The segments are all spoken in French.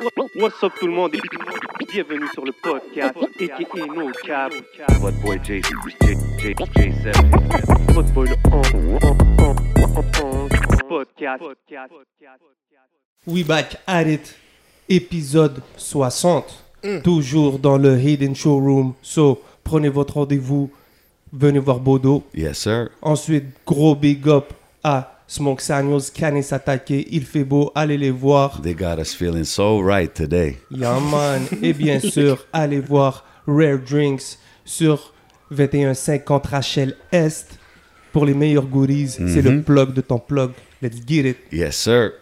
What's up tout le monde? Et bienvenue sur le podcast aka No Cap. What boy J, J, J, J7. Votre boy le podcast. We back at it. Épisode 60. Toujours dans le Hidden Showroom. So, prenez votre rendez-vous. Venez voir Bodo. Yes, sir. Ensuite, gros big up à Smoke Samuels, Canis Attaqué. Il fait beau. Allez les voir. They got us feeling so right today. Yeah, man. Et bien sûr, allez voir Rare Drinks sur 2150 Rachel Est pour les meilleurs goodies. C'est le plug de ton plug. Let's get it. Yes, sir.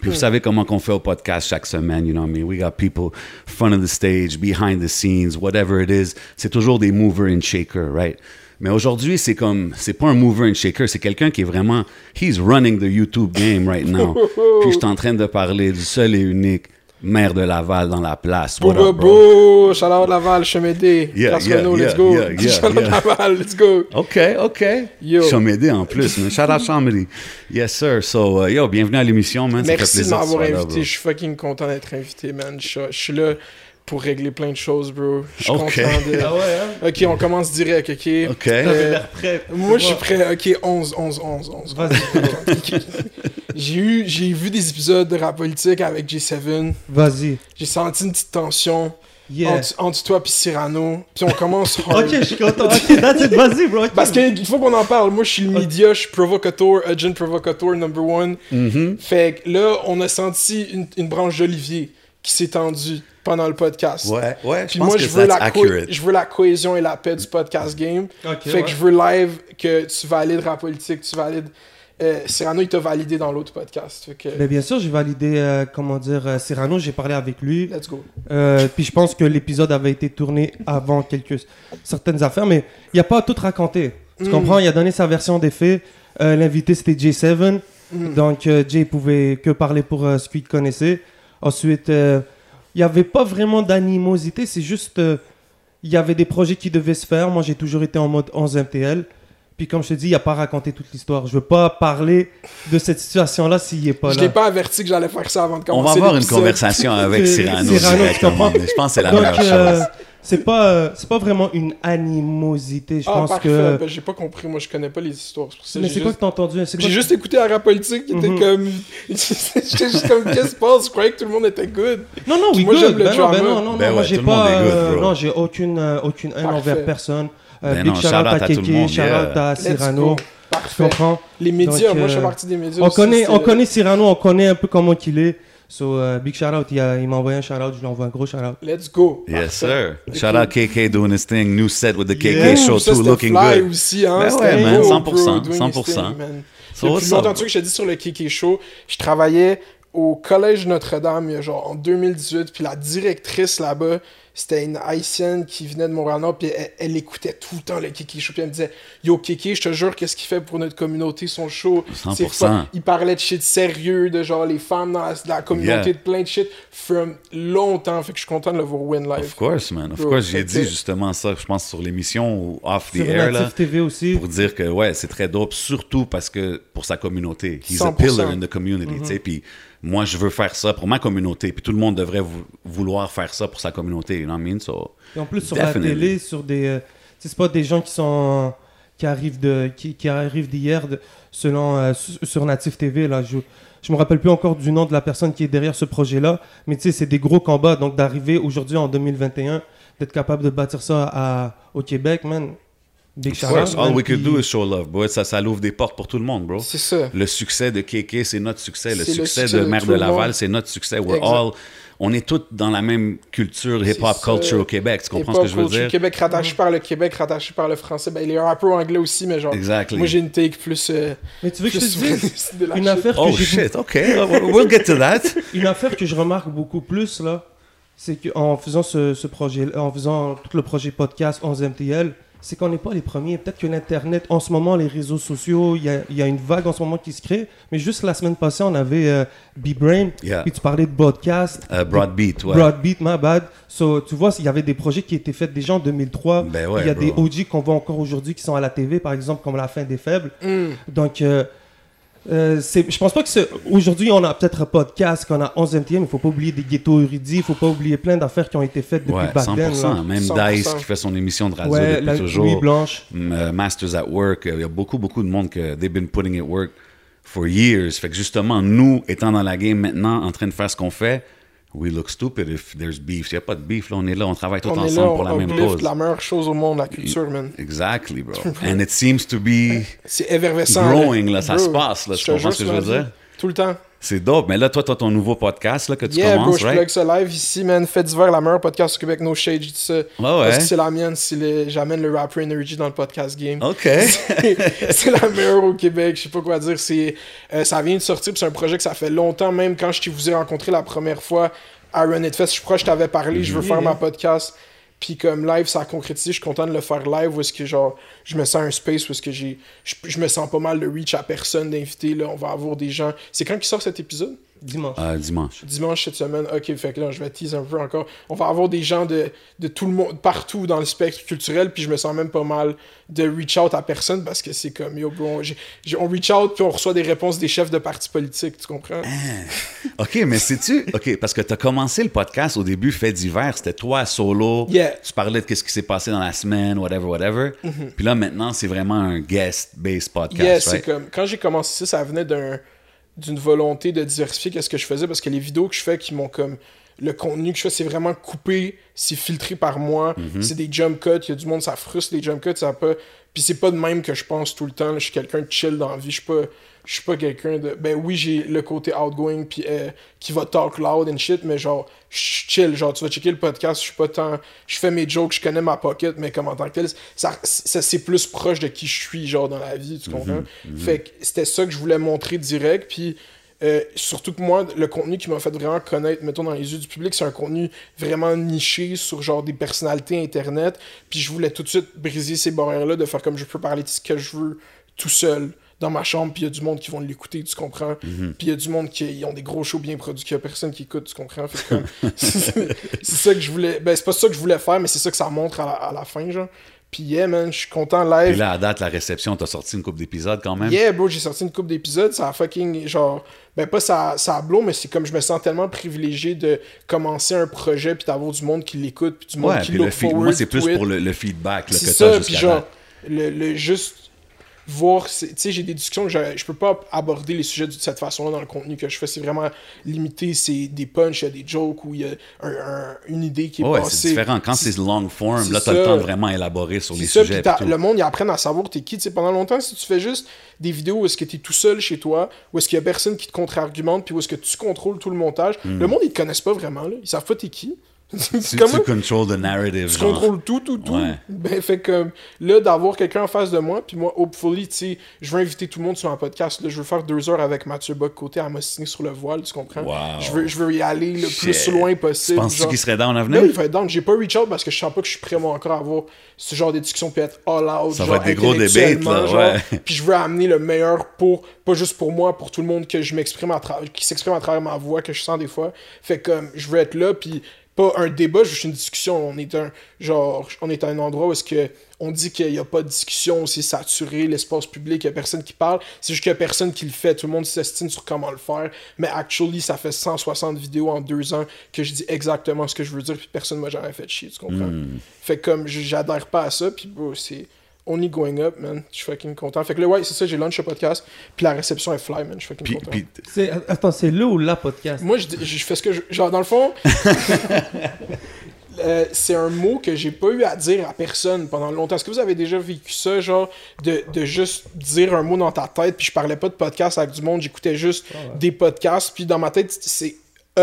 Puis vous savez comment qu'on fait au podcast chaque semaine, you know what I mean? We got people front of the stage, behind the scenes, whatever it is. C'est toujours des mover and shaker, right? Mais aujourd'hui, c'est comme, c'est pas un mover and shaker, c'est quelqu'un qui est vraiment, he's running the YouTube game right now. Puis je suis en train de parler du seul et unique maire de Laval dans la place. What Bro, up, bro? bro, shout out Laval, Chemédé. Yeah, yeah, Renault, yeah, let's go. yeah, yeah, shout out. Laval, let's go. OK, OK. Yo. Chomédé en plus, man. Shout out. Yes, sir. So, uh, yo, bienvenue à l'émission, man. Ça fait Merci de plaisir tu m'avoir invité. Je suis fucking content d'être invité, man. Je suis là pour régler plein de choses, bro. Je suis Ok. content de. Ah ouais, hein? Ok, on commence direct, ok? OK. L'air prêt. Moi, je suis prêt. Ok, 11, 11, 11, 11. Vas-y. J'ai eu, j'ai vu des épisodes de rap politique avec J7. Vas-y. J'ai senti une petite tension Yeah. entre, entre toi et Cyrano. Puis on commence hard. Ok, je suis content. Ok, that's it. Vas-y, bro. ok. Parce qu'il faut qu'on en parle. Moi, je suis le média, je suis provocateur, agent provocateur number one. Mm-hmm. Fait que là, on a senti une, une branche d'olivier qui s'est tendue pendant le podcast. Ouais, ouais, je Puis pense moi, que je veux, la je veux la cohésion et la paix du podcast game. Ok, fait ouais. que je veux live que tu valides rap politique, tu valides. Euh, Cyrano, il t'a validé dans l'autre podcast. Fait que, Mais bien sûr, j'ai validé, euh, comment dire, euh, Cyrano, j'ai parlé avec lui. let's go. Euh, puis je pense que l'épisode avait été tourné avant quelques certaines affaires, mais il n'a pas tout raconté. Tu Mm. comprends? Il a donné sa version des faits. Euh, L'invité, c'était J7. Mm. Donc, euh, Jay pouvait que parler pour euh, ce qu'il connaissait. Ensuite, euh, il n'y avait pas vraiment d'animosité. C'est juste, euh, il y avait des projets qui devaient se faire. Moi, j'ai toujours été en mode 11 MTL. Puis comme je te dis, il n'a pas raconté toute l'histoire. Je veux pas parler de cette situation-là s'il n'est pas je là. l'ai pas averti que j'allais faire ça avant de On commencer. va avoir une conversation avec Cyrano, Cyrano, directement. comprends? Je pense que c'est la Donc, meilleure euh, chose. C'est pas, euh, c'est pas vraiment une animosité. Je Ah, pense parfait. que. Ben, j'ai pas compris. Moi, je connais pas les histoires. C'est Mais c'est quoi que t'as entendu? J'ai que- juste écouté la rap politique, qui était Mhm. comme. J'étais juste comme, qu'est-ce qui se passe? Je croyais que tout le monde était good. Non, non, oui, Moi, good. j'aime le Ben non, drama. ben non, non, non, Ben moi ouais, j'ai pas. good, euh, non, j'ai aucune, euh, aucune haine envers personne. Euh, Ben big non, shout out à à monde, shout out à Let's Cyrano. Tu Parfait. comprends Les médias, moi, je fais euh, partie des médias. on connaît, on connaît Cyrano, on connaît un peu comment qu'il est. So, euh, big shout out. Il, il m'a envoyé un shout out, je lui envoie un gros shout out. Let's go. Yes, Parfait. sir. Shout out KK doing his thing. New set with the KK Yeah. show Ça, too, looking fly good. aussi, hein. Ben ouais, man, beau, 100%, bro, doing his 100%. thing, man. So Le plus longtemps, que je t'ai dit sur le Kiki Show, je travaillais au Collège Notre-Dame, genre en 2018, puis la directrice là-bas, c'était une haïtienne qui venait de Montréal-Nord, puis elle, elle écoutait tout le temps le Kiki Show, puis elle me disait Yo, Kiki, je te jure, qu'est-ce qu'il fait pour notre communauté, son show? 100%. C'est fun. Il parlait de shit sérieux, de genre les femmes dans la, de la communauté, Yeah. de plein de shit, from longtemps, fait que je suis content de le voir win live. Of course, man. Of Bro, course, j'ai dit justement ça, je pense, sur l'émission ou off the Sur air, là. TV aussi. pour dire que ouais, c'est très dope, surtout parce que pour sa communauté. He's a 100%. pillar in the community, tu sais. Puis moi, je veux faire ça pour ma communauté. Puis tout le monde devrait vou- vouloir faire ça pour sa communauté. You know what I mean? So, Et en plus, sur Definitely. la télé, sur des. euh, tu sais, c'est pas des gens qui sont. qui arrivent de qui, qui arrivent d'hier, de- selon. euh, sur, Native TV, là. Je, je me rappelle plus encore du nom de la personne qui est derrière ce projet-là. Mais tu sais, c'est des gros combats. Donc, d'arriver aujourd'hui en 2021, d'être capable de bâtir ça à, au Québec, man. Big of course, all we could do is show love, bro. Ça, ça l'ouvre des portes pour tout le monde, bro. C'est ça. Le succès de KK, c'est notre succès. Le C'est le succès, succès de de Maire tout de Laval, c'est notre succès. We're Exact. all, on est tous dans la même culture, hip-hop culture au Québec. Tu comprends ce Hip-hop que je veux culture, dire? Québec rattaché par le Québec, rattaché par le français. Ben, il est un peu anglais aussi, mais genre. Exactly. Moi, j'ai une take plus. euh, Mais tu veux que je te dise souverainiste de la une shit. affaire que Oh j'ai shit, ok. We'll get to that. Une affaire que je remarque beaucoup plus, là, c'est qu'en faisant ce, ce projet, en faisant tout le projet podcast 11MTL, c'est qu'on n'est pas les premiers. Peut-être que l'Internet, en ce moment, les réseaux sociaux, il y a, il y a une vague en ce moment qui se crée. Mais juste la semaine passée, on avait euh, B-Brain, Yeah. puis tu parlais de broadcast. Uh, Broadbeat, ouais. Broadbeat, my bad. So, tu vois, il y avait des projets qui étaient faits déjà en 2003. Ben ouais, il y a des. OG qu'on voit encore aujourd'hui qui sont à la TV, par exemple, comme La fin des faibles. Hmm. Donc, euh, Euh, je pense pas que c'est- aujourd'hui on a peut-être un podcast qu'on a 11 MTM, il faut pas oublier des ghettos érudits, il faut pas oublier plein d'affaires qui ont été faites depuis Ouais, back then. 100%. là. Même 100%. Dice qui fait son émission de radio Ouais, depuis la toujours. nuit blanche. M- euh, Masters at Work. Il y a beaucoup, beaucoup de monde que they've been putting it work for years. Fait que justement, nous, étant dans la game maintenant, en train de faire ce qu'on fait, we look stupid if there's beef. Il n'y a pas de beef, là, on est là, on travaille tout On ensemble là, pour la on même cause. la meilleure chose au monde, la culture, man. Exactly, bro. And it seems to be C'est effervescent. growing, là, ça Bro, se passe, là. Tu comprends ce que je veux dire? Tout le temps. C'est dope. Mais là, toi, tu as ton nouveau podcast là, que tu Yeah, bro, commences, je right? plug ça live ici, man. Fait divers, la meilleure podcast au Québec, No Shade, je dis ça. Ouais, Parce que c'est la mienne, le... j'amène le rapper Energy dans le podcast game. OK. c'est la meilleure au Québec, je sais pas quoi dire. C'est, euh, ça vient de sortir, c'est un projet que ça fait longtemps, même quand je vous ai rencontré la première fois à Run It Fest. Je crois que je t'avais parlé, je veux faire ma podcast. Puis comme live, ça a concrétisé, je suis content de le faire live, où est-ce que genre, je me sens un space, où est-ce que j'ai, je, me sens pas mal de reach à personne d'inviter, là, on va avoir des gens. C'est quand qui sort cet épisode? Dimanche. Euh, dimanche. dimanche cette semaine. Ok, fait que là, je vais teaser un peu encore. On va avoir des gens de, de tout le monde, partout dans le spectre culturel, puis je me sens même pas mal de reach out à personne parce que c'est comme, yo, bro, on reach out, puis on reçoit des réponses des chefs de partis politiques, tu comprends? OK, mais sais-tu... OK, parce que tu as commencé le podcast au début, fait divers, c'était toi solo. Yeah. Tu parlais de qu'est-ce qui s'est passé dans la semaine, whatever, whatever. Puis là, maintenant, c'est vraiment un guest-based podcast, Yeah, c'est comme, quand j'ai commencé ça, ça venait d'un d'une volonté de diversifier qu'est-ce que je faisais parce que les vidéos que je fais qui m'ont comme le contenu que je fais c'est vraiment coupé c'est filtré par moi Mhm. c'est des jump cuts il y a du monde ça frustre les jump cuts ça pas puis c'est pas de même que je pense tout le temps là. je suis quelqu'un de chill dans la vie je suis pas je suis pas quelqu'un de ben oui j'ai le côté outgoing puis euh, qui va talk loud and shit mais genre je chill. Genre tu vas checker le podcast je suis pas tant je fais mes jokes je connais ma pocket mais comme en tant que tel ça, ça c'est plus proche de qui je suis genre dans la vie tu comprends? fait que c'était ça que je voulais montrer direct puis euh, surtout que moi, le contenu qui m'a fait vraiment connaître, mettons, dans les yeux du public, c'est un contenu vraiment niché sur genre des personnalités internet. Puis je voulais tout de suite briser ces barrières-là, de faire comme je peux parler de ce que je veux tout seul dans ma chambre, puis il y a du monde qui vont l'écouter, tu comprends? Puis il y a du monde qui ont des gros shows bien produits, qu'il y a personne qui écoute, tu comprends? Fait que c'est c'est ça que je voulais. Ben, c'est pas ça que je voulais faire, mais c'est ça que ça montre à la, à la fin, genre. Puis yeah, man, je suis content live. Puis là, à date, la réception, t'as sorti une couple d'épisodes quand même? Yeah, bro, j'ai sorti une couple d'épisodes, ça a fucking, genre, ben pas ça, ça a blow, mais c'est comme je me sens tellement privilégié de commencer un projet, puis d'avoir du monde qui l'écoute, puis du monde Ouais, qui puis look le feed- forward moi, c'est plus pour le, le feedback là, que C'est t'as ça, puis jusqu'à genre, date. le, le juste voir, tu sais, j'ai des discussions que je, je peux pas aborder les sujets de cette façon-là dans le contenu que je fais, c'est vraiment limité, c'est des punchs, il y a des jokes, où il y a un- un- une idée qui est Ouais, passée. c'est différent. Quand c'est long form, là, t'as le temps de vraiment élaborer sur les ça, sujets. puis le monde, ils apprennent à savoir t'es qui. Tu sais, pendant longtemps, si tu fais juste des vidéos où est-ce que t'es tout seul chez toi, où est-ce qu'il y a personne qui te contre-argumente, puis où est-ce que tu contrôles tout le montage, le monde, ils te connaissent pas vraiment, là. Ils savent pas t'es qui. Tu, tu control the narrative. tu genre? contrôles tout, tout, tout. Ouais. Ben, fait comme, là, d'avoir quelqu'un en face de moi, puis moi, hopefully, tu sais, je veux inviter tout le monde sur un podcast, là, je veux faire deux heures avec Mathieu Bock côté à m'ostiner sur le voile, tu comprends? Wow. Je veux, je veux y aller le plus loin Tu possible. penses-tu genre. qu'il serait down à Là, il va être. J'ai pas reach out parce que je sens pas que je suis prêt, moi, encore à avoir ce genre de discussion puis être all out. Ça genre, va être des gros intellectuellement, là, ouais. Puis je veux amener le meilleur pour, pas juste pour moi, pour tout le monde que je m'exprime à travers, qui s'exprime à travers ma voix, que je sens des fois. Fait que, comme, je veux être là, puis pas un débat, juste une discussion. On est un, genre, on est à un endroit où est-ce que on dit qu'il n'y a pas de discussion, c'est saturé, l'espace public, il n'y a personne qui parle. C'est juste qu'il n'y a personne qui le fait. Tout le monde s'estime sur comment le faire. Mais actually, ça fait 160 vidéos en deux ans que je dis exactement ce que je veux dire, puis personne ne m'a jamais fait chier, tu comprends? Hmm. Fait que comme j'adhère pas à ça, puis bro, c'est only going up, man. Je suis fucking content. Fait que là, ouais, c'est ça, j'ai launch le podcast, puis la réception est fly, man. Je suis fucking Puis, content. puis C'est- Attends, c'est le ou la podcast? Moi, je, je fais ce que je. Genre, dans le fond, euh, c'est un mot que j'ai pas eu à dire à personne pendant longtemps. Est-ce que vous avez déjà vécu ça, genre, de, de juste dire un mot dans ta tête, puis je parlais pas de podcast avec du monde, j'écoutais juste des podcasts, puis dans ma tête, c'est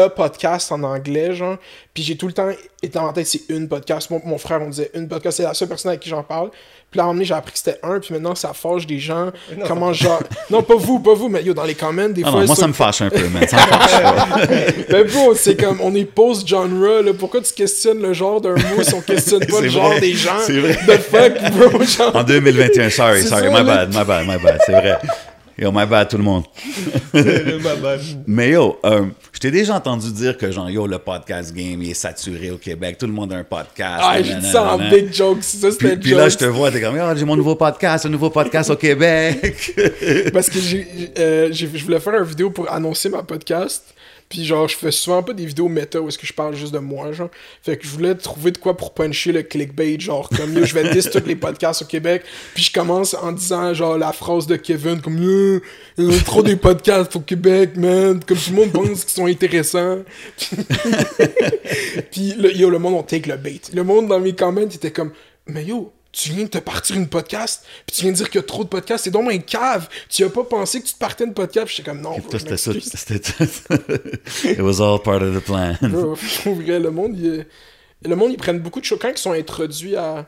un podcast en anglais, genre. Puis j'ai tout le temps été dans ma tête, c'est une podcast. Mon, mon frère, on disait une podcast, c'est la seule personne avec qui j'en parle. Puis là, à un moment j'ai appris que c'était un, puis maintenant, ça fâche des gens. Comment genre. Non, pas vous, pas vous, mais yo, dans les comments, des Ah fois. non, moi, ça me fâche un peu, man. Ça me fâche ben bro, c'est comme, on est post-genre, là. Pourquoi tu questionnes le genre d'un mot si on questionne pas le genre des gens? c'est vrai. The fuck, bro, genre. En 2021, sorry, sorry, ça, my là. bad, my bad, my bad, c'est vrai. Yo, my bad, tout le monde. Mais yo, euh, je t'ai déjà entendu dire que, genre, yo, le podcast game, il est saturé au Québec. Tout le monde a un podcast. Ah, j'ai dit ça en big jokes. Ça, c'était puis là, je te vois, t'es comme, yo, j'ai mon nouveau podcast, un nouveau podcast au Québec. Parce que j'ai, euh, je voulais faire une vidéo pour annoncer ma podcast. Puis genre, je fais souvent pas des vidéos méta où est-ce que je parle juste de moi, genre. Fait que je voulais trouver de quoi pour puncher le clickbait, genre, comme yo, je vais diss tous les podcasts au Québec. Puis je commence en disant, genre, la phrase de Kevin, comme yo, il y a trop des podcasts au Québec, man. Comme tout le monde pense qu'ils sont intéressants. Puis le, yo, le monde, on take le bait. Le monde dans mes comments était comme, mais yo, tu viens de te partir une podcast, puis tu viens de dire qu'il y a trop de podcasts, c'est donc un cave. Tu as pas pensé que tu te partais une podcast, j'étais comme, non, c'était ça. C'était It was all part of the plan. Bro, le monde, il, le monde, ils prennent beaucoup de choses. Quand ils sont introduits à,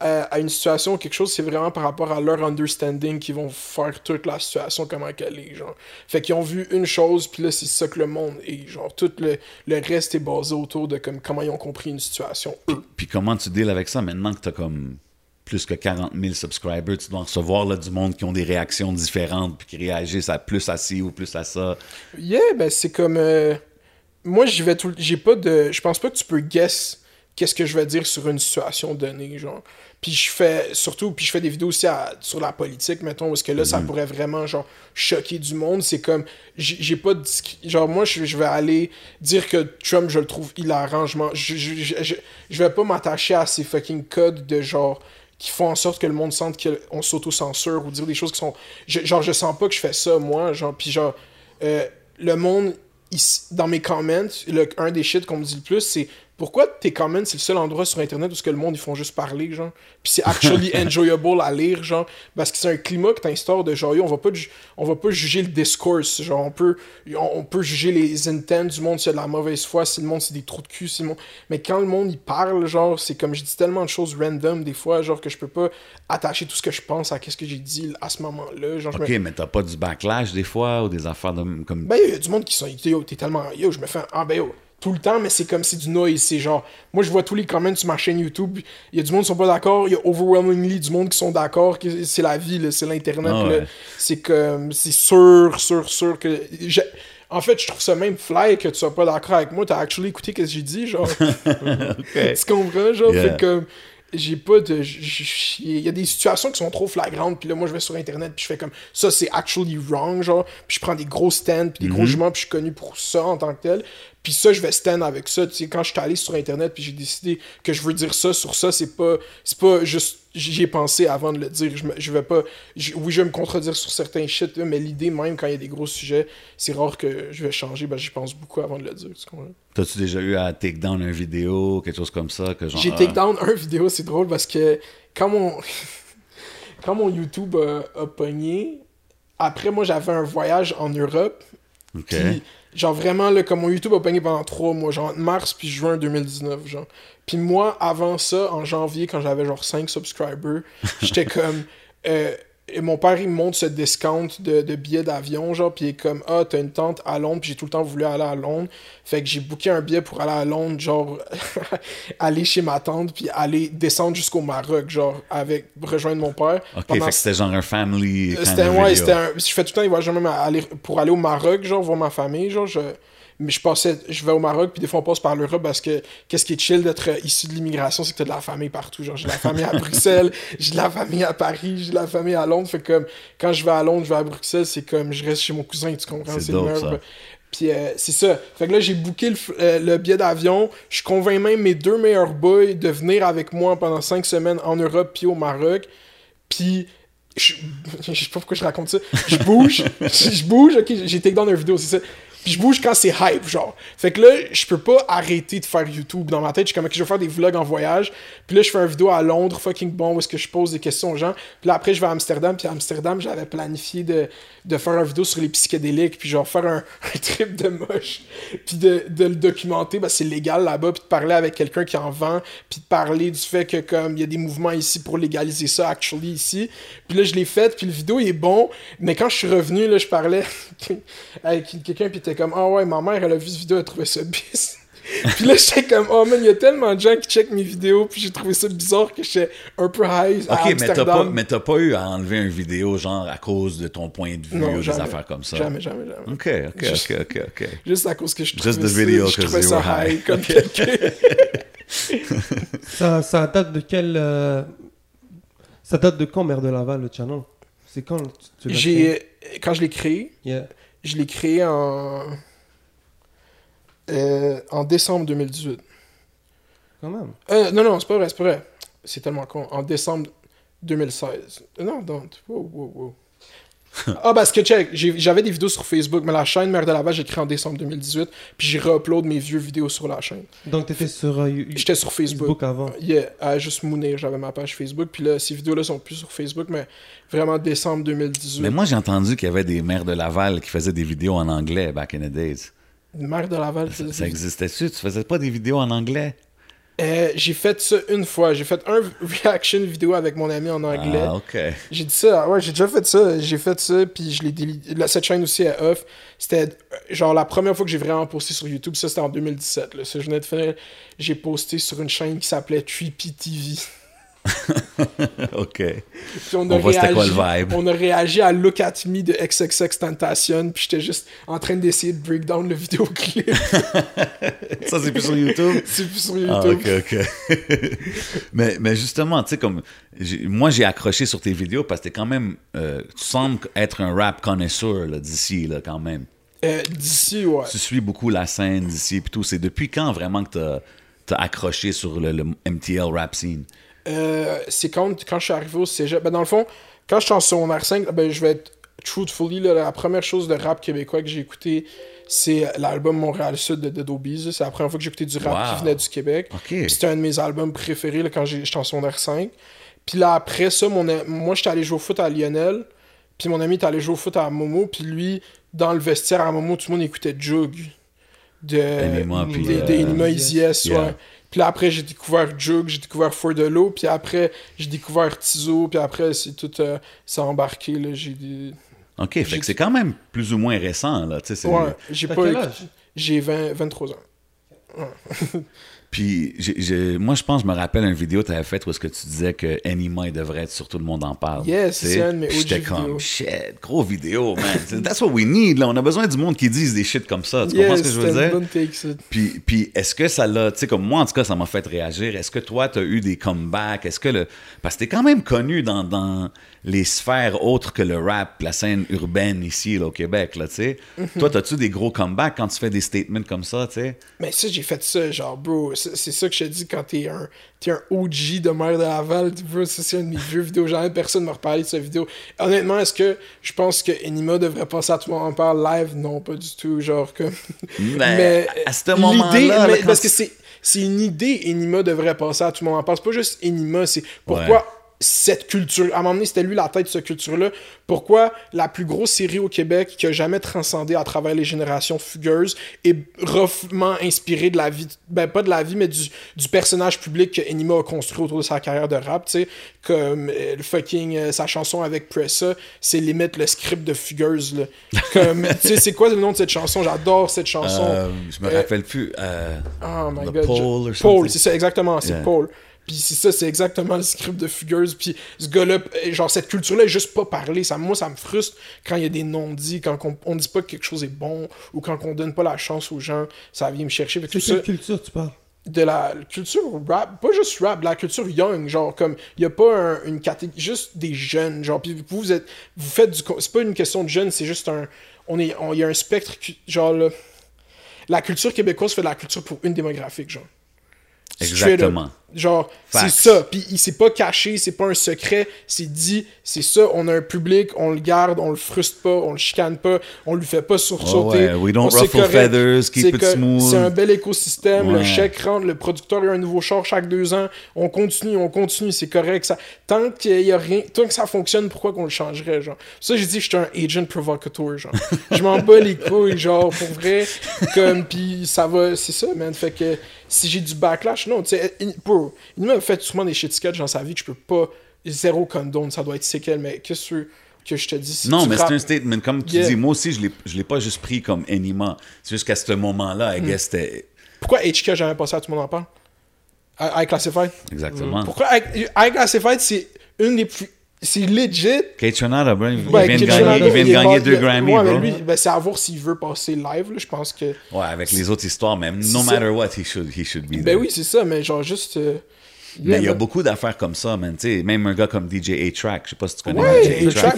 à, à une situation ou quelque chose, c'est vraiment par rapport à leur understanding qu'ils vont faire toute la situation, comment qu'elle est, genre. Fait qu'ils ont vu une chose, puis là, c'est ça que le monde est, genre. Tout le, le reste est basé autour de comme, comment ils ont compris une situation, eux. Puis comment tu deals avec ça? Maintenant que t'as comme plus que 40 000 subscribers, tu dois recevoir là, du monde qui ont des réactions différentes puis qui réagissent à plus à ci ou plus à ça. Yeah, ben c'est comme. euh, moi, j'y vais tout. J'ai pas de. Je pense pas que tu peux guess qu'est-ce que je vais dire sur une situation donnée, genre. Puis je fais. Surtout, puis je fais des vidéos aussi à- sur la politique, mettons, parce que là, ça pourrait vraiment, genre, choquer du monde. C'est comme. J'ai pas de. Genre, moi, je, je vais aller dire que Trump, je le trouve hilarant. Je, je, je, vais pas m'attacher à ces fucking codes de genre qui font en sorte que le monde sente qu'on s'auto-censure ou dire des choses qui sont. je- genre, je sens pas que je fais ça, moi. Genre, puis genre, euh, le monde, il- dans mes comments, le, un des shit qu'on me dit le plus, c'est pourquoi tes comments, c'est le seul endroit sur Internet où ce que le monde, ils font juste parler, genre? Puis c'est actually enjoyable à lire, genre. Parce que c'est un climat que t'instaures de genre, yo, on va pas, on va pas juger le discourse. Genre, on peut, on, peut juger les intents du monde s'il y a de la mauvaise foi, si le monde, c'est des trous de cul, si le monde... Mais quand le monde, il parle, genre, c'est comme, je dis tellement de choses random, des fois, genre, que je peux pas attacher tout ce que je pense à qu'est-ce que j'ai dit à ce moment-là. Genre, je me- Ok, mais t'as pas du backlash des fois ou des affaires de, comme. ben, il y a du monde qui sont. Yo, t'es tellement. Yo, je me fais. Ah, ben, yo, tout le temps, mais c'est comme c'est du noise. C'est genre. Moi, je vois tous les comments sur ma chaîne YouTube. Il y a du monde qui sont pas d'accord. Il y a overwhelmingly du monde qui sont d'accord. C'est la vie, c'est l'Internet. Ah ouais. C'est comme. C'est sûr, sûr, sûr que. En fait, je trouve ça même fly que tu sois pas d'accord avec moi. T'as actually écouté ce que j'ai dit, genre. tu comprends, genre? Yeah. Fait comme. J'ai pas de. Il y a des situations qui sont trop flagrantes, puis là, moi, je vais sur Internet, puis je fais comme. Ça, c'est actually wrong, genre. Puis je prends des gros stands, puis des gros jugements, puis je suis connu pour ça en tant que tel. Puis ça, je vais stand avec ça. Tu sais, quand je suis allé sur Internet, puis j'ai décidé que je veux dire ça sur ça, c'est pas. C'est pas juste. J'y ai pensé avant de le dire. Je, me- je vais pas. je- oui, je vais me contredire sur certains shit, mais l'idée, même quand il y a des gros sujets, c'est rare que je vais changer. Ben, j'y pense beaucoup avant de le dire. T'as-tu déjà eu à take down une vidéo, quelque chose comme ça que genre. J'ai take down un vidéo, c'est drôle parce que quand mon, quand mon YouTube a, a pogné, après moi j'avais un voyage en Europe. Ok. Puis, genre vraiment, là, comme mon YouTube a pogné pendant trois mois, genre mars puis juin 2019, genre. Puis moi, avant ça, en janvier, quand j'avais genre 5 subscribers, j'étais comme. euh, et mon père, il me montre ce discount de, de billets d'avion, genre, puis il est comme, ah, t'as une tante à Londres, puis j'ai tout le temps voulu aller à Londres. Fait que j'ai booké un billet pour aller à Londres, genre, aller chez ma tante, puis aller descendre jusqu'au Maroc, genre, avec, rejoindre mon père. Ok, Pendant fait que c'était genre un family. kind c'était ouais, c'était un- je fais tout le temps des voyages même aller pour aller au Maroc, genre voir ma famille, genre je mais je passais je vais au Maroc puis des fois on passe par l'Europe parce que qu'est-ce qui est chill d'être euh, issu de l'immigration, c'est que t'as de la famille partout, genre j'ai de la famille à Bruxelles, j'ai de la famille à Paris, j'ai de la famille à Londres, fait comme quand je vais à Londres, je vais à Bruxelles, c'est comme je reste chez mon cousin, tu comprends, C'est le ça. puis euh, c'est ça. Fait que là, j'ai booké le, euh, le billet d'avion. Je convainc même mes deux meilleurs boys de venir avec moi pendant cinq semaines en Europe puis au Maroc. Puis, je, je sais pas pourquoi je raconte ça. Je bouge, je, je bouge, ok, j'ai take down une vidéo, c'est ça. Puis je bouge quand c'est hype, genre. Fait que là, je peux pas arrêter de faire YouTube. Dans ma tête, je suis comme, ok, je vais faire des vlogs en voyage. Puis là, je fais une vidéo à Londres, fucking bon, où est-ce que je pose des questions aux gens. Puis là, après, je vais à Amsterdam. Puis à Amsterdam, j'avais planifié de, de faire une vidéo sur les psychédéliques. Puis genre faire un, trip de moche. Puis de, de le documenter, c'est légal là-bas. Puis de parler avec quelqu'un qui en vend. Puis de parler du fait que, comme, il y a des mouvements ici pour légaliser ça, actually, ici. Puis là, je l'ai fait. Puis le vidéo est bon. Mais quand je suis revenu, là, je parlais avec quelqu'un. Comme, ah ouais, ma mère, elle a vu cette vidéo, elle trouvait ça bis. puis là, j'étais comme, oh man, il y a tellement de gens qui checkent mes vidéos, puis j'ai trouvé ça bizarre que j'étais un peu high à Ok, mais t'as pas, Amsterdam. mais t'as pas eu à enlever une vidéo, genre, à cause de ton point de vue Non, ou des affaires comme ça? Jamais, jamais, jamais. Ok, ok, Juste- ok, ok, ok. Juste à cause que je trouvais the ça, video, je trouvais ça high. high comme Ok. quelqu'un. Ça, ça date de quel. euh, Ça date de quand, Mère de Laval, le channel? C'est quand tu, tu l'as créé? J'ai, quand je l'ai créé, Yeah. Je l'ai créé en, euh, en décembre 2018. Quand même. Euh, non, non, c'est pas vrai, c'est pas vrai. C'est tellement con. En décembre 2016. Euh, Non, don't. Wow, wow, wow. ah, parce que check, j'avais des vidéos sur Facebook, mais la chaîne Mère de Laval, j'ai créé en décembre 2018, puis j'ai re-upload mes vieux vidéos sur la chaîne. Donc, t'étais sur euh, J'étais sur Facebook. Facebook avant. Yeah, juste mounir, j'avais ma page Facebook, puis là, ces vidéos-là sont plus sur Facebook, mais vraiment décembre 2018. Mais moi, j'ai entendu qu'il y avait des maires de Laval qui faisaient des vidéos en anglais back in the days. Mère de Laval, Ça, c'est- ça existait-tu? Tu faisais pas des vidéos en anglais? Euh, j'ai fait ça une fois. J'ai fait un reaction vidéo avec mon ami en anglais. Ah, ok. J'ai dit ça, ouais, j'ai déjà fait ça. J'ai fait ça, puis je l'ai délité. Cette chaîne aussi est off. C'était euh, genre la première fois que j'ai vraiment posté sur YouTube. Ça, c'était en 2017. Là. Ça, je venais de. J'ai posté sur une chaîne qui s'appelait Trippy TV. ok. Puis on, a On réagi, quoi le vibe? on a réagi à Look at Me de XXX Tentation. Puis j'étais juste en train d'essayer de break down le vidéoclip. Ça, c'est plus sur YouTube? C'est plus sur Ah, YouTube. ok, ok. mais, mais justement, tu sais, comme. Moi, j'ai accroché sur tes vidéos parce que t'es quand même. euh, tu sembles être un rap connaisseur d'ici, là, quand même. Euh, D'ici, ouais. Tu suis beaucoup la scène d'ici et tout. C'est depuis quand vraiment que t'as as accroché sur le, le MTL rap scene? Euh, c'est quand, quand je suis arrivé au cégep. Ben, dans le fond, quand je suis en secondaire 5, ben, je vais être truthfully, là, la première chose de rap québécois que j'ai écouté, c'est l'album Montréal Sud de Obies. C'est la première fois que j'ai écouté du rap Wow. qui venait du Québec. C'était un de mes albums préférés là, quand j'étais en secondaire 5. Puis là, après ça, mon, moi, j'étais allé jouer au foot à Lionel. Puis mon ami était allé jouer au foot à Momo. Puis lui, dans le vestiaire à Momo, tout le monde écoutait Jug. De, Enima, puis, de, de euh, yeah. ouais. Puis là, après, j'ai découvert Jug, j'ai découvert For de l'eau, puis après, j'ai découvert Tizo, puis après, c'est tout, euh, ça a embarqué, là, j'ai des... Ok, fait que c'est quand même plus ou moins récent, là. tu sais, c'est- Ouais, j'ai T'as pas... quel écouté- âge? J'ai 20 23 ans. Puis, j'ai- moi, je pense, je me rappelle une vidéo que tu avais faite où est-ce que tu disais que Anima, il devrait être sur Tout le monde en parle. Yes, c'est un de mes J'étais comme, shit, gros vidéo, man. That's what we need, là. On a besoin du monde qui dise des shit comme ça. Tu comprends ce que je veux dire? bonne take, ça. Puis, puis est-ce que ça l'a, tu sais, comme moi, en tout cas, ça m'a fait réagir. Est-ce que toi, tu as eu des comebacks? Est-ce que le. Parce que t'es quand même connu dans, dans les sphères autres que le rap, la scène urbaine ici, là, au Québec, là, tu sais. Mhm. Toi, as-tu des gros comebacks quand tu fais des statements comme ça, tu sais? Mais ça, j'ai fait ça, genre, bro, c'est ça que je te dis quand t'es un, t'es un OG de Mère de Laval, bro, ça, c'est un de mes vieux vidéos, jamais personne m'a reparlé de cette vidéo. Honnêtement, est-ce que je pense que Enima devrait passer à tout le monde en parle live? Non, pas du tout, genre, comme... Mais, à ce moment-là, parce tu- que c'est c'est une idée, Enima devrait passer à tout le monde en parle. C'est pas juste Enima, c'est pourquoi Ouais. Cette culture, à un moment donné, c'était lui la tête de cette culture-là. Pourquoi la plus grosse série au Québec qui a jamais transcendé à travers les générations fugueuses est roughement inspirée de la vie, ben pas de la vie, mais du, du personnage public que Enima a construit autour de sa carrière de rap, tu sais, comme euh, le fucking, euh, sa chanson avec Pressa, c'est limite le script de fugueuse, là. Comme, tu sais, c'est quoi le nom de cette chanson? J'adore cette chanson. Euh, je me rappelle plus. euh, Oh my The god. Je- Paul, something. c'est ça, exactement, c'est Yeah. Paul. Puis c'est ça, c'est exactement le script de Fugueuse. Puis ce gars-là, euh, genre cette culture-là est juste pas parlée. Ça, moi, ça me frustre quand il y a des non-dits, quand on, on dit pas que quelque chose est bon ou quand on donne pas la chance aux gens. Ça vient me chercher. Ça, quelle culture tu parles? de la culture rap, pas juste rap, de la culture young, genre comme il y a pas un- une catégorie, juste des jeunes, genre puis vous, vous êtes, vous faites du, c'est pas une question de jeunes, c'est juste un, on est, on- il y a un spectre, genre là, la culture québécoise fait de la culture pour une démographique, genre. Straight up. Genre, c'est ça. Puis il s'est pas caché, c'est pas un secret. C'est dit, c'est ça. On a un public, on le garde, on le frustre pas, on le chicane pas, on lui fait pas sursauter. ouais, we don't ruffle feathers, keep it smooth. C'est un bel écosystème. Le chèque rentre, le producteur a un nouveau char chaque deux ans. On continue, on continue, c'est correct. Ça, tant qu'il y a rien, tant que ça fonctionne, pourquoi qu'on le changerait, genre? Ça, j'ai dit, je suis un agent provocateur, genre. je m'en bats les couilles, genre, pour vrai. Comme, puis ça va, c'est ça, man. Fait que si j'ai du backlash, non, tu sais, il- il m'a fait sûrement des shit sketch dans sa vie que je peux pas, zéro condone, ça doit être séquelle, mais qu'est-ce que, que je te dis? Si Non, mais c'est un statement. Comme tu Yeah. dis, moi aussi, je l'ai- je l'ai pas juste pris comme Anima. C'est juste qu'à ce moment-là, Mm. I guess, c'était Pourquoi HK jamais passé à tout le monde en parle? I Classified Exactement. Pourquoi I Classified, c'est une des plus. C'est legit. Tronada, bro, il vient de Kate gagner, il vient de gagner deux le- Grammy, ouais, mais lui, ben, c'est à voir s'il veut passer live, là, je pense que. Ouais, avec les autres histoires, même. No matter what, he should, he should be Ben there. oui, c'est ça, mais genre juste. euh, Mais il y a beaucoup d'affaires comme ça, man. Tu sais, même un gars comme DJ A-Track, je sais pas si tu connais Ouais, DJ A-Track.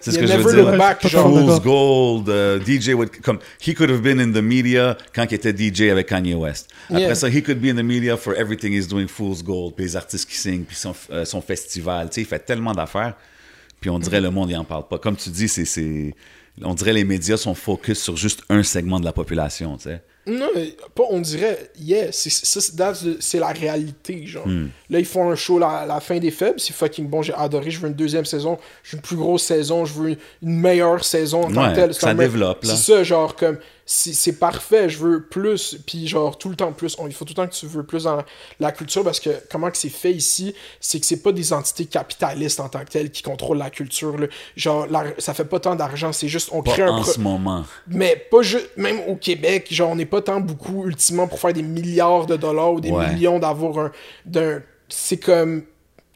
c'est ce il que a je veux dire. back, Fool's. Gold, euh, DJ would, comme he could have been in the media quand il était DJ avec Kanye West. Après Yeah. ça, he could be in the media for everything he's doing Fool's Gold, puis les artistes qui signent, puis son, euh, son festival. Tu sais, il fait tellement d'affaires, puis on dirait le monde il en parle pas. Comme tu dis, c'est c'est on dirait les médias sont focus sur juste un segment de la population, tu sais. Non, mais pas on dirait, yeah, c'est la réalité, genre. Hmm. Là, ils font un show la, la fin des faibles, c'est fucking bon, j'ai adoré, je veux une deuxième saison, je veux une plus grosse saison, je veux une, meilleure saison en tant Ouais, que telle. ça développe, là. C'est ça, genre, comme, c'est parfait, je veux plus, puis genre, tout le temps plus. On- il faut tout le temps que tu veux plus dans la, culture, parce que comment que c'est fait ici, c'est que c'est pas des entités capitalistes en tant que telles qui contrôlent la culture, là. Genre, la- ça fait pas tant d'argent, c'est juste, on Pas crée un... en pro- ce moment. mais pas juste, même au Québec, genre, on n'est pas tant beaucoup, ultimement, pour faire des milliards de dollars ou des Ouais. millions d'avoir un. d'un C'est comme.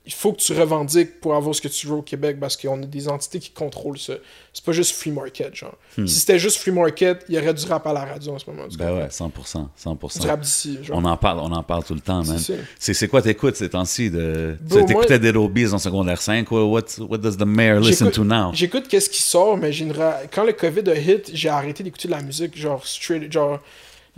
Il faut que tu revendiques pour avoir ce que tu veux au Québec parce qu'on a des entités qui contrôlent ça. C'est pas juste free market, genre. Si c'était juste free market, il y aurait du rap à la radio en ce moment. Hmm. Ben ouais, 100%. 100%. Du rap d'ici, genre. On en parle, on en parle tout le temps, man. C'est quoi t'écoutes ces temps-ci? De... T'écoutais des Robies en secondaire 5? What, what does the mayor listen to now? J'écoute qu'est-ce qui sort, mais j'ai une quand le COVID a hit, j'ai arrêté d'écouter de la musique, genre straight, genre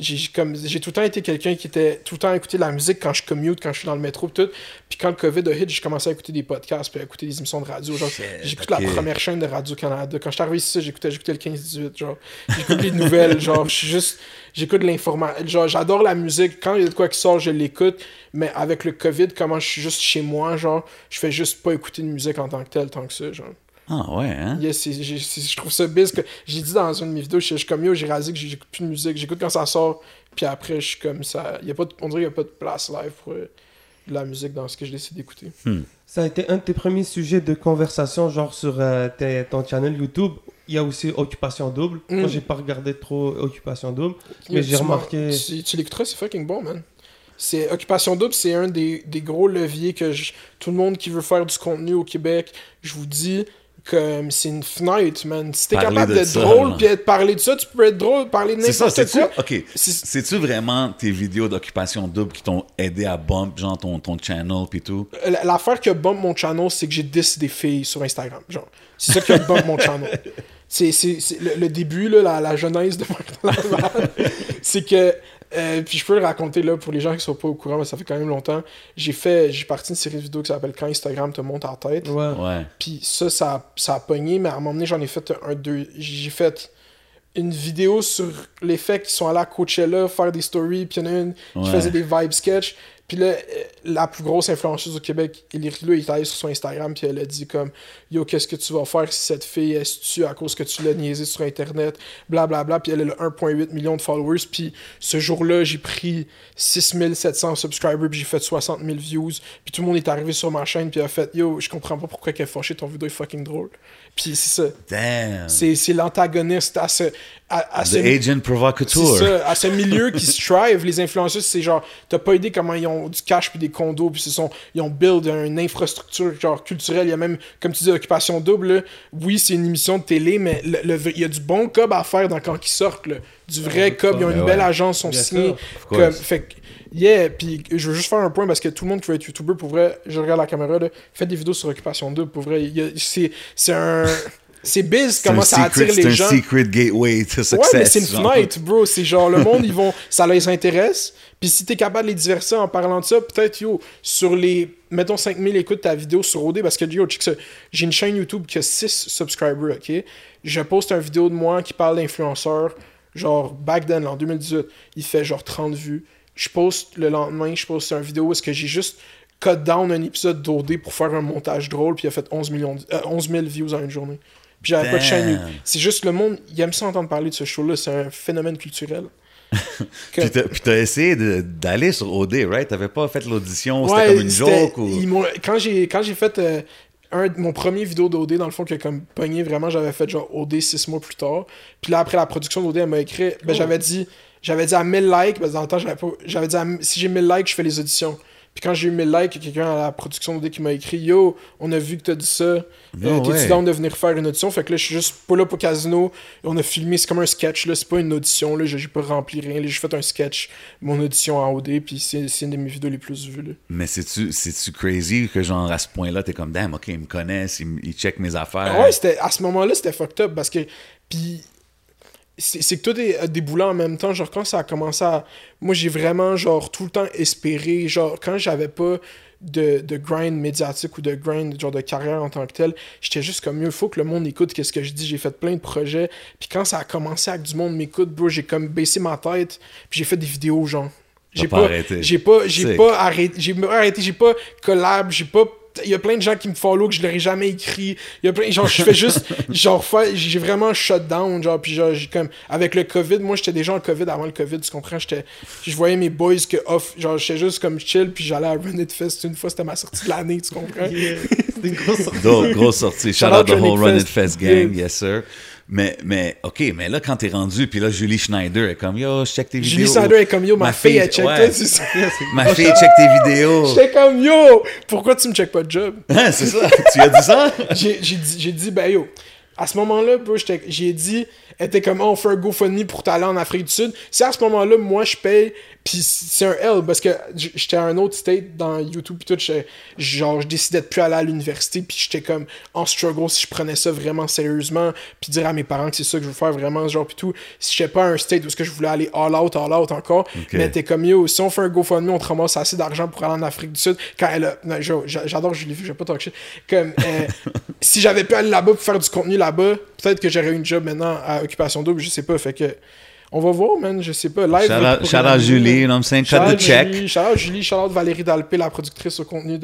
j'ai comme j'ai tout le temps été quelqu'un qui était tout le temps à écouter de la musique quand je commute, quand je suis dans le métro tout. Puis quand le COVID a hit, j'ai commencé à écouter des podcasts puis à écouter des émissions de radio, genre j'écoute la première chaîne de Radio Canada. Quand je suis arrivé ici, j'écoutais j'écoutais le 15 18, genre j'écoute les nouvelles, genre je suis juste j'écoute l'information, genre j'adore la musique, quand il y a de quoi qui sort, je l'écoute, mais avec le COVID, comment je suis juste chez moi, genre je fais juste pas écouter de musique en tant que telle tant que ça, genre. Ah ouais, hein? Yes, c'est- j'ai- c'est- je trouve ça biz que j'ai dit dans une de mes vidéos, je suis comme yo, j'ai réalisé que j'écoute plus de musique, j'écoute quand ça sort, puis après je suis comme ça, y a pas de- on dirait qu'il n'y a pas de place live pour euh, de la musique dans ce que je décide d'écouter. Ça a été un de tes premiers sujets de conversation, genre sur euh, tes- ton channel YouTube. Il y a aussi Occupation Double. Mm. Moi, j'ai pas regardé trop Occupation Double. Mais j'ai remarqué- Tu, tu l'écouteras, c'est fucking bon, man. C'est Occupation Double, c'est un des, des gros leviers que je- tout le monde qui veut faire du contenu au Québec, je vous dis que c'est une fenêtre, man. Si t'es capable de d'être drôle, puis être parler de ça, tu peux être drôle, parler de C'est ça, n'importe quoi. Ok. C'est- C'est-tu vraiment tes vidéos d'occupation double qui t'ont aidé à bump, genre ton, ton channel pis tout? L- L'affaire qui a bump mon channel, c'est que j'ai 10 des filles sur Instagram. Genre, c'est ça qui a bump mon channel. C'est, le, le début, là, la, la genèse de Laval, c'est que, euh, puis je peux le raconter là pour les gens qui sont pas au courant, mais ça fait quand même longtemps. J'ai fait, j'ai parti une série de vidéos qui s'appelle Quand Instagram te monte en tête. Ouais. Ouais. Puis ça, ça, a- ça a pogné, mais à un moment donné, j'en ai fait un, deux. J'ai fait une vidéo sur les faits qui sont allés à Coachella faire des stories, puis il y en a une qui Ouais. faisait des vibe sketch. Puis là, euh, la plus grosse influenceuse au Québec, Ellie Rilou, elle est allée sur son Instagram, puis elle a dit comme Yo, qu'est-ce que tu vas faire si cette fille est tue à cause que tu l'as niaisé sur Internet, blablabla. Puis elle a 1,8 million de followers. Puis ce jour-là, j'ai pris 6700 subscribers, puis j'ai fait 60 000 views. Puis tout le monde est arrivé sur ma chaîne, puis a fait Yo, je comprends pas pourquoi qu'elle est fâchée, ton vidéo est fucking drôle. Puis c'est ça. Damn. C'est l'antagoniste à ce. À, à The ce agent c'est provocateur. ça, à ce milieu qui strive, les influenceurs, c'est genre, t'as pas idée comment ils ont du cash puis des condos, puis ils ont build une infrastructure genre culturelle, il y a même, comme tu dis, Occupation Double, oui, c'est une émission de télé, mais il y a du bon cob à faire dans quand ils sortent, là. du vrai cob, ils ont une ouais. belle agence, sont Bien signés, comme, fait yeah, puis je veux juste faire un point parce que tout le monde qui veut être YouTuber, pour vrai, je regarde la caméra, là, faites des vidéos sur Occupation Double, pour vrai, c'est c'est un... C'est biz C'est comment ça secret- attire les C'est gens. un secret gateway to success. Ouais, mais c'est une fenêtre, bro. C'est genre, le monde, ils vont. Ça les intéresse. Puis si t'es capable de les divertir en parlant de ça, peut-être, yo, sur les. Mettons 5000 écoutes ta vidéo sur OD, parce que. J'ai une chaîne YouTube qui a 6 subscribers, ok? Je poste une vidéo de moi qui parle d'influenceurs. Genre, back then, en 2018, il fait genre 30 vues. Je poste le lendemain, je poste une vidéo où est-ce que j'ai juste cut down un épisode d'OD pour faire un montage drôle, puis il a fait 11, millions de- euh, 11 000 views en une journée. Puis j'avais pas de chaîne. C'est juste le monde, il aime ça entendre parler de ce show-là. C'est un phénomène culturel. Que- Puis t'as- essayé d'aller sur OD, right? T'avais pas fait l'audition, Ouais, c'était comme une joke ou... Quand j'ai quand j'ai fait euh, un, mon premier vidéo d'OD, dans le fond, qui a comme pogné vraiment, j'avais fait genre OD six mois plus tard. Puis là, après la production d'OD, elle m'a écrit, ben Oh. j'avais dit, j'avais dit à 1000 likes, parce que dans le temps, j'avais pas. J'avais dit à- si j'ai 1000 likes, je fais les auditions. Puis quand j'ai eu 1000 likes, il y a quelqu'un à la production de qui m'a écrit Yo, on a vu que t'as dit ça. Euh, No T'es-tu down de venir faire une audition? Fait que là, je suis juste pas là pour casino. On a filmé, c'est comme un sketch, là. C'est pas une audition, là. J'ai pas rempli rien. là. J'ai fait un sketch, mon audition en OD, puis c'est une de mes vidéos les plus vues, là. Mais c'est-tu crazy que, genre, à ce point-là, t'es comme, damn, OK, ils me connaissent, ils, checkent mes affaires? Ah Ouais, à ce moment-là, c'était fucked up parce que. Puis. C'est que tout des, des boulets en même temps. Genre, quand ça a commencé à. Moi, j'ai vraiment, genre, tout le temps espéré. Genre, quand j'avais pas de, de grind médiatique ou de grind, genre, de carrière en tant que tel, j'étais juste comme, mieux, faut que le monde écoute qu'est-ce que je dis. J'ai fait plein de projets. Puis quand ça a commencé à que du monde m'écoute, bro, j'ai comme baissé ma tête. Puis j'ai fait des vidéos, genre. J'ai pas pas, arrêté. j'ai pas, j'ai pas arrêté, j'ai pas collab, j'ai pas il y a plein de gens qui me follow que je leur ai jamais écrit. Il y a plein genre je fais juste genre j'ai vraiment shut down genre puis genre j'ai comme avec le Covid, moi j'étais déjà en Covid avant le Covid, tu comprends, j'étais je voyais mes boys que off, genre j'étais juste comme chill puis j'allais à Run It Fest une fois, c'était ma sortie de l'année, tu comprends? Yeah. C'était une grosse sortie. Grosse sortie. Shout Shout out out the whole Run It Fest. Fest gang, Yeah. yes sir. Mais, mais, OK, mais là, quand t'es rendu, puis là, Julie Schneider est comme, yo, je check tes vidéos. Julie Snyder est comme yo, ma, Ma fille, elle check ouais. ça. Ma fille check tes vidéos. J'étais comme yo, pourquoi tu me check pas de job? Hein, c'est ça? tu as dit ça? j'ai j'ai dit, j'ai dit, ben yo, à ce moment-là, bro, j'ai dit, elle était comme, oh, on fait un GoFundMe pour t'aller en Afrique du Sud. Si à ce moment-là, moi, je paye, puis c'est un L, parce que j'étais à un autre state dans YouTube, puis tout, genre, je décidais de plus aller à l'université, puis j'étais comme en struggle si je prenais ça vraiment sérieusement, puis dire à mes parents que c'est ça que je veux faire vraiment, genre, puis tout. Si j'étais pas à un state où est-ce que je voulais aller all out, all out encore, mais t'es comme, yo, si on fait un GoFundMe, on te ramasse assez d'argent pour aller en Afrique du Sud. Quand elle a, j'adore Julie, je vais pas talk shit. Comme, euh, si j'avais pu aller là-bas pour faire du contenu là-bas, peut-être que j'aurais eu une job maintenant à Occupation Double, je sais pas. Fait que, on va voir, man, je sais pas. Live. Shout out, Julie, Cut out the check. Julie, shout out Julie, shout out Valérie Dalpé, la productrice au contenu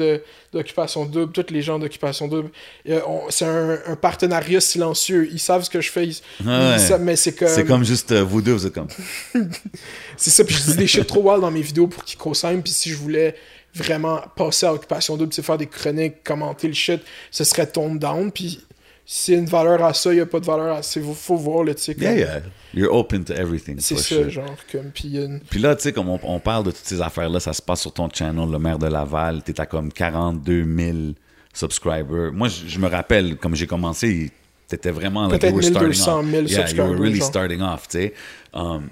d'Occupation Double, tous les gens d'Occupation Double. Euh, c'est un, un partenariat silencieux. Ils savent ce que je fais, ils- ils Ouais. savent, mais c'est comme. C'est comme juste euh, vous deux, vous êtes comme. C'est ça, puis je dis des shit trop wild dans mes vidéos pour qu'ils co-signent, puis si je voulais vraiment passer à Occupation Double, c'est faire des chroniques, commenter le shit, ce serait tone down, puis s'il y a une valeur à ça, il n'y a pas de valeur à ça, il faut, voir, là, tu sais, comme- Yeah, yeah. You're open to everything. c'est ça, sure. genre, comme, puis une- Puis là, tu sais, comme on, on parle de toutes ces affaires-là, ça se passe sur ton channel, le maire de Laval, t'es à comme 42 000 subscribers. Moi, je, je me rappelle, comme j'ai commencé, t'étais vraiment... like, Peut-être starting 1200 off. 000 Yeah, you were subscribers, really genre. starting off, tu sais. Um,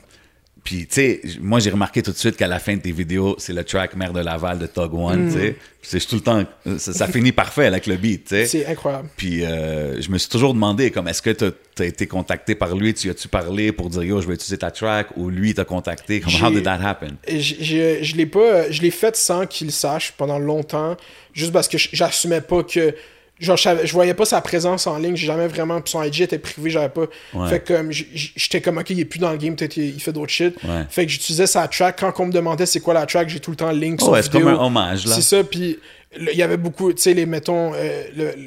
puis, tu sais, moi, j'ai remarqué tout de suite qu'à la fin de tes vidéos, c'est le track Maire de Laval de Tog One, tu Mm. sais. Puis C'est tout le temps... Ça, ça finit parfait avec le beat, tu sais. c'est incroyable. Puis euh, je me suis toujours demandé, comme, est-ce que tu as été contacté par lui, tu as-tu parlé pour dire, yo, je vais utiliser ta track, ou lui t'a contacté, comme, how did that happen? Et j- j'ai- je l'ai pas je l'ai fait sans qu'il sache pendant longtemps juste parce que j'assumais pas que genre je, voyais pas sa présence en ligne j'ai jamais vraiment puis son IG était privé j'avais pas Ouais. fait que comme j'étais comme ok il est plus dans le game peut-être il, fait d'autres shit Ouais. fait que j'utilisais sa track quand on me demandait c'est quoi la track j'ai tout le temps le link Oh, sur ouais, c'est comme un hommage, là. c'est ça puis il y avait beaucoup tu sais les mettons euh,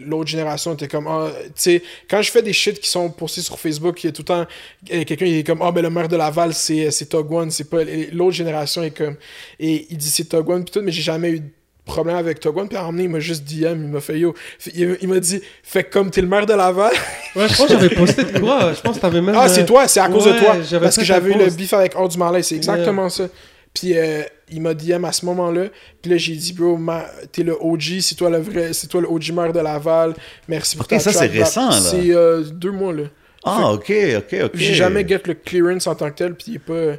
l'autre génération était comme ah, tu sais quand je fais des shit qui sont postés sur Facebook il y a tout le temps euh, quelqu'un il est comme ah ben le maire de Laval c'est c'est Tog One c'est pas l'autre génération est comme et il dit c'est Tog One puis tout mais j'ai jamais eu de problème avec Tog One puis à un moment il m'a juste DM il m'a fait yo il, il m'a dit fait comme t'es le maire de Laval Ouais, je pense que j'avais posté de quoi. Je pense que t'avais même. ah c'est toi c'est à cause ouais, de toi parce que fait j'avais eu le bif avec Hors du Malais c'est exactement ça puis euh, il m'a DM à ce moment-là. Puis là, j'ai dit, bro, ma- t'es le OG, c'est toi le vrai, c'est toi le OG maire de Laval. Merci pour Ok, ta ça, c'est récent, là. C'est euh, deux mois, là. Ah, ok, ok, ok. J'ai jamais get le clearance en tant que tel, puis il est pas,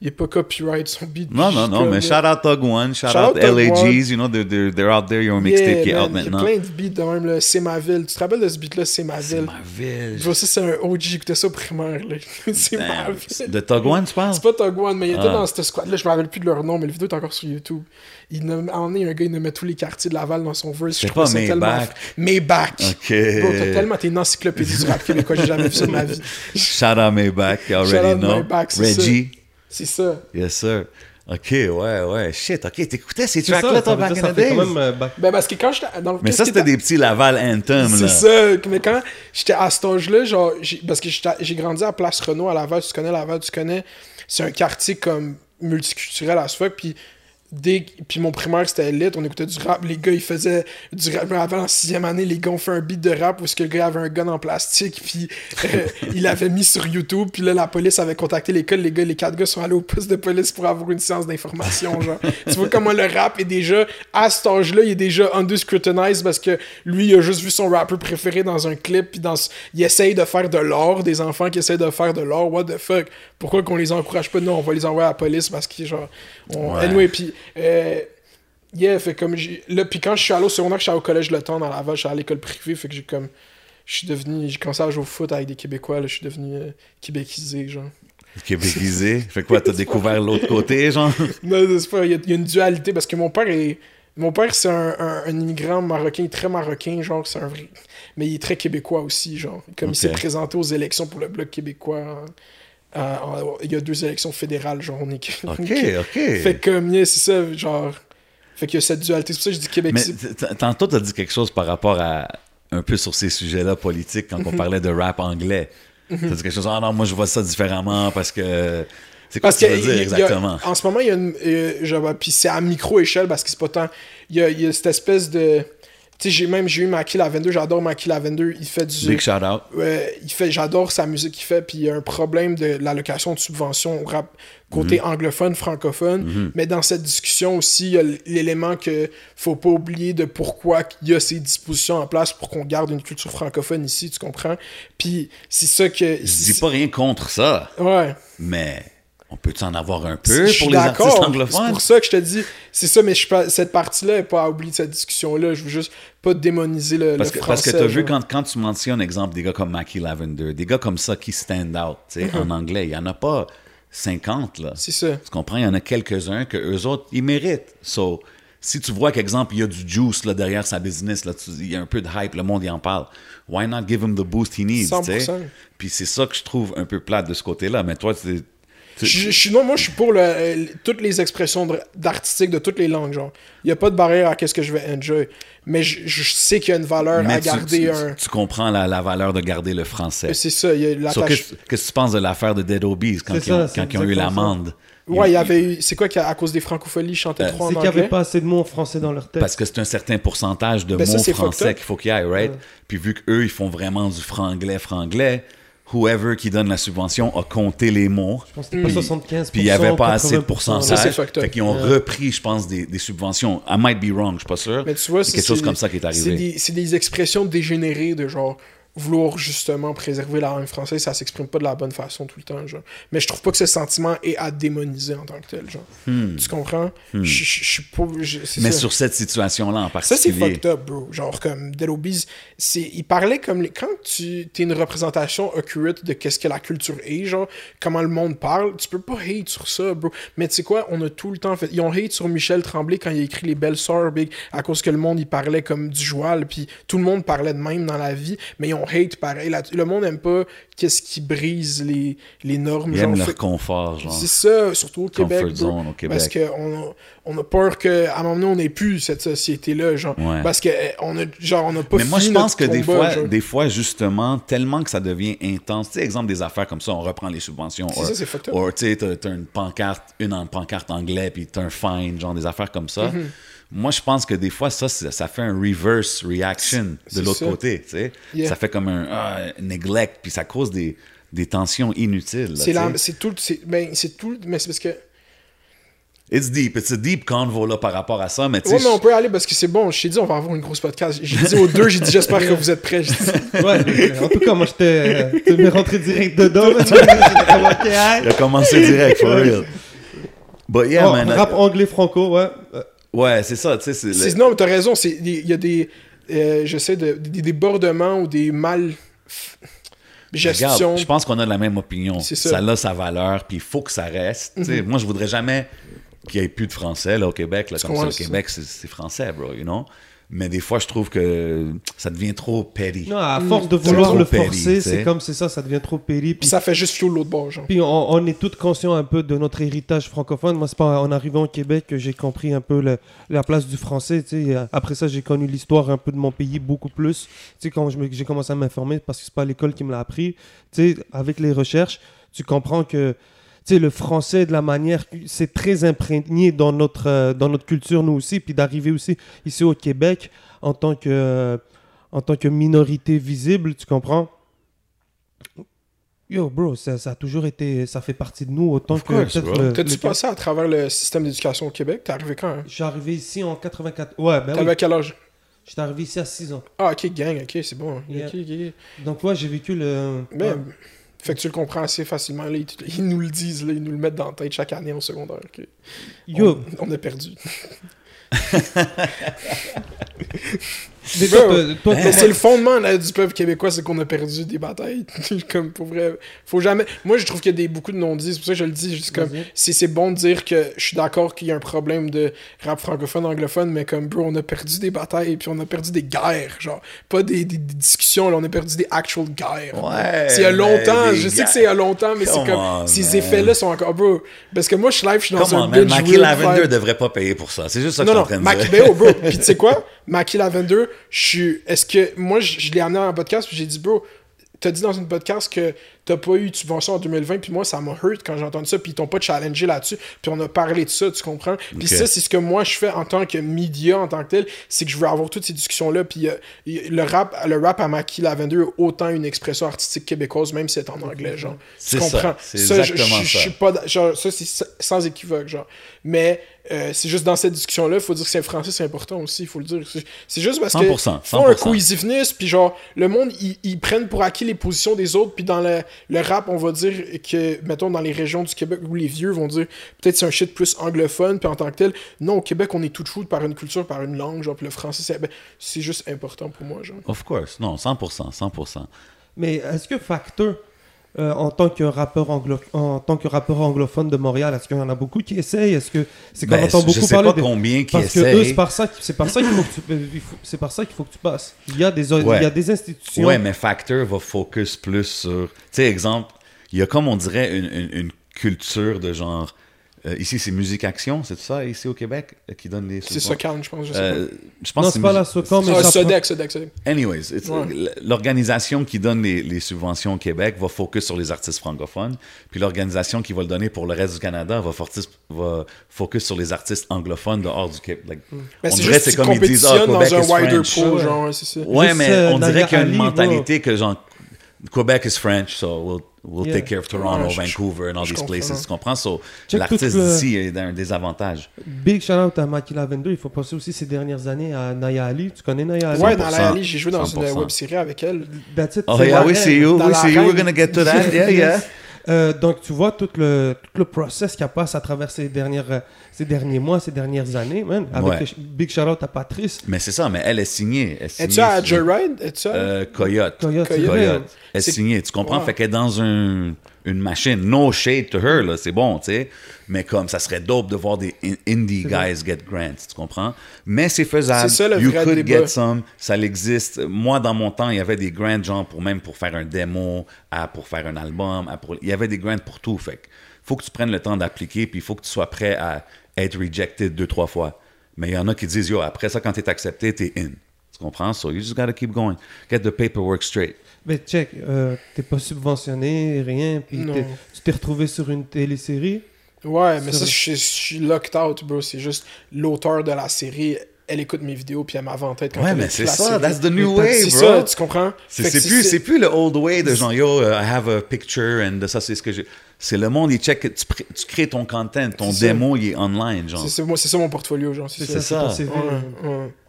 il est pas copyright son beat. Non, non, non, mais shout out Tog One, shout, Shout out. LAGs, you know, they're, they're, they're out there, ont un mixtape qui est out Il y a maintenant. plein de beats de même. C'est ma ville. Tu te rappelles de ce beat-là, C'est ma C'est ville? ma ville. Bro, ça, c'est un OG, j'écoutais ça au primaire, là. c'est ma Damn. ville. De Tog One, tu parles? C'est pas Tog One, mais il était Ah. dans cette squad-là. Je me rappelle plus de leur nom, mais la vidéo est encore sur YouTube. Il nomme, un gars, il nommait tous les quartiers de Laval dans son verse. C'est Je pas ça tellement- Maybach. Maybach. Ok. Bro, t'as tellement, t'es une encyclopédie du rap québécois, j'ai jamais vu ça de ma vie. Shout out Maybach, already know. Maybach, c'est Reggie, C'est ça. yes sir. Ok, ouais, ouais, shit, ok, t'écoutais ces C'est tracks-là, toi, back in ça the days? quand même. euh, back- Ben, parce que quand j'étais dans le. Mais ça, c'était était- des petits Laval Anthem, C'est là. ça. Mais quand j'étais à cet âge-là, genre, j'ai- parce que j'ai grandi à Place Renault à Laval, tu connais Laval, tu connais. C'est un quartier comme multiculturel à ce fuck. Puis dès puis mon primaire c'était lit, on écoutait du rap, les gars ils faisaient du rap avant en sixième année, les gars ont fait un beat de rap où que le gars avait un gun en plastique puis euh, il l'avait mis sur YouTube puis là la police avait contacté l'école, les gars les quatre gars sont allés au poste de police pour avoir une séance d'information genre. tu vois comment le rap est déjà à cet âge-là, il est déjà under scrutinized parce que lui il a juste vu son rappeur préféré dans un clip puis dans ce- il essaye de faire de l'or, des enfants qui essayent de faire de l'or, what the fuck? Pourquoi qu'on les encourage pas? Non, on va les envoyer à la police parce qu'ils genre on... Ouais. anyway puis euh, yeah, fait comme j'ai. Là, puis quand je suis allé au secondaire, je suis allé au collège Le Temps dans Laval, je suis allé à l'école privée, fait que j'ai comme. Je suis devenu. J'ai commencé à jouer au foot avec des Québécois, là, je suis devenu euh, québécisé, genre. Québécisé. Fait quoi, t'as découvert l'autre côté, genre? Non, c'est pas. Il y, a- il y a une dualité parce que mon père est. Mon père, c'est un, un- un immigrant marocain, très marocain, genre, c'est un vrai. Mais il est très québécois aussi, genre. Comme il s'est présenté aux élections pour le Bloc québécois. en- il y a deux élections fédérales, genre, on est. OK, OK. Fait comme, yeah, c'est ça, genre. Fait qu'il y a cette dualité. C'est pour ça que je dis Québec. Mais tantôt, t'as dit quelque chose par rapport à un peu sur ces sujets-là politiques quand on Mhm. parlait de rap anglais. T'as dit quelque chose, ah non, moi je vois ça différemment parce que. C'est quoi Parce que que tu veux dire a- exactement? en ce moment, il y a une. euh, genre, puis c'est à micro-échelle parce que c'est pas tant. Il y a, il y a cette espèce de. Tu sais, j'ai même j'ai eu Mackie Lavender, j'adore Mackie Lavender. Il fait du. Big shout out. Ouais, il fait, j'adore sa musique qu'il fait, puis il y a un problème de l'allocation de subventions au rap côté Mhm. anglophone, francophone. Mais dans cette discussion aussi, il y a l'élément que faut pas oublier de pourquoi il y a ces dispositions en place pour qu'on garde une culture francophone ici, tu comprends? Puis c'est ça que. Je dis pas rien contre ça, Ouais. mais on peut en avoir un peu pour les artistes d'accord. C'est anglophones? pour ça que je te dis, c'est ça, mais je cette partie-là n'est pas à oublier de cette discussion-là. Je veux juste pas démoniser le, Parce le que, français. parce que t'as vu genre. quand, quand tu mentionnes, exemple, des gars comme Mackie Lavender, des gars comme ça qui stand out, tu sais, en anglais, il y en a pas 50, là. C'est ça. Tu comprends? Il y en a quelques-uns que eux autres, ils méritent. So, si tu vois qu'exemple, il y a du juice là, derrière sa business, là, tu- il y a un peu de hype, le monde y en parle. Why not give him the boost he needs? tu sais? 100%. Puis c'est ça que je trouve un peu plate de ce côté-là. Mais toi, tu, tu- Je, je suis, non, moi, je suis pour le- euh, toutes les expressions d'artistique de toutes les langues. genre. Il n'y a pas de barrière à qu'est-ce que je vais enjoy. Mais je, je sais qu'il y a une valeur mais à tu- garder tu, un. tu comprends la, la valeur de garder le français. C'est ça, il y a So, l'attache. Qu'est-ce que tu penses de l'affaire de Dead Obies quand, ils, ont, ça, c'est quand ils ont eu l'amende? Ouais, il y avait eu. C'est quoi qu'à à cause des francophonies, ils chantaient Euh, trop en C'est qu'il n'y anglais? avait pas assez de mots en français dans leur tête. Parce que c'est un certain pourcentage de Ben mots français qu'il faut qu'il y ait, right? Puis vu qu'eux, ils font vraiment du franglais, franglais, whoever qui donne la subvention a compté les mots. Je pense que c'était pas Puis- 75 Puis il n'y avait pas assez de 80%. pourcentage. Ça. Fait qu'ils ont repris, je pense, des, des subventions. I might be wrong, je suis pas sûr. Mais tu vois, c'est quelque chose comme ça qui est C'est arrivé. des, c'est des expressions dégénérées de genre vouloir justement préserver la langue française, ça s'exprime pas de la bonne façon tout le temps, genre. Mais je trouve pas que ce sentiment est à démoniser en tant que tel, genre. Tu comprends? Je je- je suis pas... je- c'est Hmm. Mais ça. sur cette situation-là en Ça, c'est particulier. fucked up, bro. Genre, comme Dead Obies, c'est... Il parlait comme... les- Quand tu t'es une représentation accurate de qu'est-ce que la culture est, genre, comment le monde parle, tu peux pas hate sur ça, bro. Mais tu sais quoi, on a tout le temps fait... Ils ont hate sur Michel Tremblay quand il a écrit Les Belles Sœurs, big, à cause que le monde, il parlait comme du joual, puis tout le monde parlait de même dans la vie, mais ils ont hate pareil. là- le monde aime pas qu'est-ce qui brise les, les normes, Ils genre. aiment leur Fait- confort, genre. c'est ça, surtout au Québec. Comfort bro. zone au Québec. Parce qu'on a, on a peur qu'à un moment donné, on n'ait plus cette société-là. Genre, Ouais. Parce que eh, a, genre, on a pas Mais moi, je pense que des fois, genre. des fois, justement, tellement que ça devient intense. Tu sais, exemple des affaires comme ça, on reprend les subventions. C'est ça, c'est fucked up. Or, tu sais, t'as t'as une pancarte, une en pancarte anglais, puis t'as un fine, genre des affaires comme ça. Mm-hmm. Moi, je pense que des fois, ça, ça ça fait un reverse reaction de l'autre côté, tu sais. Yeah. Ça fait comme un ah, neglect, puis ça cause des, des tensions inutiles. C'est tout, c'est, ben, tout, mais c'est parce que. It's deep, it's a deep convo là par rapport à ça, mais tu sais, Ouais, mais on peut aller parce que c'est bon. Je t'ai dit, on va avoir une grosse podcast. J'ai dit aux deux, j'ai dit, j'espère que vous êtes prêts. Dit, Ouais, euh, en tout cas, moi, j'étais. euh, Tu m'es rentré direct dedans. il a commencé direct, for real. But yeah, Oh, man. rap anglais franco, ouais. Ouais, c'est ça, tu sais. le- non, mais t'as raison. c'est- Il y a des, euh, je sais, de- des débordements ou des mal. gestion. Regarde, je pense qu'on a la même opinion. Ça. ça. a sa valeur, puis il faut que ça reste. Sais, Moi, je voudrais jamais qu'il n'y ait plus de français là, au Québec. Là, comme ça, c'est Québec, c'est c'est français, bro, you know? Mais des fois, je trouve que ça devient trop petty. Non, à force de C'est vouloir le forcer, c'est comme c'est ça, ça devient trop péri. Puis Puis, ça fait juste fuel l'autre bord, genre. puis on, on est tous conscients un peu de notre héritage francophone. Moi, c'est pas en arrivant au Québec que j'ai compris un peu le- la place du français. tu sais. Après ça, j'ai connu l'histoire un peu de mon pays beaucoup plus. Tu sais, quand je me- j'ai commencé à m'informer, parce que c'est pas l'école qui me l'a appris, tu sais, avec les recherches, tu comprends que sais, le français de la manière, c'est très imprégné dans notre, euh, dans notre culture, nous aussi, puis d'arriver aussi ici au Québec en tant que, euh, en tant que minorité visible, tu comprends? Yo, bro, ça, ça a toujours été, ça fait partie de nous autant que T'as-tu le- passé à travers le système d'éducation au Québec? T'es arrivé quand? hein? Je suis arrivé ici en 84. Ouais, ben T'avais oui. quel âge? Je suis arrivé ici à 6 ans. Ah, ok, gang, ok, c'est bon. Yeah. Donc, ouais, j'ai vécu le. Ouais. Fait que tu le comprends assez facilement. Là, ils, ils nous le disent, là, ils nous le mettent dans la tête chaque année au secondaire. On, on a perdu. c'est le fondement là, du peuple québécois, c'est qu'on a perdu des batailles. comme pour vrai. Faut jamais. Moi, je trouve qu'il y a des, beaucoup de non-dits. C'est pour ça que je le dis. Juste comme, c'est, bon de dire que je suis d'accord qu'il y a un problème de rap francophone, anglophone, mais comme, bro, on a perdu des batailles, puis on a perdu des guerres. Genre, pas des, des- des discussions, là, on a perdu des actual guerres. Ouais, C'est il y a longtemps. Je sais que c'est il y a longtemps, mais c'est Come comme. on, ces man. effets-là sont encore. Bro, parce que moi, je suis live, je suis dans Comment, un man? Mackie reel Lavender devrait pas payer pour ça. C'est juste ça que Non, je suis non, en train de dire. Bro. Puis tu sais quoi? Mackie Lavender, je suis. Est-ce que. Moi, je, je l'ai amené un podcast, puis j'ai dit, bro, t'as dit dans une podcast que t'as pas eu subvention en 2020, puis moi, ça m'a hurt quand j'ai entendu ça, puis ils t'ont pas challengé là-dessus, puis on a parlé de ça, tu comprends? Puis ça, c'est ce que moi, je fais en tant que média, en tant que tel, c'est que je veux avoir toutes ces discussions-là, puis euh, le rap le rap à Lavender a autant une expression artistique québécoise, même si c'est en anglais, genre. Tu comprends? ça, exactement je, je suis pas genre ça c'est sans équivoque genre mais euh, c'est juste dans cette discussion là il faut dire que c'est français c'est important aussi il faut le dire c'est juste parce que 100%, ils font un 100%. cohesiveness puis genre le monde ils, ils prennent pour acquis les positions des autres puis dans le, le rap on va dire que mettons dans les régions du Québec où les vieux vont dire peut-être c'est un shit plus anglophone puis en tant que tel non au Québec on est tout food par une culture par une langue genre puis le français c'est ben, c'est juste important pour moi genre Of course. Non, 100%. 100%. Mais est-ce que Factor, euh, en, tant que rappeur anglo- en tant que rappeur anglophone de Montréal, est-ce qu'il y en a beaucoup qui essayent? Est-ce que c'est qu'on Ben, entend je beaucoup sais parler pas de- combien qui Parce que eux, essayent. c'est par ça, c'est par ça qu'il faut que tu, euh, c'est par ça qu'il faut que tu passes. Il y a des, Ouais. il y a des institutions. Ouais, mais Factor va focus plus sur. Tu sais, exemple, il y a comme on dirait une, une- une culture de genre. Euh, ici, c'est Musique Action, c'est ça, ici au Québec, euh, qui donne des. c'est Calme je pense je sais Euh, je pense non, que c'est pas la Socom, mais pas ah, Sodec Sodec Sodec Anyways, Ouais. l'organisation qui donne les, les subventions au Québec va focus sur les artistes francophones, puis l'organisation qui va le donner pour le reste du Canada va, fortis- va focus sur les artistes anglophones dehors du Québec. Like, Mais on c'est dirait juste c'est comme ils disent, ah, Québec dans un wider pool, genre, c'est ça. Ouais, Juste, mais euh, on dirait qu'il y a une Ali, mentalité que genre Québec is French, so we'll, we'll Yeah. take care of Toronto, Ouais, je- Vancouver, and all these places. Tu comprends? So, l'artiste d'ici est un désavantage. Big shout out à Mackie Lavender. Il faut penser aussi ces dernières années à Naya Ali. Tu connais Naya Ali? Ouais, 100%. Ali, j'ai joué dans une 100%. web série avec elle. That's it, Oh yeah, we see you, we see you. We're reine. gonna get to that. Yeah, yeah. Euh, donc, tu vois tout le, tout le process qui passe à travers ces, dernières, ces derniers mois, ces dernières années, man. Avec Ouais. le ch- big shout out à Patrice. Mais c'est ça, mais elle est signée. Elle est Es-tu signée à sur- Joyride? Es-tu à... Euh, Coyote. Coyote, Coyote. Coyote. Elle est signée, tu comprends? Fait qu'elle est dans un, une machine. No shade to her, là, c'est bon, tu sais. Mais comme ça serait dope de voir des in- indie guys get grants, tu comprends? Mais c'est faisable. C'est ça, le you vrai could débat. get some. Ça existe. Moi, dans mon temps, il y avait des grants, genre, pour même pour faire un démo, à, pour faire un album. à pour- il y avait des grants pour tout. Fait que faut que tu prennes le temps d'appliquer, puis il faut que tu sois prêt à être rejected deux, trois fois. Mais il y en a qui disent, yo, après ça, quand t'es accepté, t'es in. Tu comprends? So you just gotta keep going. Get the paperwork straight. Mais check, euh, t'es pas subventionné, rien, puis tu t'es retrouvé sur une télésérie. Ouais, mais Sur- ça, je suis- locked out, bro. C'est juste l'auteur de la série, elle écoute mes vidéos, puis elle tête quand Ouais, mais c'est ça, série. that's the new way, C'est bro. ça, tu comprends? C'est c'est plus, c'est plus le old way de genre, yo, uh, I have a picture and ça, c'est ce que j'ai. C'est le monde, il check, tu, pr- tu crées ton content, ton C'est ça. démo, il est online, genre. C'est ça, moi, c'est ça mon portfolio, genre. C'est C'est ça. ça,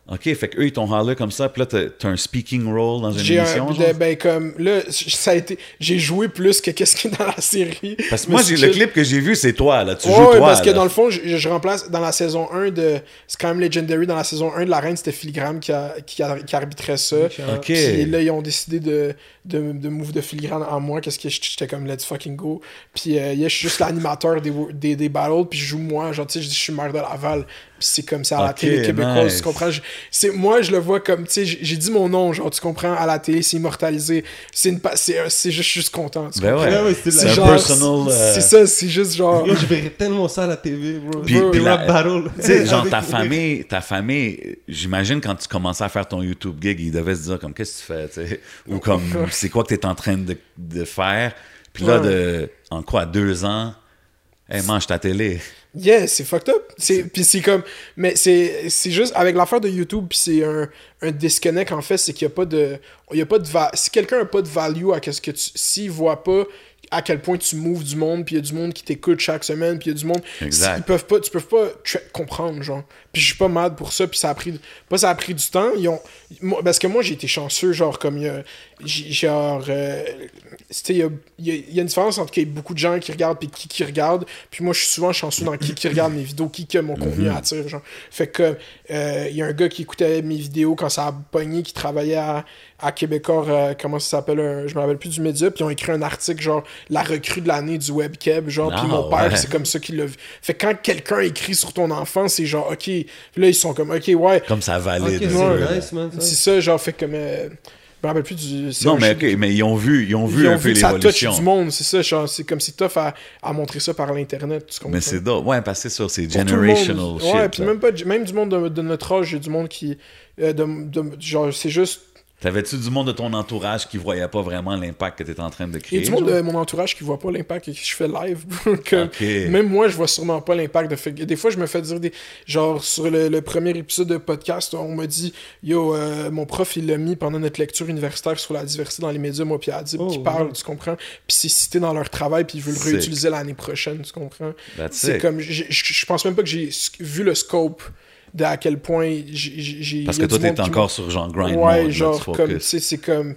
Ok, fait qu'eux, ils t'ont holler comme ça, puis là, t'as un speaking role dans une J'ai émission, un, genre? ben comme là ça a été j'ai joué plus que qu'est-ce qui est dans la série Parce que moi, j'ai le clip que j'ai vu, c'est toi, là. Tu Ouais, joues ouais, toi, parce que dans le fond, je, je remplace dans la saison 1 de. C'est quand même Legendary. Dans la saison 1 de La Reine, c'était Filigrane qui, a- qui, a- qui arbitrait ça. Ok. Puis là, ils ont décidé de, de, de move de Filigrane en moi. Qu'est-ce que j'étais comme let's fucking go. Puis euh, yeah, je suis juste l'animateur des, des, des battles. Puis je joue moi. Genre, tu sais, je dis je suis maire de Laval. C'est comme ça à la télé québécoise. nice. Tu comprends? Je- c'est, moi, je le vois comme, tu sais, j'ai dit mon nom. Genre, tu comprends? À la télé, c'est immortalisé. C'est, une, pa- c'est, juste, je suis juste content. tu Ben comprends? ouais. Ouais, ouais, c'est genre, personal. euh, C'est ça, c'est juste genre. Yo, je verrais tellement ça à la TV, bro. Puis- Bro, puis la- battle. Tu sais, genre ta famille, ta famille, j'imagine quand tu commençais à faire ton YouTube gig, ils devaient se dire comme qu'est-ce que tu fais, tu sais, ou comme c'est quoi que tu es en train de, de faire? Puis là, Ouais. de, en quoi, deux ans, Hey, mange ta télé. Yeah, c'est fucked up. C'est, puis c'est comme, mais c'est, c'est juste avec l'affaire de YouTube, puis c'est un, un disconnect en fait, c'est qu'il y a pas de, il y a pas de va- si quelqu'un a pas de value à qu'est-ce que tu, s'il voit pas à quel point tu moves du monde, puis il y a du monde qui t'écoute chaque semaine, puis il y a du monde, Exact. ils peuvent pas, tu peux pas comprendre genre. Puis je suis pas mad pour ça, puis ça a pris, pas ça a pris du temps, ils ont, moi- parce que moi j'ai été chanceux genre comme il y a, genre, euh, c'était il y a, y a- y a une différence entre qu'il y ait beaucoup de gens qui regardent puis qui qui regardent, puis moi je suis souvent chanceux dans qui qui regarde mes vidéos, qui que mon contenu attire genre. Fait que euh, il y a un gars qui écoutait mes vidéos quand ça a pogné, qui travaillait à, à Québécois, euh, comment ça s'appelle, un- je me rappelle plus du média, puis ils ont écrit un article genre la recrue de l'année du webkeb, genre, puis Ah, mon père, ouais. c'est comme ça qu'il l'a vu. Fait que quand quelqu'un écrit sur ton enfant, c'est genre, ok, là ils sont comme, ok, ouais, Comme ça valide. Ok, un ouais, peu, là. c'est nice, man. ça. c'est ça, genre, fait comme, euh, me rappelle plus du. Non, mais shit- ok, mais ils ont vu, ils ont vu ils ont un peu vu ça touche l'évolution. du monde, c'est ça, c'est comme c'est tough à, à montrer ça par l'internet, tu comprends? Mais c'est dope. Ouais, parce que c'est sûr, c'est monde. generational shit. Ouais, puis même, pas, même du monde de, de notre âge, j'ai du monde qui. euh, de, de- genre, c'est juste. T'avais-tu du monde de ton entourage qui voyait pas vraiment l'impact que t'étais en train de Il y créer? a du monde de mon entourage qui voit pas l'impact que je fais live. que. Même moi, je vois sûrement pas l'impact de Des fois, je me fais dire des. Genre, sur le, le premier épisode de podcast, on m'a dit Yo, euh, mon prof, il l'a mis pendant notre lecture universitaire sur la diversité dans les médias, moi, puis Adib, Oh, qui parle, ouais. tu comprends? Puis c'est cité dans leur travail, puis ils veulent le réutiliser l'année prochaine, tu comprends? That's C'est comme. Je je pense même pas que j'ai vu le scope de à quel point j'ai. Parce que toi, t'es qui encore sur genre grind Ouais, mode, genre, comme, c'est comme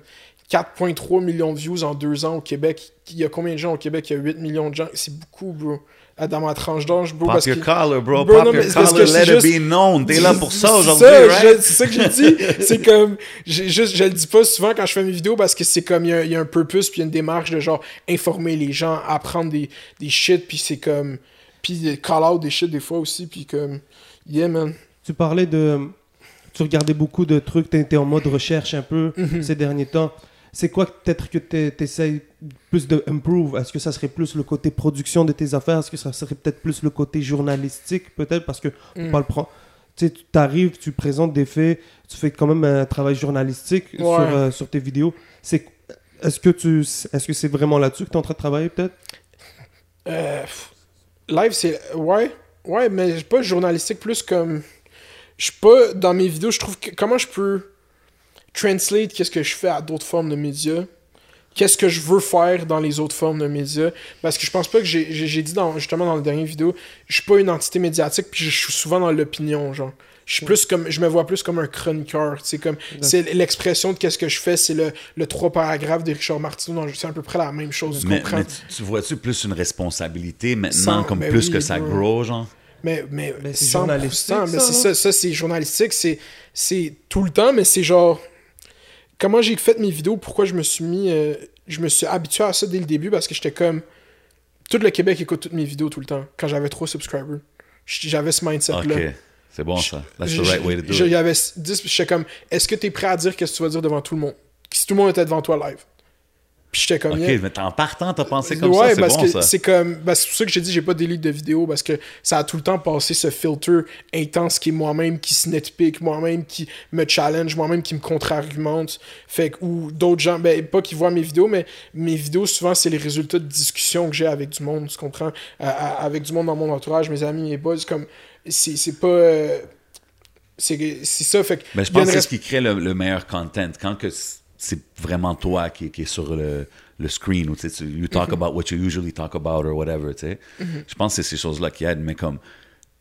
4,3 millions de views en deux ans au Québec. Il y a combien de gens au Québec? Il y a 8 millions de gens. C'est beaucoup, bro. Dans ma tranche d'âge, bro. Pop parce your que... collar, bro. Bro, Pop non, your collar, let c'est it juste- be known. T'es là pour ça aujourd'hui, right? C'est ça que j'ai dit. c'est comme. Juste, je le dis pas souvent quand je fais mes vidéos parce que c'est comme. Il y, a- il y a un purpose puis il y a une démarche de genre informer les gens, apprendre des, des shit, puis c'est comme. Puis call out des shit des fois aussi, puis comme. Yeah, man. Tu parlais de. Tu regardais beaucoup de trucs, tu étais en mode recherche un peu Mhm. ces derniers temps. C'est quoi peut-être que tu essayes plus de improve? Est-ce que ça serait plus le côté production de tes affaires? Est-ce que ça serait peut-être plus le côté journalistique Peut-être? Parce que on Mm. parle pro- Tu arrives, tu présentes des faits, tu fais quand même un travail journalistique sur, euh, sur tes vidéos. C'est est-ce que tu est-ce que c'est vraiment là-dessus que tu es en train de travailler peut-être? Euh, live, c'est. Ouais. Ouais, mais pas journalistique, plus comme. Je suis pas. Dans mes vidéos, je trouve que. Comment je peux. Translate qu'est-ce que je fais à d'autres formes de médias? Qu'est-ce que je veux faire dans les autres formes de médias? Parce que je pense pas que j'ai dit dans, justement dans la dernière vidéo, je suis pas une entité médiatique, puis je suis souvent dans l'opinion, genre. Je suis plus comme. Je me vois plus comme un chroniqueur. C'est comme. C'est l'expression de qu'est-ce que je fais, c'est le, le trois paragraphes de Richard Martineau. C'est à peu près la même chose. Tu Mais, tu, tu vois-tu plus une responsabilité maintenant, Sans- comme ben plus oui, que ça bro. grow, genre? Mais, mais, Mais c'est 100%, journalistique, mais ça, ça, ça c'est journalistique, c'est, c'est tout le temps, mais c'est genre. Comment j'ai fait mes vidéos, pourquoi je me suis mis. euh, je me suis habitué à ça dès le début parce que j'étais comme. Tout le Québec écoute toutes mes vidéos tout le temps, quand j'avais trop de subscribers. J'avais ce mindset-là. Ok, c'est bon ça. That's the right way to do j- it. J'avais 10, puis j'étais comme, est-ce que t'es prêt à dire qu'est-ce que tu vas dire devant tout le monde? Si tout le monde était devant toi live. Puis j'étais comme, Ok, yeah. mais en partant, t'as pensé comme ouais, ça, c'est parce bon que ça. c'est comme. ben, c'est pour ça que j'ai dit j'ai pas d'élite de vidéo parce que ça a tout le temps passé ce filter intense qui est moi-même, qui se netpick, moi-même qui me challenge, moi-même qui me contre-argumente. Fait que, ou d'autres gens, ben pas qui voient mes vidéos, mais mes vidéos souvent c'est les résultats de discussions que j'ai avec du monde, tu comprends? Euh, euh, avec du monde dans mon entourage, mes amis, mes boys, comme. C'est c'est pas. euh, c'est c'est ça, fait que. Mais je pense que c'est ce qui crée le, le meilleur content. Quand que c'est vraiment toi qui, qui est sur le, le screen ou tu sais, you talk Mm-hmm. about what you usually talk about or whatever, tu sais. Je pense que c'est ces choses-là qui aident, mais comme,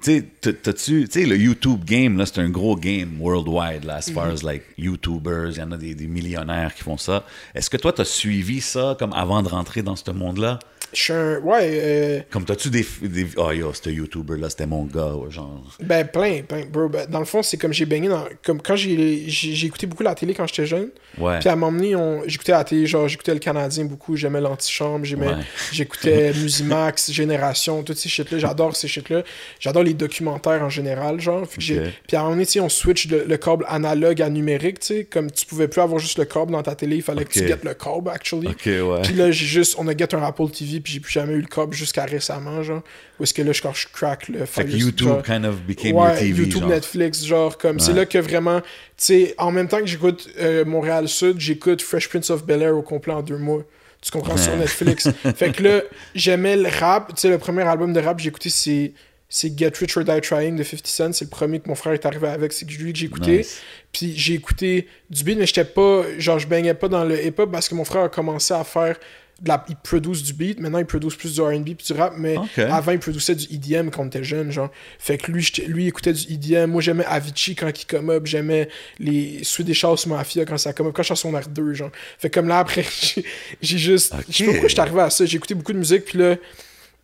tu sais, t'as- t'as-tu, tu sais, le YouTube game, là, c'est un gros game worldwide, là, as far Mm-hmm. as, like, YouTubers, il y en a des, des millionnaires qui font ça. Est-ce que toi, t'as suivi ça, comme, avant de rentrer dans ce monde-là? Je suis un. Ouais, euh, Comme, t'as-tu des, des, oh, yo, ce YouTuber-là, c'était mon gars, genre... Ben, plein, plein, bro. Ben, dans le fond, c'est comme j'ai baigné dans. Comme quand j'ai écouté beaucoup la télé quand j'étais jeune. Ouais. Puis à un moment donné, on- j'écoutais la télé, genre, j'écoutais le Canadien beaucoup, j'aimais l'antichambre, Ouais. j'écoutais Musimax, Génération, toutes ces shit-là. J'adore ces shit-là. J'adore les documentaires en général, genre. Ok. Puis à un moment donné, tu sais, on switch le, le câble analogue à numérique, tu sais. Comme tu pouvais plus avoir juste le câble dans ta télé, il fallait que tu guettes le câble, actually. Ouais. Puis là, j'ai juste, on a get un Apple TV, puis j'ai plus jamais eu le câble jusqu'à récemment, genre. Où est-ce que là, je, quand je crack le Fait que YouTube genre- kind of became ouais, your TV, YouTube, genre. Netflix, genre, comme, c'est là que vraiment, tu sais, en même temps que j'écoute euh, Montréal Sud, j'écoute Fresh Prince of Bel-Air au complet en deux mois. Tu comprends sur Ouais. Netflix. fait que là, j'aimais le rap. Tu sais, le premier album de rap que j'ai écouté, c'est c'est Get Rich or Die Trying de 50 Cent. C'est le premier que mon frère est arrivé avec. C'est lui que j'ai écouté. Nice. Puis j'ai écouté du beat, mais j'étais pas. Genre, je baignais pas dans le hip-hop parce que mon frère a commencé à faire. La, il produce du beat, maintenant il produce plus du RB puis du rap, mais avant il produisait du EDM quand on était jeune, genre. Fait que lui, lui il écoutait du EDM. Moi j'aimais Avicii quand il come up, j'aimais les Swedish House Mafia quand ça come up, quand je suis secondaire 2, genre. Fait que comme là après, j'ai juste. Je sais pas pourquoi j'étais arrivé à ça. J'ai écouté beaucoup de musique, puis là.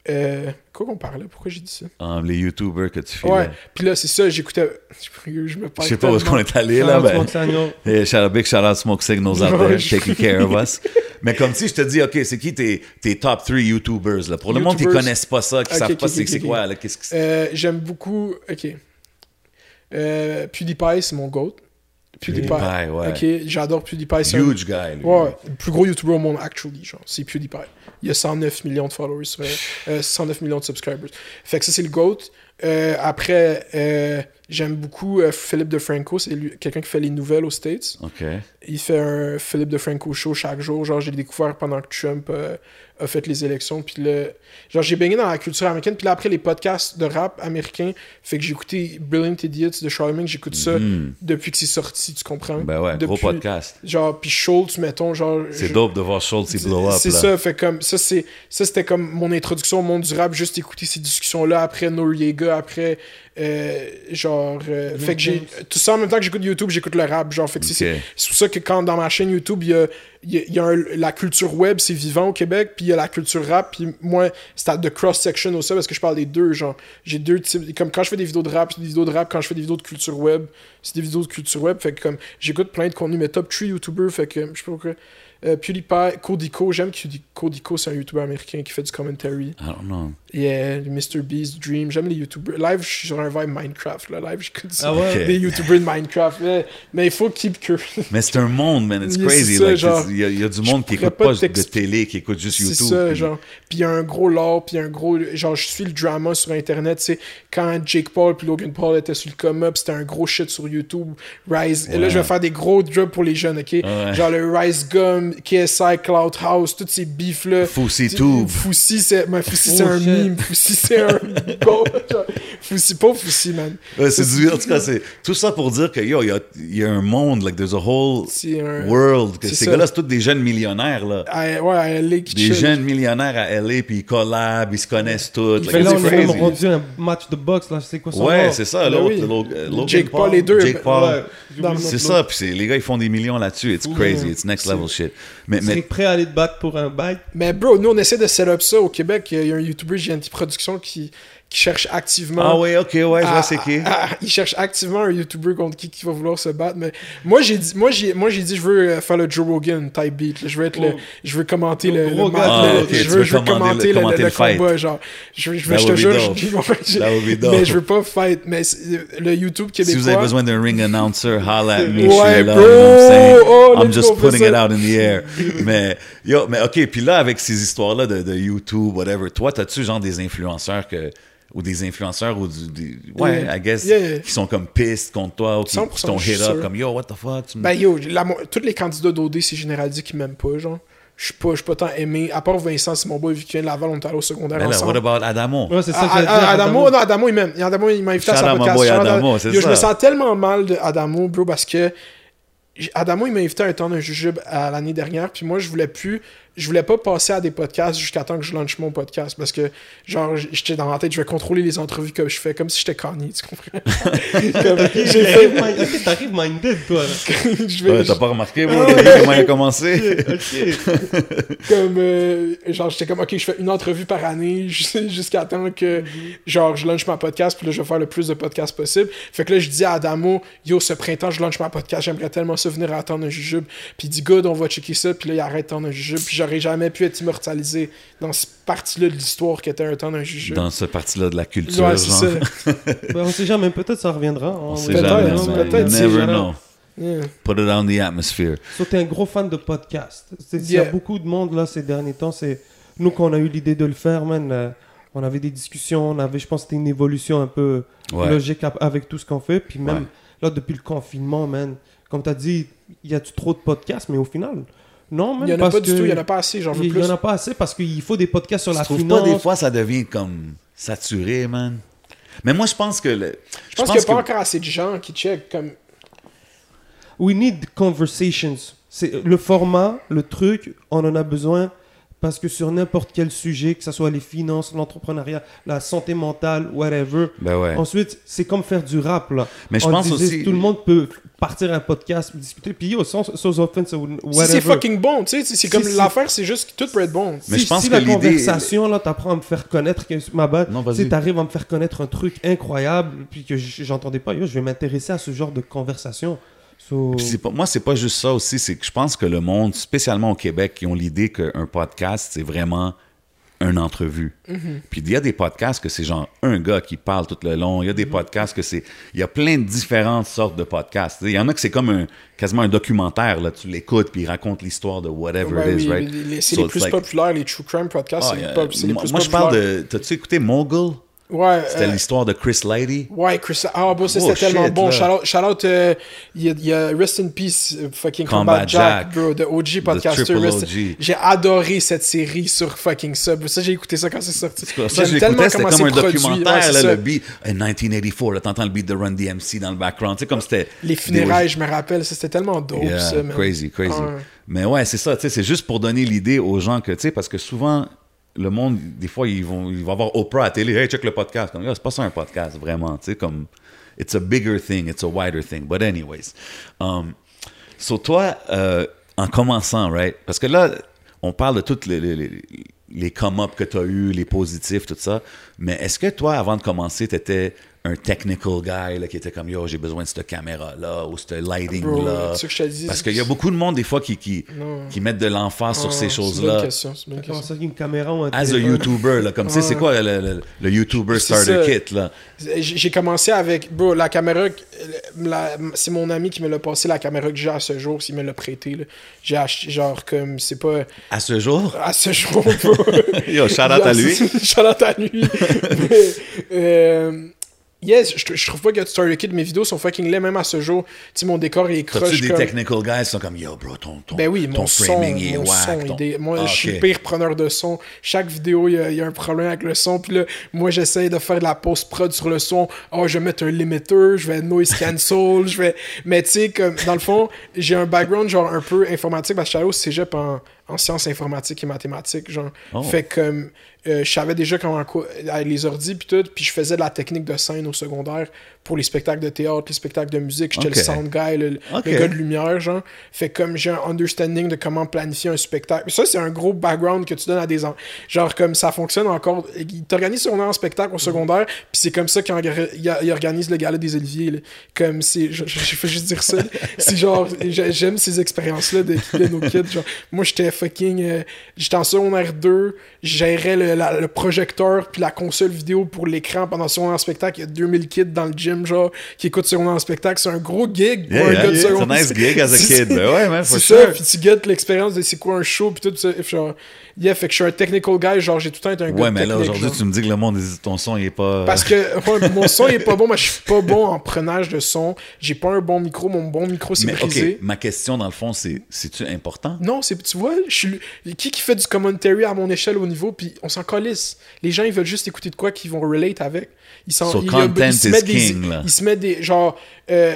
Euh, quoi qu'on parlait? Pourquoi j'ai dit ça? Ah, les YouTubers que tu fais. Ouais, puis là c'est ça, j'écoutais. Je me Je sais pas où est-ce qu'on est allé là, Shout out ben. Smoke Signal. Hey, shout out, big shout out Smoke Signals out there, taking care of us. Mais comme si je te dis, OK, c'est qui tes, tes top 3 YouTubers? Là? Pour le monde qui connaissent pas ça, qui savent ok, pas c'est ok, c'est quoi, là, qu'est-ce que c'est? Euh, J'aime beaucoup. Ok. Euh, PewDiePie, c'est mon GOAT. PewDiePie. PewDiePie, ouais. Ok, j'adore PewDiePie. c'est un- Huge guy, lui. Ouais, le plus gros YouTuber au monde, actually, genre, c'est PewDiePie. Il y a 109 millions de followers, sur, euh, 109 millions de subscribers. Fait que ça, c'est le GOAT. Euh, après, euh, j'aime beaucoup euh, Philippe DeFranco, c'est quelqu'un qui fait les nouvelles aux States. OK. Il fait un Philippe DeFranco show chaque jour. Genre, j'ai découvert pendant que Trump euh, a fait les élections. Puis là, genre, j'ai baigné dans la culture américaine. Puis là, après, les podcasts de rap américain, fait que j'ai écouté Brilliant Idiots de Charlemagne. J'écoute ça Mhm. depuis que c'est sorti, tu comprends? Ben ouais, gros podcast. Genre, puis Schultz, mettons, genre... C'est je- dope de voir Schultz il blow up. c'est ça, fait comme ça c'est ça c'était comme mon introduction au monde du rap, juste écouter ces discussions là après Noriega, après euh, genre euh, fait que j'ai tout ça en même temps que j'écoute YouTube, j'écoute le rap, genre fait que c'est- pour ça que quand dans ma chaîne YouTube, il y a, il y a- il y a un- la culture web, c'est vivant au Québec, puis il y a la culture rap, puis moi c'est à de cross section aussi parce que je parle des deux genre, j'ai deux types comme quand je fais des vidéos de rap, c'est des vidéos de rap, quand je fais des vidéos de culture web, c'est des vidéos de culture web, fait que comme j'écoute plein de contenu mes top 3 YouTubers, fait que je sais pas pourquoi euh, PewDiePie, Codico, j'aime Codico, c'est un YouTuber américain qui fait du commentary. I don't know. Yeah, Mr. Beast, Dream, j'aime les YouTubers. Live, je suis sur un vibe Minecraft, là. Live, j'écoute ça. Ah ouais? Ok. Des YouTubers de Minecraft, mais, mais il faut keep curious. Mais c'est un monde, man. It's crazy. c'est ça, like, Il y, a- il y a du monde qui écoute pas pas de télé, qui écoute juste C'est YouTube. ça, puis- genre. Puis il y a un gros lore, puis il y a un gros. Genre, je suis le drama sur Internet, tu sais. Quand Jake Paul puis Logan Paul étaient sur le come-up, c'était un gros shit sur YouTube. Rise. Et là, je vais faire des gros drops pour les jeunes, ok? Ouais. Genre le Rise Gum, KSI, Cloud House, tous ces beefs-là. Foussi Tu- Tube. Foussi, c'est ben, Foussi, Oh, c'est un shit. meme. Foussi, c'est un Foussi, pas Foussi, man. Ouais, c'est du, en tout cas, c'est tout ça pour dire que yo, il y a, il y a un monde, like there's a whole un. world. Que c'est ces gars-là, c'est tous des jeunes millionnaires là. à- ouais, à LA qui Des jeunes millionnaires à LA, puis ils collabent, ils se connaissent tous. Like, là, on est rendu un match de boxe, là, c'est quoi son Ouais, c'est ça, Ben l'autre, oui. Euh, Logan Jake Paul, les deux, Jake Paul. Ouais, C'est l'autre. ça, puis c'est- les gars, ils font des millions là-dessus. It's crazy, it's next level shit. Mais, mais prêt à aller te battre pour un bike? Mais bro, nous on essaie de set up ça au Québec. Il y a un YouTuber GNT Production qui, qui cherche activement. ah ouais, ok, ouais, je vois c'est qui. à- à- il cherche activement un YouTuber contre qui, qui va vouloir se battre. Mais moi j'ai dit, moi j'ai, moi j'ai dit, je veux euh, faire le Joe Rogan type beat. là. Je veux être le, Oh. je veux commenter Le le, le match. Ah, je veux, veux je veux commenter le, le, le combat, genre. Je, veux- je, veux- je te jure, je, mais je veux pas fight. Mais le YouTube Si québécois. vous avez besoin d'un ring announcer, holla at me, Ouais, là, bro. saying? Oh, I'm just putting it out in the air. mais, yo, mais ok, puis là, avec ces histoires-là de, de YouTube, whatever, toi, t'as-tu genre des influenceurs que, ou des influenceurs ou du, des- ouais, Yeah. I guess, Yeah. qui sont comme pistes contre toi ou qui, 100%, qui t'ont hit up sûr. comme yo, what the fuck? tu Ben yo, la tous les candidats d'OD, c'est généralisé qui m'aiment pas, genre. Je suis pas, je suis pas tant aimé. À part Vincent, c'est mon boy, vu qu'il vient de Laval, on est allé au secondaire Ben là, ensemble. what about Adamo? Ouais, c'est ça Ah, que ah, Adamo, non, Adamo, il m'aime. Adamo, il m'a invité à Shout son podcast. Adamo, c'est Yo, Je me sens tellement mal de Adamo, bro, parce que Adamo, il m'a invité à un temps d'un jujube à l'année dernière, puis moi, je voulais plus, je voulais pas passer à des podcasts jusqu'à temps que je lance mon podcast, parce que, genre, j'étais dans ma tête, je vais contrôler les entrevues que je fais, comme si j'étais Kanye, tu comprends? Comme, j'ai fait, Ok, t'arrives minded, toi, Ouais, T'as pas remarqué, bro, Ah, comment il a commencé? Ok. comme euh, genre j'étais comme ok je fais une entrevue par année jus- jusqu'à temps que genre je lance ma podcast puis là je vais faire le plus de podcasts possible fait que là je dis à Adamo yo ce printemps je lance ma podcast j'aimerais tellement ça venir à attendre un jujube puis il dit good on va checker ça puis là il arrête attendre un jujube puis j'aurais jamais pu être immortalisé dans cette partie là de l'histoire qui était un temps d'un jujube Dans ce partie-là de la culture, ouais genre. ça Ben, on sait jamais, peut-être ça reviendra. hein. On sait Peut-être, jamais, peut-être, never jamais. know. Yeah. Put it on the atmosphere. So, t'es un gros fan de podcast. Il y a beaucoup de monde là ces derniers temps. C'est nous qu'on a eu l'idée de le faire, man. euh, on avait des discussions, on avait, je pense, que c'était une évolution un peu Ouais. logique avec tout ce qu'on fait. Puis même Ouais. là, depuis le confinement, man, comme t'as dit, il y a-tu trop de podcasts, mais au final, Non, même Il y en a pas du tout, il y en a pas assez, j'en veux Il plus. y en a pas assez parce qu'il faut des podcasts sur Tu la finance. pas des fois ça devient comme saturé, man? Mais moi, je pense que... le- Je pense qu'il n'y a pas encore assez de gens qui check comme. We need conversations. C'est le format, le truc, on en a besoin parce que sur n'importe quel sujet, que ce soit les finances, l'entrepreneuriat, la santé mentale, whatever. Ben ouais. Ensuite, c'est comme faire du rap là. Mais je On pense disait, aussi- tout le monde peut partir un podcast, discuter, puis yo, sans, sans offense ou Si whatever. c'est fucking bon, tu sais, c'est Si comme c'est- l'affaire, c'est juste que tout peut être bon. Mais si, je pense si que la conversation, là, t'apprends à me faire connaître, que, ma bad, Non, tu vas-y. sais, t'arrives à me faire connaître un truc incroyable, puis que j'entendais pas, yo, je vais m'intéresser à ce genre de conversation. So- pas- moi, c'est pas juste ça aussi, c'est que je pense que le monde, spécialement au Québec, qui ont l'idée qu'un podcast, c'est vraiment une entrevue. Puis il y a des podcasts que c'est genre un gars qui parle tout le long. Il y a des podcasts que c'est... Il y a plein de différentes sortes de podcasts. Il y en a que c'est comme un, quasiment un documentaire. Là. Tu l'écoutes, puis il raconte l'histoire de whatever Ouais, it is, right? c'est So les plus like- populaires, les true crime podcasts, Ah, c'est les, pop- les moi, plus moi, je populaires. parle de... T'as-tu écouté Mogul? Ouais, C'était euh, l'histoire de Chris Lighty. Ouais, Chris. Ah, bon, ça, Oh, c'était tellement shit, bon. là. Shout out, shout out, euh, il y, a- il y a Rest in Peace, euh, fucking Combat Combat, Jack, Jack. bro, de OG podcaster. J'ai adoré cette série sur fucking ça. bro. Ça, j'ai écouté ça quand c'est sorti. J'aime tellement c'était comment comme un produit. documentaire, Ouais, là, le beat. En 1984, là, t'entends le beat de Run DMC dans le background. Tu sais, comme c'était... Les funérailles, je me rappelle, c'était tellement dope, Yeah, ça, man. crazy, crazy. Mais ouais, c'est ça, tu sais, c'est juste pour donner l'idée aux gens que, tu sais, parce que souvent, le monde, des fois, ils vont, ils vont avoir Oprah à télé, hey, check le podcast. Comme, Yo, c'est pas ça un podcast, vraiment, tu sais, comme, it's a bigger thing, it's a wider thing. But anyways, um, so toi, euh, en commençant, right, parce que là, on parle de toutes les- les come-up que tu as eu, les positifs, tout ça, mais est-ce que toi, avant de commencer, tu étais un technical guy là, qui était comme yo, j'ai besoin de cette caméra-là ou ce. Bro, te dis. Parce qu'il y a beaucoup de monde, des fois, qui, qui, qui mettent de l'emphase sur ces Comment question. ça, une caméra ou un As a? YouTuber, là, comme tu sais, c'est quoi le, le, le YouTuber starter ça. kit, là? J'ai commencé avec. Bro, la caméra. C'est mon ami qui me l'a passé, la caméra que j'ai à ce jour, s'il me l'a prêté. là. J'ai acheté, genre, comme. C'est pas. À ce jour? À ce jour, bro. Yo, shout out à lui. shout out à lui. Mais, euh, yes, je, je trouve pas que Starter Kit, mes vidéos sont fucking laids, même à ce jour. Tu sais, mon décor est T'as-tu croche des comme. technical guys qui sont comme yo, bro, ton, ton, Ben oui, ton mon son, framing il est mon whack. son, ton- il est- moi Ah, je suis ok. le pire preneur de son. Chaque vidéo, il y, a, il y a un problème avec le son. Puis là, moi j'essaye de faire de la post-prod sur le son. Oh, je vais mettre un limiter, je vais noise cancel, je vais... Mais tu sais, comme, dans le fond, j'ai un background genre un peu informatique parce que je suis allé au cégep en, en sciences informatiques et mathématiques, genre. Oh. Fait comme... euh, je savais déjà comment les ordis puis tout, puis je faisais de la technique de scène au secondaire pour les spectacles de théâtre, les spectacles de musique, j'étais le sound guy, le, gars de lumière, genre. Fait comme j'ai un understanding de comment planifier un spectacle. Ça, c'est un gros background que tu donnes à des gens. Genre, comme ça fonctionne encore. Ils t'organisent son en spectacle au secondaire, puis c'est comme ça qu'ils orga- ils- ils organisent le gala des Oliviers. là. Comme c'est. Je, je, je fais juste dire ça. c'est genre, j'ai- j'aime ces expériences-là de, de nos kids. Genre, moi, j'étais fucking. euh, j'étais en secondaire 2, je gérais le, la- le projecteur, puis la console vidéo pour l'écran pendant son en spectacle. Il y a 2000 kids dans le gym, genre, qui écoutent son en spectacle. C'est un gros gig pour Yeah, un yeah, gars de yeah. It's a secondaire. nice gig as a C'est kid. Ben ouais, man, C'est ça, puis tu guettes l'expérience de c'est quoi un show, puis tout ça. Genre, yeah, fait que je suis un technical guy, genre j'ai tout le temps été un gars Ouais, mais là, aujourd'hui, tu me dis que le monde, ton son, il est pas. Parce que ouais, mon son il est pas bon, mais je suis pas bon en prenage de son. J'ai pas un bon micro, mon bon micro c'est mais brisé. ok, ma question, dans le fond, c'est c'est-tu important? Non, c'est tu vois, je suis qui qui fait du commentary à mon échelle au niveau, puis on s'en calisse. Les gens ils veulent juste écouter de quoi qu'ils vont relate avec. Ils s'en So ils, se is mettent des king, là. ils se mettent des genre euh,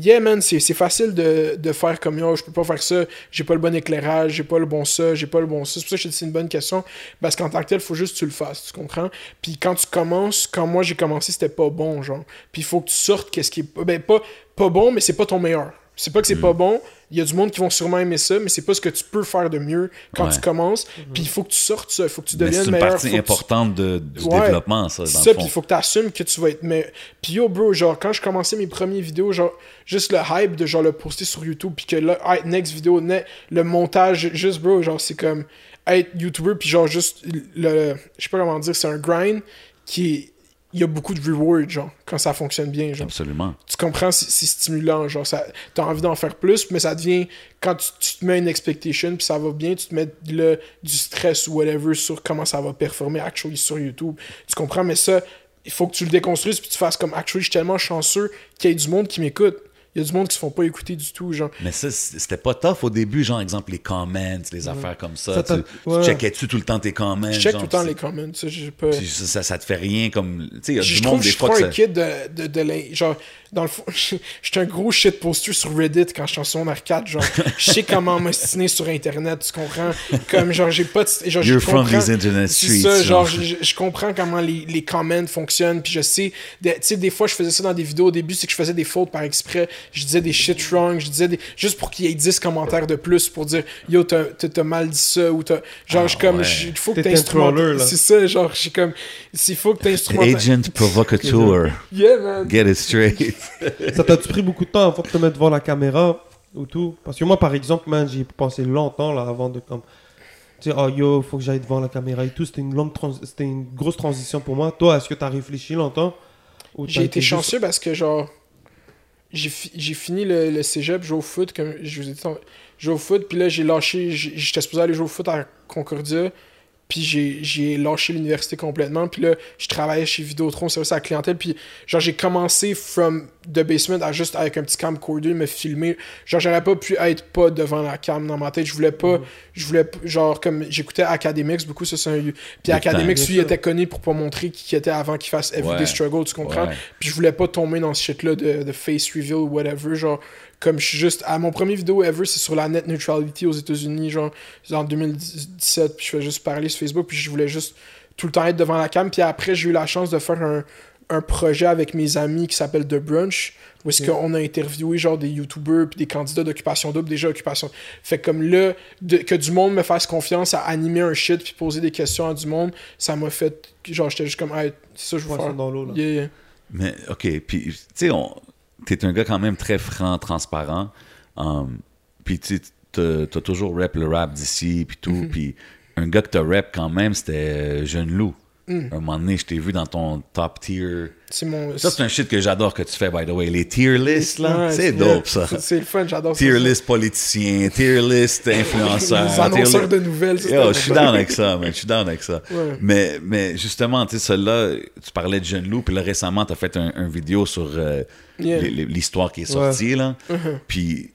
Yeah man, c'est facile de, de faire comme yo, je peux pas faire ça, j'ai pas le bon éclairage, j'ai pas le bon ça, j'ai pas le bon ça. C'est pour ça que je te dis c'est une bonne question. Parce qu'en tant que tel, faut juste que tu le fasses, tu comprends? Puis quand tu commences, quand moi j'ai commencé, c'était pas bon, genre. Puis il faut que tu sortes qu'est-ce qui est pas. Ben pas, pas bon, mais c'est pas ton meilleur. C'est pas que c'est Mm. pas bon, il y a du monde qui vont sûrement aimer ça, mais c'est pas ce que tu peux faire de mieux quand Ouais. tu commences. Puis il faut que tu sortes ça, il faut que tu deviennes c'est une meilleur. partie tu- importante de- du Ouais. développement, ça, dans ça, le puis il faut que tu assumes que tu vas être. Mais... Puis yo, bro, genre, quand je commençais mes premières vidéos, genre, juste le hype de genre le poster sur YouTube, puis que là, hey, next vidéo, ne- le montage, juste, bro, genre, c'est comme être YouTuber, puis genre, juste, le. Je sais pas comment dire, c'est un grind qui est. Il y a beaucoup de reward, genre, quand ça fonctionne bien, genre Absolument. tu comprends, c'est c'est stimulant, genre, ça, t'as envie d'en faire plus, mais ça devient, quand tu, tu te mets une expectation, puis ça va bien, tu te mets le, du stress ou whatever sur comment ça va performer actually sur YouTube, tu comprends, mais ça, il faut que tu le déconstruises, puis tu fasses comme, actually, je suis tellement chanceux qu'il y ait du monde qui m'écoute. Il y a du monde qui se font pas écouter du tout, genre. Mais ça, c'était pas tough au début, genre, exemple, les comments, les affaires comme ça. Tu, checkais-tu tout le temps tes comments? Je check genre, tout le temps les comments, ça, pas... ça, te fait rien comme. Tu sais, il y a du monde des je fois que un ça. kid de, de, de l'in- Genre, dans le fond, j'étais un gros shit poster sur Reddit quand je suis en secondaire 4. Genre, je sais comment m'ostiner sur Internet, tu comprends? Comme, genre, j'ai pas de. Genre, je You're from comprends- these internet C'est streets. ça, genre, genre. je, je comprends comment les, les comments fonctionnent, puis je sais. Tu sais, des fois, je faisais ça dans des vidéos. Au début, c'est que je faisais des fautes par exprès. Je disais des shit wrong, je disais des. Juste pour qu'il y ait 10 commentaires de plus pour dire Yo, t'as mal dit ça, ou t'as. Genre, Ah, je suis comme. ouais. Il faut que t'instrumentes. C'est ça, genre, je suis comme. Il faut que t'instrumentes. Agent provocateur. Yeah, man. Get it straight. Ça t'a-tu pris beaucoup de temps avant de te mettre devant la caméra ou tout? Parce que moi, par exemple, man, j'y pensé longtemps là avant de comme. Tu sais, oh yo, faut que j'aille devant la caméra et tout. C'était une longue trans- c'était une grosse transition pour moi. Toi, est-ce que t'as réfléchi longtemps? J'ai été chanceux parce que, genre, j'ai fi- j'ai fini le, le cégep, jouer au foot, comme je vous ai dit, jouer au foot, puis là, j'ai lâché, j'étais supposé aller jouer au foot à Concordia, puis j'ai- j'ai lâché l'université complètement, puis là, je travaillais chez Vidéotron, service à la clientèle, puis genre, j'ai commencé from the basement à juste avec un petit camcorder me filmer. Genre, j'aurais pas pu être pas devant la cam dans ma tête, je voulais pas, je voulais, genre, comme j'écoutais Academics, beaucoup, ça c'est un. Puis Academics, lui, il était connu pour pas montrer qui était avant qu'il fasse Everyday Ouais. Struggle, tu comprends? Ouais. Puis je voulais pas tomber dans ce shit-là de, de face reveal ou whatever. Genre, comme je suis juste. À mon premier vidéo ever, c'est sur la net neutrality aux États-Unis, genre, en 2017. Puis je fais juste parler sur Facebook. Puis je voulais juste tout le temps être devant la cam. Puis après, j'ai eu la chance de faire un, un projet avec mes amis qui s'appelle The Brunch. Où est-ce qu'on a interviewé genre des youtubeurs puis des candidats d'occupation double déjà occupation fait que comme là de- que du monde me fasse confiance à animer un shit puis poser des questions à du monde ça m'a fait genre j'étais juste comme hey, c'est ça je veux faire dans l'eau là. Yeah, yeah. Mais, OK, puis, tu sais, on- t'es un gars quand même très franc, transparent. Um, puis, tu sais, t'as toujours rap le rap d'ici, puis tout. Mm-hmm. Puis, un gars que t'as rap quand même, c'était euh, Jeune Loup. Mm. Un moment donné, je t'ai vu dans ton top tier. c'est mon Ça, c'est un shit que j'adore que tu fais, by the way. Les tier lists, là, Ouais, c'est dope, ça. C'est le fun, j'adore ça. Tier list politicien, tier list influenceur. Les tier annonceurs list- de nouvelles. ça, Yo, je suis down avec ça, man. Je suis down avec ça. Ouais. Mais, mais justement, tu sais, celle-là, tu parlais de Jeune Loup, puis là, récemment, tu as fait un, un vidéo sur euh, Yeah. l'histoire qui est sortie, là. Uh-huh. Puis,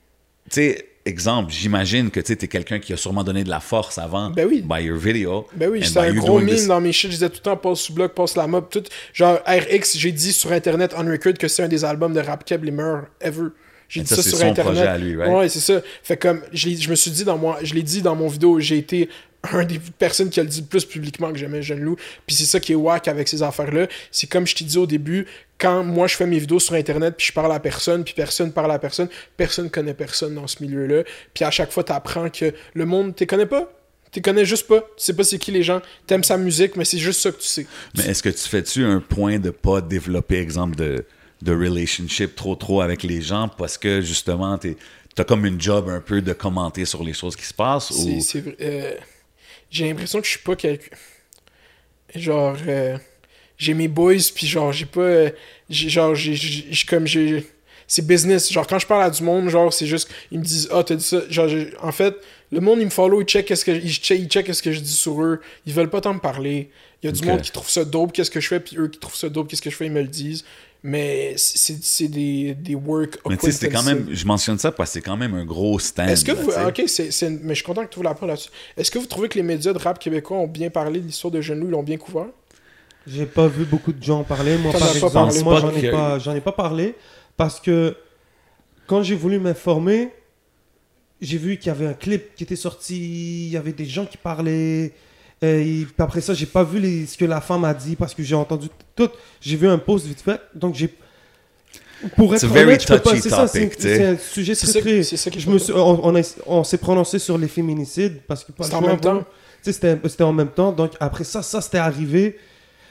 tu sais, exemple, j'imagine que tu es quelqu'un qui a sûrement donné de la force avant Ben oui. by your video. Ben oui, by un gros meme this- dans mes shit. Je disais tout le temps, passe sous bloc, passe la mob, tout. Genre, RX, j'ai dit sur Internet, on record, que c'est un des albums de Rap Keb les meilleurs ever. J'ai dit ça, ça, c'est sur son Internet. projet à lui, right? Ouais, c'est ça. Fait comme, je, je me suis dit dans moi, je l'ai dit dans mon vidéo, j'ai été un des personnes qui a le dit le plus publiquement que j'aimais Jeune Loup. Puis c'est ça qui est whack avec ces affaires-là. C'est comme je t'ai dit au début, quand moi je fais mes vidéos sur Internet, puis je parle à personne, puis personne parle à personne, personne connaît personne dans ce milieu-là. Puis à chaque fois, t'apprends que le monde, t'es connais pas. T'es connais juste pas. Tu sais pas c'est qui les gens. T'aimes sa musique, mais c'est juste ça que tu sais. Mais est-ce que tu fais-tu un point de pas développer, exemple, de, de relationship trop trop avec les gens parce que justement, t'es- t'as comme une job un peu de commenter sur les choses qui se passent ou... c'est vrai, euh, j'ai l'impression que je suis pas quelqu'un. Genre, euh, j'ai mes boys, puis genre, j'ai pas. euh, genre, j'ai. comme j'ai. C'est business. Genre, quand je parle à du monde, genre, c'est juste. Ils me disent, ah, t'as dit ça. Genre, en fait, le monde, il me follow, il check qu'est-ce que, check, check qu'est-ce que je dis sur eux. Ils veulent pas tant me parler. Il y a du monde qui trouve ça dope, qu'est-ce que je fais, puis eux qui trouvent ça dope, qu'est-ce que je fais, ils me le disent. Mais c'est c'est des, des work Mais tu sais, c'est quand acquaintances. même... Je mentionne ça parce que c'est quand même un gros stand. Est-ce que là, vous. mais je suis content que tu la là-dessus. Est-ce que vous trouvez que les médias de rap québécois ont bien parlé de l'histoire de Genou, ils l'ont bien couvert? J'ai pas vu beaucoup de gens en parler. Moi, par exemple, moi, j'en ai pas, j'en ai pas parlé parce que quand j'ai voulu m'informer, j'ai vu qu'il y avait un clip qui était sorti, il y avait des gens qui parlaient. Et après ça, j'ai pas vu les, ce que la femme a dit parce que j'ai entendu tout. J'ai vu un post vite fait, donc j'ai. Pour It's être honnête, je peux pas. touchy C'est ça, c'est un sujet très ça, très. ça Je me suis- on, on a- on s'est prononcé sur les féminicides parce que C'était en même temps? c'était en même temps. Donc après ça, ça c'était arrivé.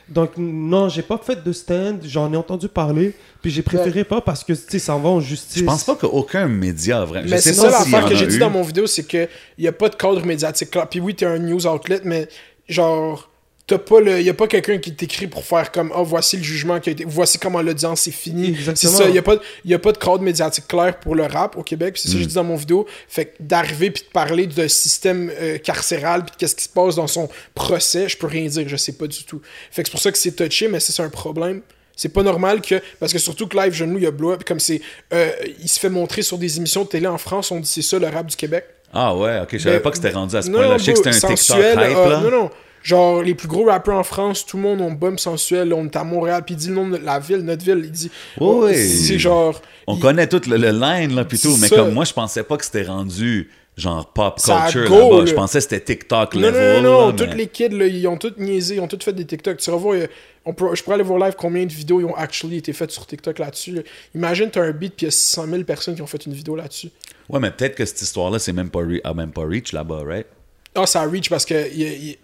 Donc non, j'ai pas fait de stand. J'en ai entendu parler. Puis j'ai préféré pas parce que tu sais, ça en va en justice. Je pense pas qu'aucun média vraiment. Mais je sais c'est ça l'affaire que j'ai dit dans mon vidéo, c'est que il y a pas de cadre médiatique là. Puis oui, t'es un news outlet, mais genre. T'as pas le. Y a pas quelqu'un qui t'écrit pour faire comme Oh, voici le jugement qui a été. Voici comment l'audience c'est fini. Exactement. C'est ça. Y a, pas, y a pas de cadre médiatique clair pour le rap au Québec. c'est ça que j'ai dit dans mon vidéo. Fait que d'arriver puis de parler d'un système euh, carcéral puis de qu'est-ce qui se passe dans son procès, je peux rien dire. Je sais pas du tout. Fait que c'est pour ça que c'est touché, mais c'est un problème. C'est pas normal que. Parce que surtout que Live Genou, il a blow up. Comme c'est. euh, il se fait montrer sur des émissions de télé en France, on dit c'est ça le rap du Québec. Ah ouais, ok, je savais pas que c'était rendu à ce point-là. Je sais que c'était un TikTok hype, euh, là. Non, non. Genre, les plus gros rappeurs en France, tout le monde, on bum sensuel, on est à Montréal, puis il dit le nom de la ville, notre ville, il dit. Oh, oui. C'est genre. On il- connaît tout le, le line, là, C'est mais ça. comme moi, je pensais pas que c'était rendu genre pop culture là-bas. là. Je pensais que c'était TikTok Non, level. non, non, non, là, tous les kids, là, ils ont tous niaisé, ils ont tous fait des TikTok. Tu voir, euh, on peut, je pourrais aller voir live combien de vidéos ils ont actually été faites sur TikTok là-dessus. là. Imagine, t'as un beat, puis il y a 600 000 personnes qui ont fait une vidéo là-dessus. Ouais, mais peut-être que cette histoire-là, c'est même pas, re- même pas reach là-bas, right? Ah, ça reach parce que,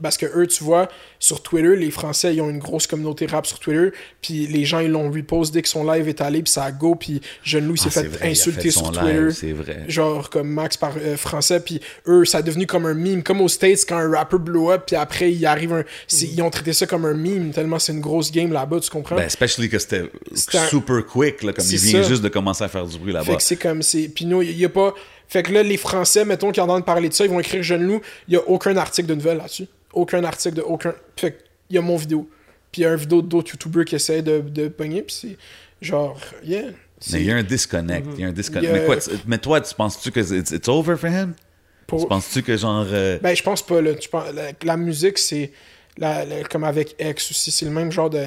parce que eux, tu vois, sur Twitter, les Français, ils ont une grosse communauté rap sur Twitter, puis les gens, ils l'ont repost dès que son live est allé, puis ça a go, puis Jeune Louis s'est Ah, c'est fait vrai, insulter fait sur Twitter. live, c'est vrai. Genre comme Max par euh, français, puis eux, ça a devenu comme un meme, comme aux States quand un rapper blow up, puis après il arrive un. c'est- Ils ont traité ça comme un meme, tellement c'est une grosse game là-bas, tu comprends? Ben, especially que c'était un- super quick, là, comme il vient ça. juste de commencer à faire du bruit Fait là-bas. que c'est comme c'est. Puis nous, il y a pas. Fait que là, les Français, mettons, qui entendent parler de ça, ils vont écrire Jeune Loup. Il y a aucun article de nouvelle là-dessus. Aucun article de aucun. Fait que il y a mon vidéo. Puis il y a un vidéo d'autres YouTubers qui essaient de, de pogner. Puis c'est genre, yeah. Mais il y a un disconnect. Il y a un disconnect. A- Mais, quoi, tu- mais toi, tu penses-tu que it's, it's over for him? pour- Tu penses-tu que genre. euh, Ben, je pense pas, là. Tu penses- la, la musique, c'est. Comme avec X aussi, c'est le même genre de.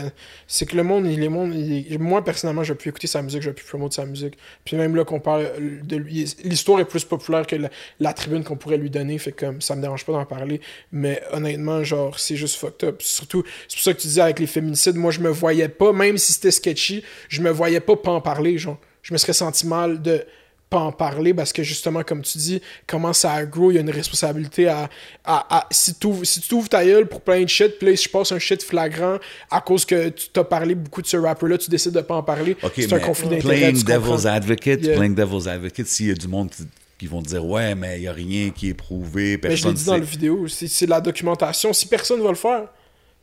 C'est que le monde, il, les mondes, il- moi, personnellement, je plus écouter sa musique, je plus promouvoir sa musique. Puis même là, qu'on parle de lui, l'histoire est plus populaire que la, tribune qu'on pourrait lui donner, fait comme, ça me dérange pas d'en parler. Mais honnêtement, genre, c'est juste fucked up. Surtout, c'est pour ça que tu disais avec les féminicides, moi, je me voyais pas, même si c'était sketchy, je me voyais pas pas en parler, genre. Je me serais senti mal de pas en parler parce que justement, comme tu dis, comment ça a grow, il y a une responsabilité à. à, à- si tu si tu t'ouvres ta gueule pour plein de shit, puis là, si je passe un shit flagrant à cause que tu t'as parlé beaucoup de ce rapper-là, tu décides de pas en parler. Ok, c'est un conflit d'intérêts. playing devil's advocate, Yeah. playing devil's advocate, s'il y a du monde qui, qui vont dire ouais, mais il y a rien qui est prouvé, Mais je l'ai personne dit dans la vidéo, c'est c'est de la documentation. Si personne va le faire,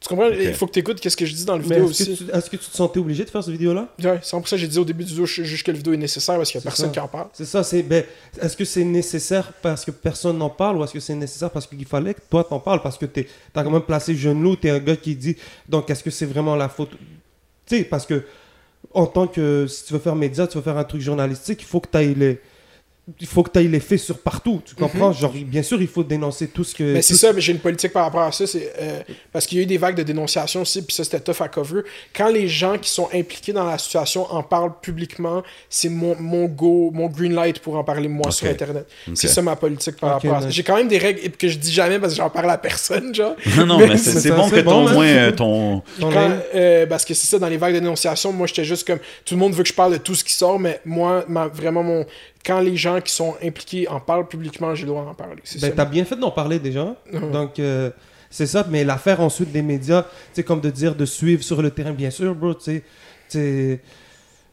tu comprends? Il faut que tu écoutes qu'est-ce que je dis dans la vidéo aussi. est-ce que tu te sentais obligé de faire cette vidéo-là? Ouais, c'est pour ça que j'ai dit au début du vidéo, je juge que la vidéo est nécessaire parce qu'il y a personne ça. qui en parle. C'est ça, c'est. Ben, est-ce que c'est nécessaire parce que personne n'en parle ou est-ce que c'est nécessaire parce qu'il fallait que toi t'en parles parce que tu as quand même placé Jeune Loup, tu es un gars qui dit. Donc, est-ce que c'est vraiment la faute? Tu sais, parce que en tant que. Si tu veux faire média, tu veux faire un truc journalistique, il faut que tu ailles les. Il faut que tu ailles les faits sur partout, tu comprends? Genre, bien sûr, il faut dénoncer tout ce que. Mhm. Mais c'est ça, mais j'ai une politique par rapport à ça. C'est, euh, parce qu'il y a eu des vagues de dénonciation aussi, puis ça, c'était tough à cover. Quand les gens qui sont impliqués dans la situation en parlent publiquement, c'est mon, mon go, mon green light pour en parler moi sur Internet. C'est ça ma politique par rapport à ça. J'ai quand même des règles que je dis jamais parce que j'en parle à personne, genre. Non, non, Mais mais c'est bon que bon, ton hein. moins euh, ton. Quand- euh, parce que c'est ça, dans les vagues de dénonciation, moi j'étais juste comme tout le monde veut que je parle de tout ce qui sort, mais moi, ma- vraiment, mon quand les gens qui sont impliqués en parlent publiquement, j'ai le droit d'en parler. Ben, ça. t'as bien fait d'en parler déjà. Mhm. Donc, euh, c'est ça. Mais l'affaire ensuite des médias, c'est comme de dire de suivre sur le terrain, bien sûr, bro. Tu sais,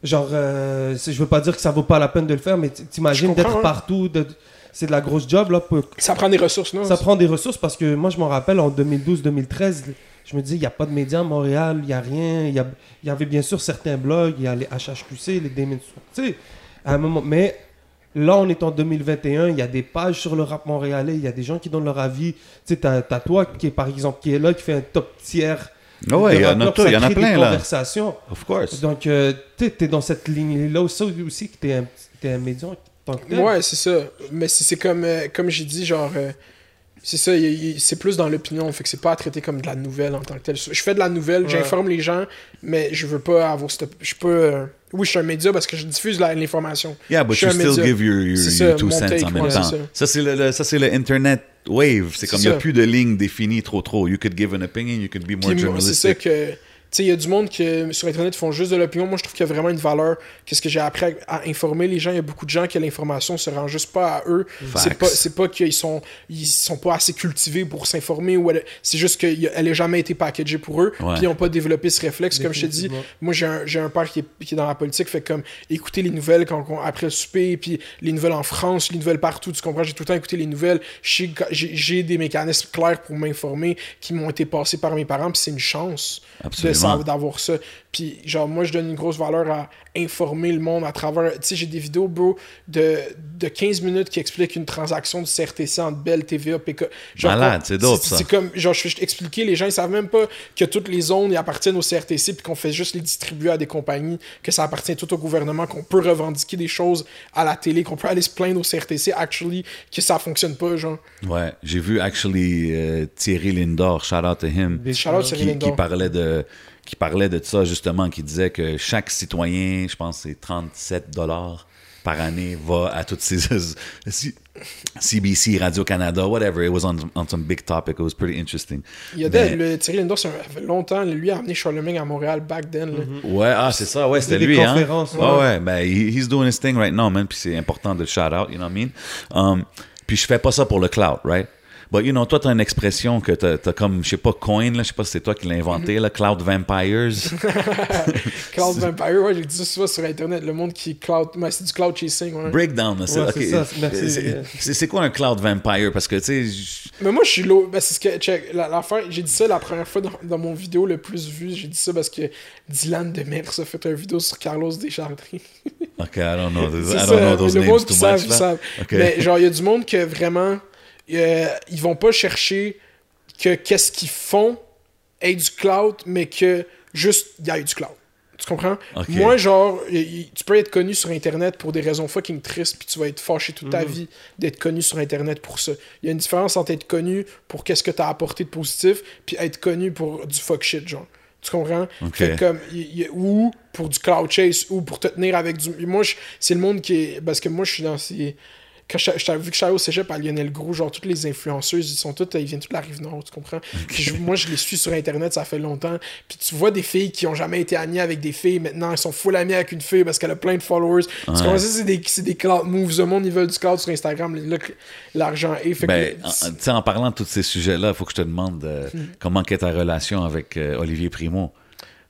genre, euh, je veux pas dire que ça vaut pas la peine de le faire, mais t'imagines d'être hein. partout. de- c'est de la grosse job, là. pour- Ça prend des ressources, non? ça prend des ressources parce que moi, je m'en rappelle en 2012-2013. Je me disais, il n'y a pas de médias à Montréal, il n'y a rien. Il y, y avait bien sûr certains blogs, il y a les HHQC, les Damien Tu sais, à un moment. Mais là, on est en 2021, il y a des pages sur le rap montréalais, il y a des gens qui donnent leur avis. Tu sais, t'as as toi qui est par exemple qui est là, qui fait un top tiers. Ah ouais, de il y en a il y en a plein là. conversations. Of course. Donc, euh, tu es dans cette ligne-là aussi, aussi que tu es, un tant que tel. Ouais, c'est ça. Mais c'est c'est comme, euh, comme j'ai dit, genre. euh, c'est ça, c'est plus dans l'opinion, fait que c'est pas à traiter comme de la nouvelle en tant que telle. Je fais de la nouvelle, Ouais. j'informe les gens, mais je veux pas avoir cette. Je peux. euh, oui, je suis un média parce que je diffuse l'information. Yeah, but you still média. give your, your, C'est your ça, two cents take, en même ouais, temps. c'est Ça, c'est le, le- ça, c'est le Internet wave. C'est comme il n'y a plus de ligne définie trop trop. You could give an opinion, you could be more Puis moi, c'est ça journalistic. que. Tu sais, il y a du monde qui, sur Internet, font juste de l'opinion. Moi, je trouve qu'il y a vraiment une valeur. Qu'est-ce que j'ai appris à, à informer les gens? Il y a beaucoup de gens que l'information se rend juste pas à eux. C'est pas, c'est pas qu'ils sont, ils sont pas assez cultivés pour s'informer. ou C'est juste qu'elle n'a jamais été packagée pour eux. Puis ils n'ont pas développé ce réflexe. Comme je t'ai dit, Définitivement. moi, j'ai un, j'ai un père qui est, qui est dans la politique. Fait comme écouter les nouvelles quand, après le souper, puis les nouvelles en France, les nouvelles partout. Tu comprends? J'ai tout le temps écouté les nouvelles. J'ai des mécanismes clairs pour m'informer qui m'ont été passés par mes parents. Puis c'est une chance. Absolument. D'avoir ça. Puis, genre, moi, je donne une grosse valeur à informer le monde à travers. Tu sais, j'ai des vidéos, bro, de, de 15 minutes qui expliquent une transaction du CRTC entre Bell, TVA, PK. Malade, c'est dope, ça. C'est comme, genre, je fais expliquer, les gens, ils savent même pas que toutes les zones ils appartiennent au CRTC, puis qu'on fait juste les distribuer à des compagnies, que ça appartient tout au gouvernement, qu'on peut revendiquer des choses à la télé, qu'on peut aller se plaindre au CRTC, actually, que ça fonctionne pas, genre. Ouais, j'ai vu actually euh, Thierry Lindor, shout out to him, Shout out. Thierry Lindor. qui parlait de qui parlait de ça justement, qui disait que chaque citoyen, je pense que c'est 37 dollars par année, va à toutes ces CBC, Radio-Canada, whatever. It was on, on some big topic. It was pretty interesting. Il y a Mais- des, le Thierry Lindor, ça fait longtemps, lui a amené Charlemagne à Montréal back then. là. Ouais, ah, c'est ça, ouais, c'était des lui, hein. conférences, Ouais, ouais. ouais, ben, he- he's doing his thing right now, man, puis c'est important de le shout out, you know what I mean? Um, puis je fais pas ça pour le cloud, right? But, you know, toi, t'as une expression que t'as, t'as comme, je sais pas, coin, là, je sais pas si c'est toi qui l'as inventé, là, Cloud Vampires. Cloud Vampire, ouais, j'ai dit ça souvent sur Internet, le monde qui cloud, mais c'est du cloud chasing, ouais. Breakdown, c'est, Ouais, ok. c'est ça. C'est- quoi un Cloud Vampire? Parce que, tu sais, Mais moi, je suis low. Ben, c'est ce que. Check, j'ai dit ça la première fois dans, dans mon vidéo le plus vu. J'ai dit ça parce que Dylan Demers a fait une vidéo sur Carlos Deschardins. ok, I don't know, C'est I don't know those le names monde too qui savent, much, savent. Ok. Mais genre, il y a du monde que vraiment, euh, ils vont pas chercher que qu'est-ce qu'ils font ait du cloud, mais que juste il y a eu du cloud. Tu comprends? Moi, genre, y- y- tu peux être connu sur Internet pour des raisons fucking tristes, puis tu vas être fâché toute Mhm. ta vie d'être connu sur Internet pour ça. Il y a une différence entre être connu pour qu'est-ce que tu as apporté de positif, puis être connu pour du fuck shit, genre. Tu comprends? Fait comme, y- y- ou pour du cloud chase, ou pour te tenir avec du. Moi, je- c'est le monde qui est. Parce que moi, je suis dans ces. Quand je, je- vu que je suis allé au cégep à Lionel Gros, genre toutes les influenceuses, ils sont toutes, ils viennent toutes de la rive nord, tu comprends? Puis je- moi, je les suis sur internet, ça fait longtemps. Puis tu vois des filles qui ont jamais été amies avec des filles, maintenant elles sont full amies avec une fille parce qu'elle a plein de followers. Tu comprends? Ça, c'est des, c'est des cloud moves. Le monde, ils veulent du cloud sur Instagram, que l'argent est. Fait que- Ben, en parlant de tous ces sujets-là, il faut que je te demande euh, Hmm. comment est ta relation avec euh, Olivier Primo?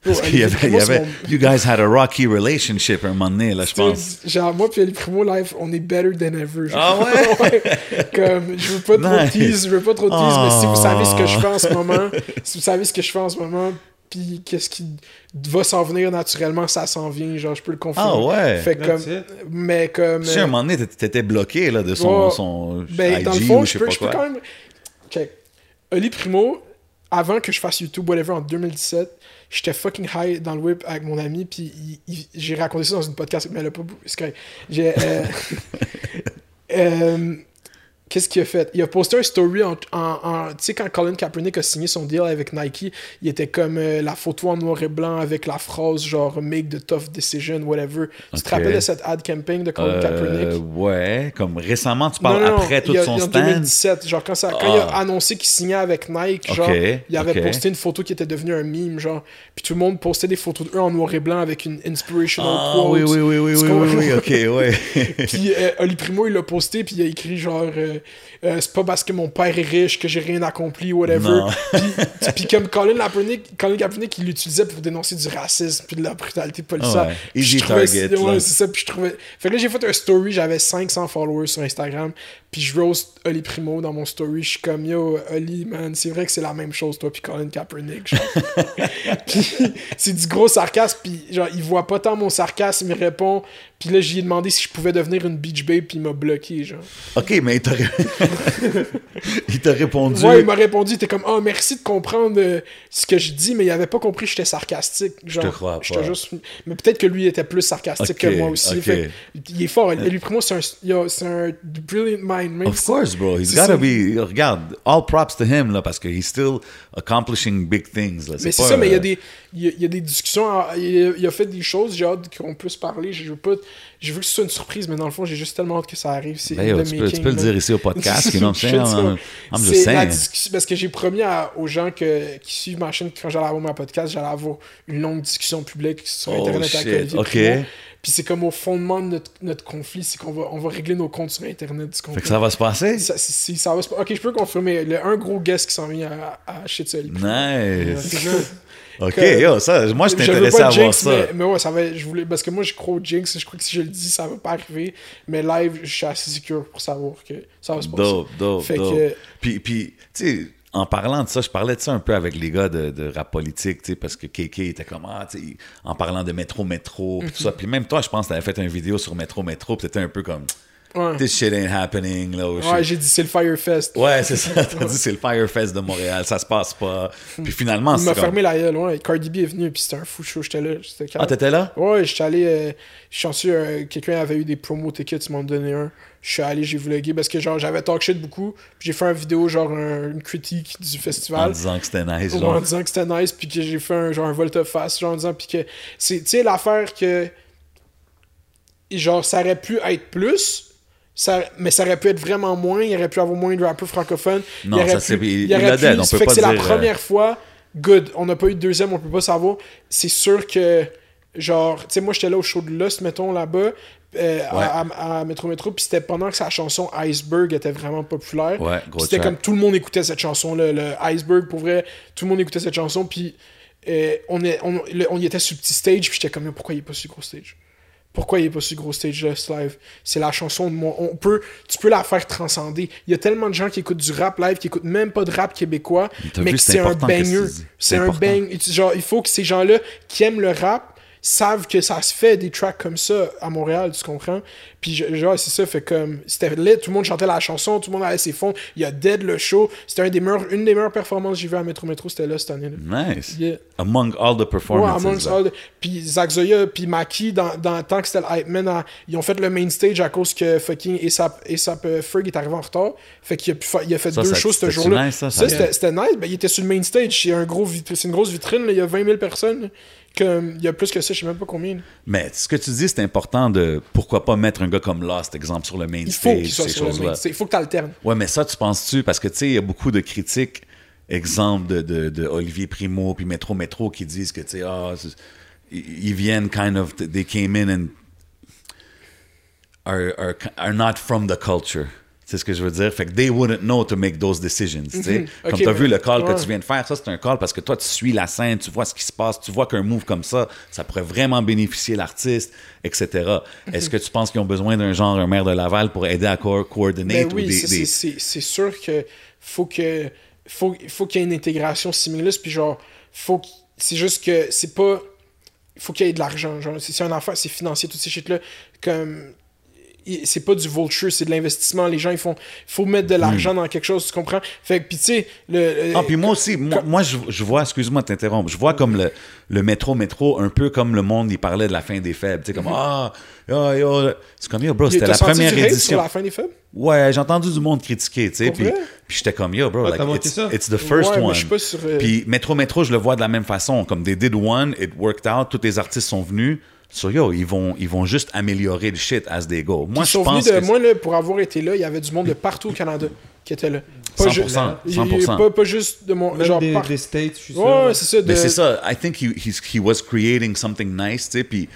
Parce Oh, qu'il y avait, il y avait- mon- you guys had a rocky relationship un moment donné, là, je pense. Genre, moi puis Ali Primo live, on est better than ever. Ah ouais? Comme, je veux pas trop Nice. tease, je veux pas trop tease, mais si vous savez ce que je fais en ce Ah. moment, si vous savez ce que je fais en ce moment, puis qu'est-ce qui va s'en venir naturellement, ça s'en vient, genre, je peux le confirmer. Ah ouais? Fait que comme, mais comme... Tu sais, à un moment donné, t'étais- bloqué là, de son, Ouais. son ben, IG dans le fond, ou je peux, je peux quoi. quand même... Check. Oli Primo, avant que je fasse YouTube, whatever, en 2017, j'étais fucking high dans le whip avec mon ami, puis j'ai raconté ça dans une podcast, mais elle a pas... J'ai... euh, euh, Qu'est-ce qu'il a fait? Il a posté un story en. en- en- tu sais, quand Colin Kaepernick a signé son deal avec Nike, il était comme euh, la photo en noir et blanc avec la phrase genre Make the tough decision, whatever. Tu te rappelles de cette ad campaign de Colin Euh, Kaepernick? ouais, comme récemment, tu parles Non, non, non, après tout il y a- son il a en stand? 2017, genre quand, ça, quand il a Ah. annoncé qu'il signait avec Nike, genre, il avait posté une photo qui était devenue un meme, genre, puis tout le monde postait des photos d'eux en noir et blanc avec une inspirational Ah quote. oui, oui, oui, oui, oui, oui, oui, ok, ouais. Puis euh, Oli Primo, il l'a posté, puis il a écrit genre, euh, c'est pas parce que mon père est riche que j'ai rien accompli, whatever. Puis, comme Colin Kaepernick, Colin Kaepernick, il l'utilisait pour dénoncer du racisme puis de la brutalité policière. Ouais. Je trouvais- target, Ouais, c'est ça. Puis je trouvais. Fait que là, j'ai fait un story, j'avais 500 followers sur Instagram. Puis je roast Oli Primo dans mon story. Je suis comme, yo, Oli, man, c'est vrai que c'est la même chose, toi, puis Colin Kaepernick. puis c'est du gros sarcasme. Puis genre, il voit pas tant mon sarcasme, il me répond. Puis là, j'ai demandé si je pouvais devenir une beach babe, puis il m'a bloqué, genre. ok, mais il t'a, il t'a répondu. Ouais, il m'a répondu, il était comme, oh, merci de comprendre euh, ce que je dis, mais il avait pas compris que j'étais sarcastique. Genre, te crois pas. juste... Mais peut-être que lui était plus sarcastique que moi aussi. ok. Fait il est fort. Lui, pour moi, c'est un, c'est un brilliant mind. Of course, bro. He's gotta ça. be. Regarde, all props to him, là, parce que he's still accomplishing big things. Là. Mais c'est ça, mais il y a euh, des, il y a, il y a des discussions. à- Il a, il a fait des choses, j'ai hâte qu'on puisse parler. Je veux pas, je veux que ce soit une surprise, mais dans le fond, j'ai juste tellement hâte que ça arrive. C'est Ben, tu, peux, tu making, peux le dire ici au podcast, I'm just C'est la discussion- parce que j'ai promis à- aux gens que, qui suivent ma chaîne que quand j'allais avoir mon podcast, j'allais avoir une longue discussion publique sur Oh, Internet shit, avec Olivier. Primo. Puis c'est comme au fondement de notre, notre conflit, c'est qu'on va, on va régler nos comptes sur Internet. tu Fait que ça va se passer? Ça, si ça va se- Ok, je peux confirmer. Le, un gros guest qui s'en vient à, à. Nice. Ok, yo, ça, moi, je t'intéressais à voir ça. Mais, mais ouais, ça va, je voulais, parce que moi, je crois au jinx. Je crois que si je le dis, ça va pas arriver. Mais live, je suis assez sûr pour savoir que ça va se passer. Dope, dope, Fait dope. que- Puis, puis tu sais, en parlant de ça, je parlais de ça un peu avec les gars de, de rap politique, tu sais, parce que KK était comme, ah, tu sais, en parlant de Métro Métro, puis tout ça. Puis même toi, je pense que t'avais fait une vidéo sur Métro Métro, puis t'étais un peu comme, Ouais, this shit ain't happening, là. oh, Ouais, j'ai dit c'est le Firefest. Ouais, c'est ça. T'as dit c'est le Firefest de Montréal, ça se passe pas. Puis finalement, Il c'est m'a comme... fermé la gueule, ouais. Cardi B est venu, puis c'était un fou show, j'étais là. Ah, t'étais là? Ouais, j'étais allé. Euh, je suis chanceux, euh, quelqu'un avait eu des promo tickets, ils m'ont donné un. Je suis allé, j'ai vlogué parce que genre j'avais talk shit beaucoup. Puis j'ai fait une vidéo, genre un- une critique du En festival. disant que c'était nice, genre. en disant que c'était nice, puis que j'ai fait un genre un volte-face, genre en disant, puis que c'est, tu sais, l'affaire que, genre, ça aurait pu être plus, ça, mais ça aurait pu être vraiment moins, il aurait pu avoir moins de rappeurs francophones. Non, il aurait ça, pu- il- il aurait pu- on peut fait que pas c'est la euh, première fois, good, on n'a pas eu de deuxième, on peut pas savoir. C'est sûr que, genre, tu sais, moi j'étais là au show de Lust, mettons, là-bas, euh, à, à- à Métro Métro, puis c'était pendant que sa chanson Iceberg était vraiment populaire. Ouais, c'était comme tout le monde écoutait cette chanson-là, le Iceberg, pour vrai, tout le monde écoutait cette chanson, puis euh, on, est, on, le- on y était sur le petit stage, puis j'étais comme, pourquoi il est pas sur le gros stage? Pourquoi il est pas sur le gros stage de ce live? C'est la chanson de moi. On peut, tu peux la faire transcender. Il y a tellement de gens qui écoutent du rap live, qui écoutent même pas de rap québécois, mais vu, que c'est un banger. C'est un bang. Genre, il faut que ces gens-là qui aiment le rap savent que ça se fait des tracks comme ça à Montréal, tu comprends? Puis genre, c'est ça, fait comme, c'était lit, tout le monde chantait la chanson, tout le monde avait ses fonds, il y a Dead le show, c'était un des meilleurs, une des meilleures performances que j'ai vu à Metro Metro, c'était là cette année. Nice. Yeah. Among all the Ouais, performances. amongst là. all the- Puis Zach Zoya, puis Maki, dans, dans le temps que c'était le Hype Man, à- ils ont fait le main stage à cause que fucking ASAP, ASAP euh, Ferg est arrivé en retard. Fait qu'il a, pu fa- il a fait Ça, deux ça- shows ce jour-là. nice, ça? c'était nice. Ben, il était sur le main stage. C'est un gros une grosse vitrine. là. Il y a 20 000 personnes. Comme, il y a plus que ça, je sais même pas combien. là. Mais ce que tu dis, c'est important de pourquoi pas mettre un gars comme Lost, exemple, sur le main Il faut stage, qu'il soit ces choses-là. Il faut que tu alternes. Ouais, mais ça, tu penses-tu? Parce que, tu sais, il y a beaucoup de critiques, exemple de, de, de Olivier Primo puis Métro Métro qui disent que, tu sais, ah, ils ils viennent kind of, they came in and are, are, are not from the culture. C'est ce que je veux dire. Fait que they wouldn't know to make those decisions. Mhm. Comme tu as mais- vu le call ouais. que tu viens de faire, ça c'est un call parce que toi tu suis la scène, tu vois ce qui se passe, tu vois qu'un move comme ça, ça pourrait vraiment bénéficier l'artiste, etc. Mhm. Est-ce que tu penses qu'ils ont besoin d'un genre, un maire de Laval pour aider à co- coordonate Ben ou oui, des, c'est- des- c'est- sûr que faut que faut, faut qu'il y ait une intégration similaire puis genre faut c'est juste que c'est pas faut qu'il y ait de l'argent genre c'est c'est un affaire c'est financier toutes ces shit là comme c'est pas du vulture c'est de l'investissement les gens ils font faut mettre de l'argent dans quelque chose tu comprends? Fait que puis tu sais le, Hmm. Ah, puis moi aussi, moi, moi, je, je vois, excuse-moi de t'interrompre, je vois comme le, le métro-métro, un peu comme le monde, il parlait de la fin des faibles. Tu sais, comme, ah, yo, yo. C'est comme, yo, bro, c'était la première du édition. sur la fin des faibles? Ouais, j'ai entendu du monde critiquer, tu sais, puis, puis j'étais comme, yo, bro, Ouais, like, it's, ça? it's the first Ouais, one. pas sur, euh, Puis Métro Métro, je le vois de la même façon, comme they did one, it worked out, tous les artistes sont venus, so yo, ils vont, ils vont juste améliorer le shit as they go. Moi, je pense de que... moi là pour avoir été là il y avait du monde de partout au Canada qui était là Pas 100%, ju- 100%. Pas, pas juste de mon Même genre des, par- des States, je suis sûr. Ouais, c'est ça. De... Mais c'est ça. I think he, he's, he was creating something nice, tu sais. Puis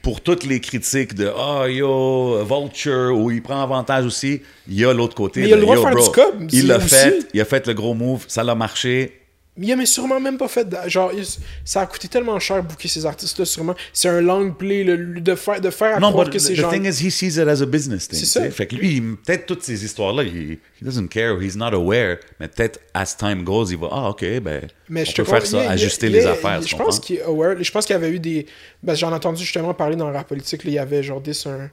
pour toutes les critiques de Ah, yo, Vulture, où il prend avantage aussi, il y a l'autre côté. Mais il a le droit de faire bro, du cob, Il c'est l'a aussi. fait, il a fait le gros move, ça l'a marché. Mais il a mais sûrement même pas fait. de- Genre, il- ça a coûté tellement cher booker ces artistes-là, sûrement. C'est un long play, le- de faire, de faire à Non, croire but que ces the gens. thing is, he sees it as a business thing. C'est ça. sais. Fait que lui, peut-être toutes ces histoires-là, il, he doesn't care, he's not aware. Mais peut-être, as time goes, il va, ah, OK, ben, Mais on je peut te faire ça, il ajuster il les affaires, Je pense qu'il est aware. Je pense qu'il y avait eu des. Ben, j'en ai entendu justement parler dans le rap politique. là, il y avait genre des. Un,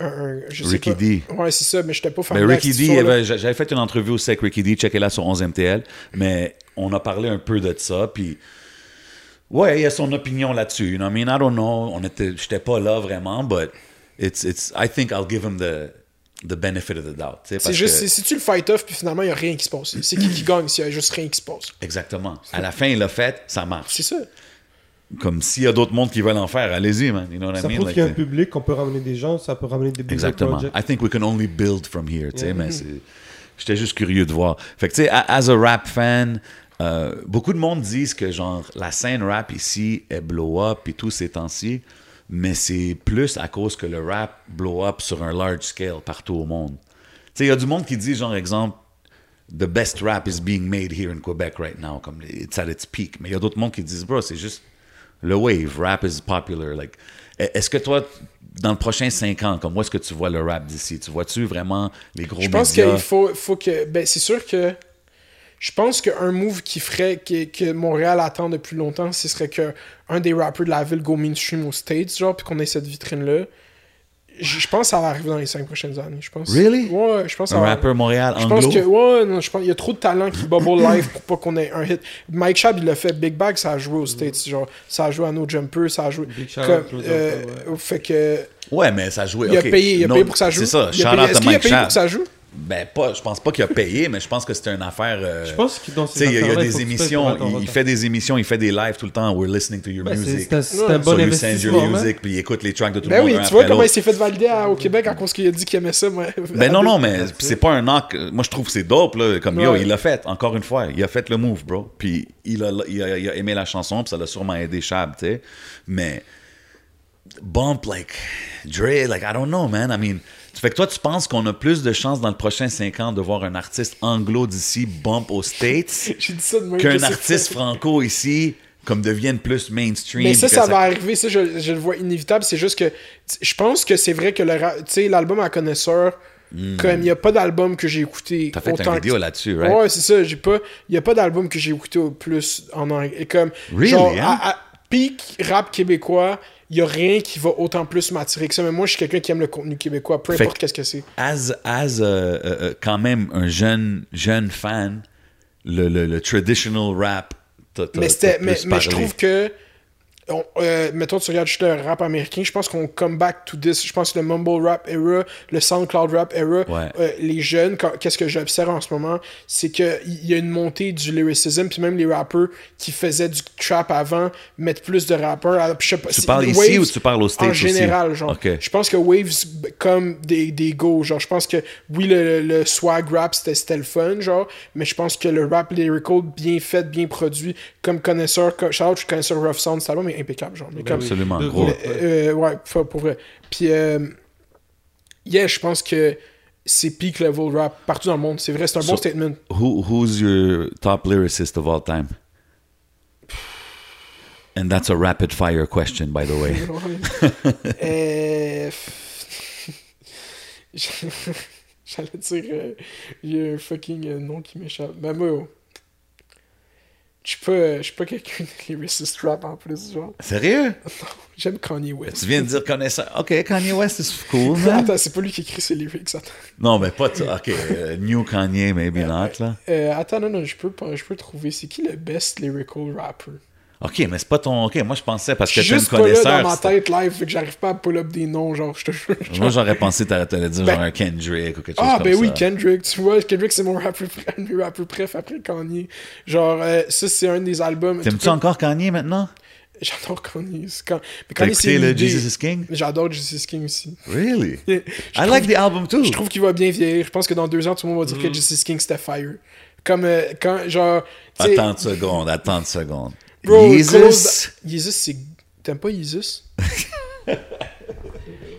un, un- je sais Ricky pas. D. Ouais, c'est ça, mais j'étais pas Mais familier Ricky avec D, avait- j'avais fait une entrevue aussi avec Ricky D, checkez-la sur 11MTL, mais on a parlé un peu de ça, puis ouais, il a son opinion là-dessus. You know what I mean? I don't know, on était, j'étais pas là vraiment, but it's, it's, I think I'll give him the, the benefit of the doubt. C'est parce juste, que- c'est- si tu le fight off, puis finalement, il n'y a rien qui se passe. C'est qui qui gagne s'il y a juste rien qui se passe? Exactement. À la fin, il l'a fait, ça marche. C'est ça. Comme s'il y a d'autres mondes qui veulent en faire, allez-y, man. You know what I Ça mean? prouve Like, qu'il y a un public, qu'on peut ramener des gens, ça peut ramener des Exactement. projects. I think we can only build from here, tu sais, mais c'est... J'étais juste curieux de voir. Fait que, tu sais, as a rap fan, euh, beaucoup de monde disent que, genre, la scène rap ici est blow-up et tout ces temps-ci, mais c'est plus à cause que le rap blow-up sur un large scale partout au monde. Tu sais, il y a du monde qui dit, genre, exemple, the best rap is being made here in Quebec right now, comme it's at its peak. Mais il y a d'autres mondes qui disent, bro, c'est juste le wave, rap is popular. Like, e- est-ce que toi, dans le prochain 5 ans, comme où est-ce que tu vois le rap d'ici? Tu vois-tu vraiment les gros Je pense qu'il faut, faut que. Ben, c'est sûr que. Je pense qu'un move qui ferait que, que Montréal attend depuis longtemps, ce serait que un des rappers de la ville go mainstream aux States, genre, puis qu'on ait cette vitrine-là. Je je pense que ça va arriver dans les cinq prochaines années. Je pense. Really? Ouais, je pense Un rappeur Montréal Je anglo? pense que, ouais, non, je pense qu'il y a trop de talent qui bubble live pour pas qu'on ait un hit. Mike Shab, il l'a fait. Big Bag, ça a joué aux States. Genre, ça a joué à No Jumper, ça a joué. Big Claude euh, ouais. Fait que. Ouais, mais ça jouait. Il a payé, il a Non, payé pour que ça joue. C'est ça. Il a Shout out Est-ce to qu'il a Mike payé pour que ça joue? Ben, pas, je pense pas qu'il a payé, mais je pense que c'était une affaire. euh, Je pense sais, il y a- des émissions, il, il fait des émissions, il fait des lives tout le temps. We're listening to your Ben, c'est- music. C'est un- c'est un So bon you send your investissement. man. music, puis il écoute les tracks de tout Ben le monde. oui, un tu vois comment il s'est fait valider à- au Québec à cause qu'il a dit qu'il aimait ça, moi. Ben non, non, mais c'est pas un knock. Moi, je trouve que c'est dope, là. Comme yo, Ouais. il l'a fait, encore une fois. Il a fait le move, bro. Puis il a, il a, il a aimé la chanson, puis ça l'a sûrement aidé Chab, tu sais. Mais bump, like, Dre, like, I don't know, man. I mean, tu fait que toi, tu penses qu'on a plus de chances dans le prochain 5 ans de voir un artiste anglo d'ici bump aux States ça qu'un artiste franco ici comme devienne plus mainstream. Mais ça, ça va arriver, ça, je, je le vois inévitable. C'est juste que je pense que c'est vrai que l'album à connaisseur, comme il n'y a pas d'album que j'ai écouté. Hmm. T'as fait autant une vidéo que- là-dessus, right? Ouais, c'est ça. J'ai pas. Il y a pas d'album que j'ai écouté au plus en anglais. Et Comme. Really, genre, hein? à, à peak rap québécois, il y a rien qui va autant plus m'attirer que ça. Mais moi, je suis quelqu'un qui aime le contenu québécois, peu Fait importe que- qu'est-ce que c'est. as, as euh, euh, euh, quand même un jeune, jeune fan, le, le, le traditional rap, t'as- Mais, je trouve que. On- euh, mettons, tu regardes juste le rap américain, je pense qu'on come back to this. Je pense que le mumble rap era, le SoundCloud rap era, Ouais. euh, les jeunes, qu'est-ce que j'observe en ce moment, c'est qu'il y a une montée du lyricism, puis même les rappeurs qui faisaient du trap avant mettent plus de rappeurs. Je sais pas, Tu c'est- parles les ici Waves, ou tu parles aux States En aussi? général, genre. Je pense que Waves, comme des, des go, genre, je pense que, oui, le, le swag rap, c'était le fun, genre, mais je pense que le rap lyrical, bien fait, bien produit, comme connaisseur, comme, je suis connaisseur Rough Sound, cet album impeccable, genre. Mais comme, Absolument, De gros. euh, ouais, pour vrai. Puis, euh, yeah, je pense que c'est peak level rap partout dans le monde. C'est vrai, c'est un bon So- statement. Who, who's your top lyricist of all time? And that's a rapid fire question, by the way. Euh, J'allais dire, euh, il y a un fucking euh, nom qui m'échappe. Ben, moi, je suis pas, euh, je suis pas quelqu'un de lyricist rap en plus, genre. Sérieux? J'aime Kanye West. Tu viens de dire connaisseur. Ok, Kanye West is cool, man. Attends, c'est pas lui qui écrit ses lyrics, attends. Non, mais pas. Ok, euh, New Kanye, maybe not, là. Euh, attends, non, non, je peux, pas- je peux trouver. C'est qui le best lyrical rapper? Ok, mais c'est pas ton. Ok, moi je pensais parce que suis t'es une là dans connaisseur. ma tête live, fait que j'arrive pas à pull up des noms, genre, je te jure. Moi j'aurais pensé t'allais dire Ben- genre un Kendrick ou quelque chose Ah, comme ben ça. oui, Kendrick, tu vois, Kendrick, c'est mon rappeur, rappeurs préf après Kanye. Genre, euh, ça, c'est un des albums. T'aimes-tu encore Kanye maintenant? J'adore Kanye. quand- Mais Kanye, c'est le. Jesus is King? J'adore Jesus King aussi. Really? I trouve- like the album too. Je trouve qu'il va bien vieillir. Je pense que dans deux ans, tout le monde va dire que Jesus King, c'était fire. Comme euh, quand, genre. tu Attends une seconde, attends une seconde. Bro, Jesus. Jesus, c'est. T'aimes pas Jesus?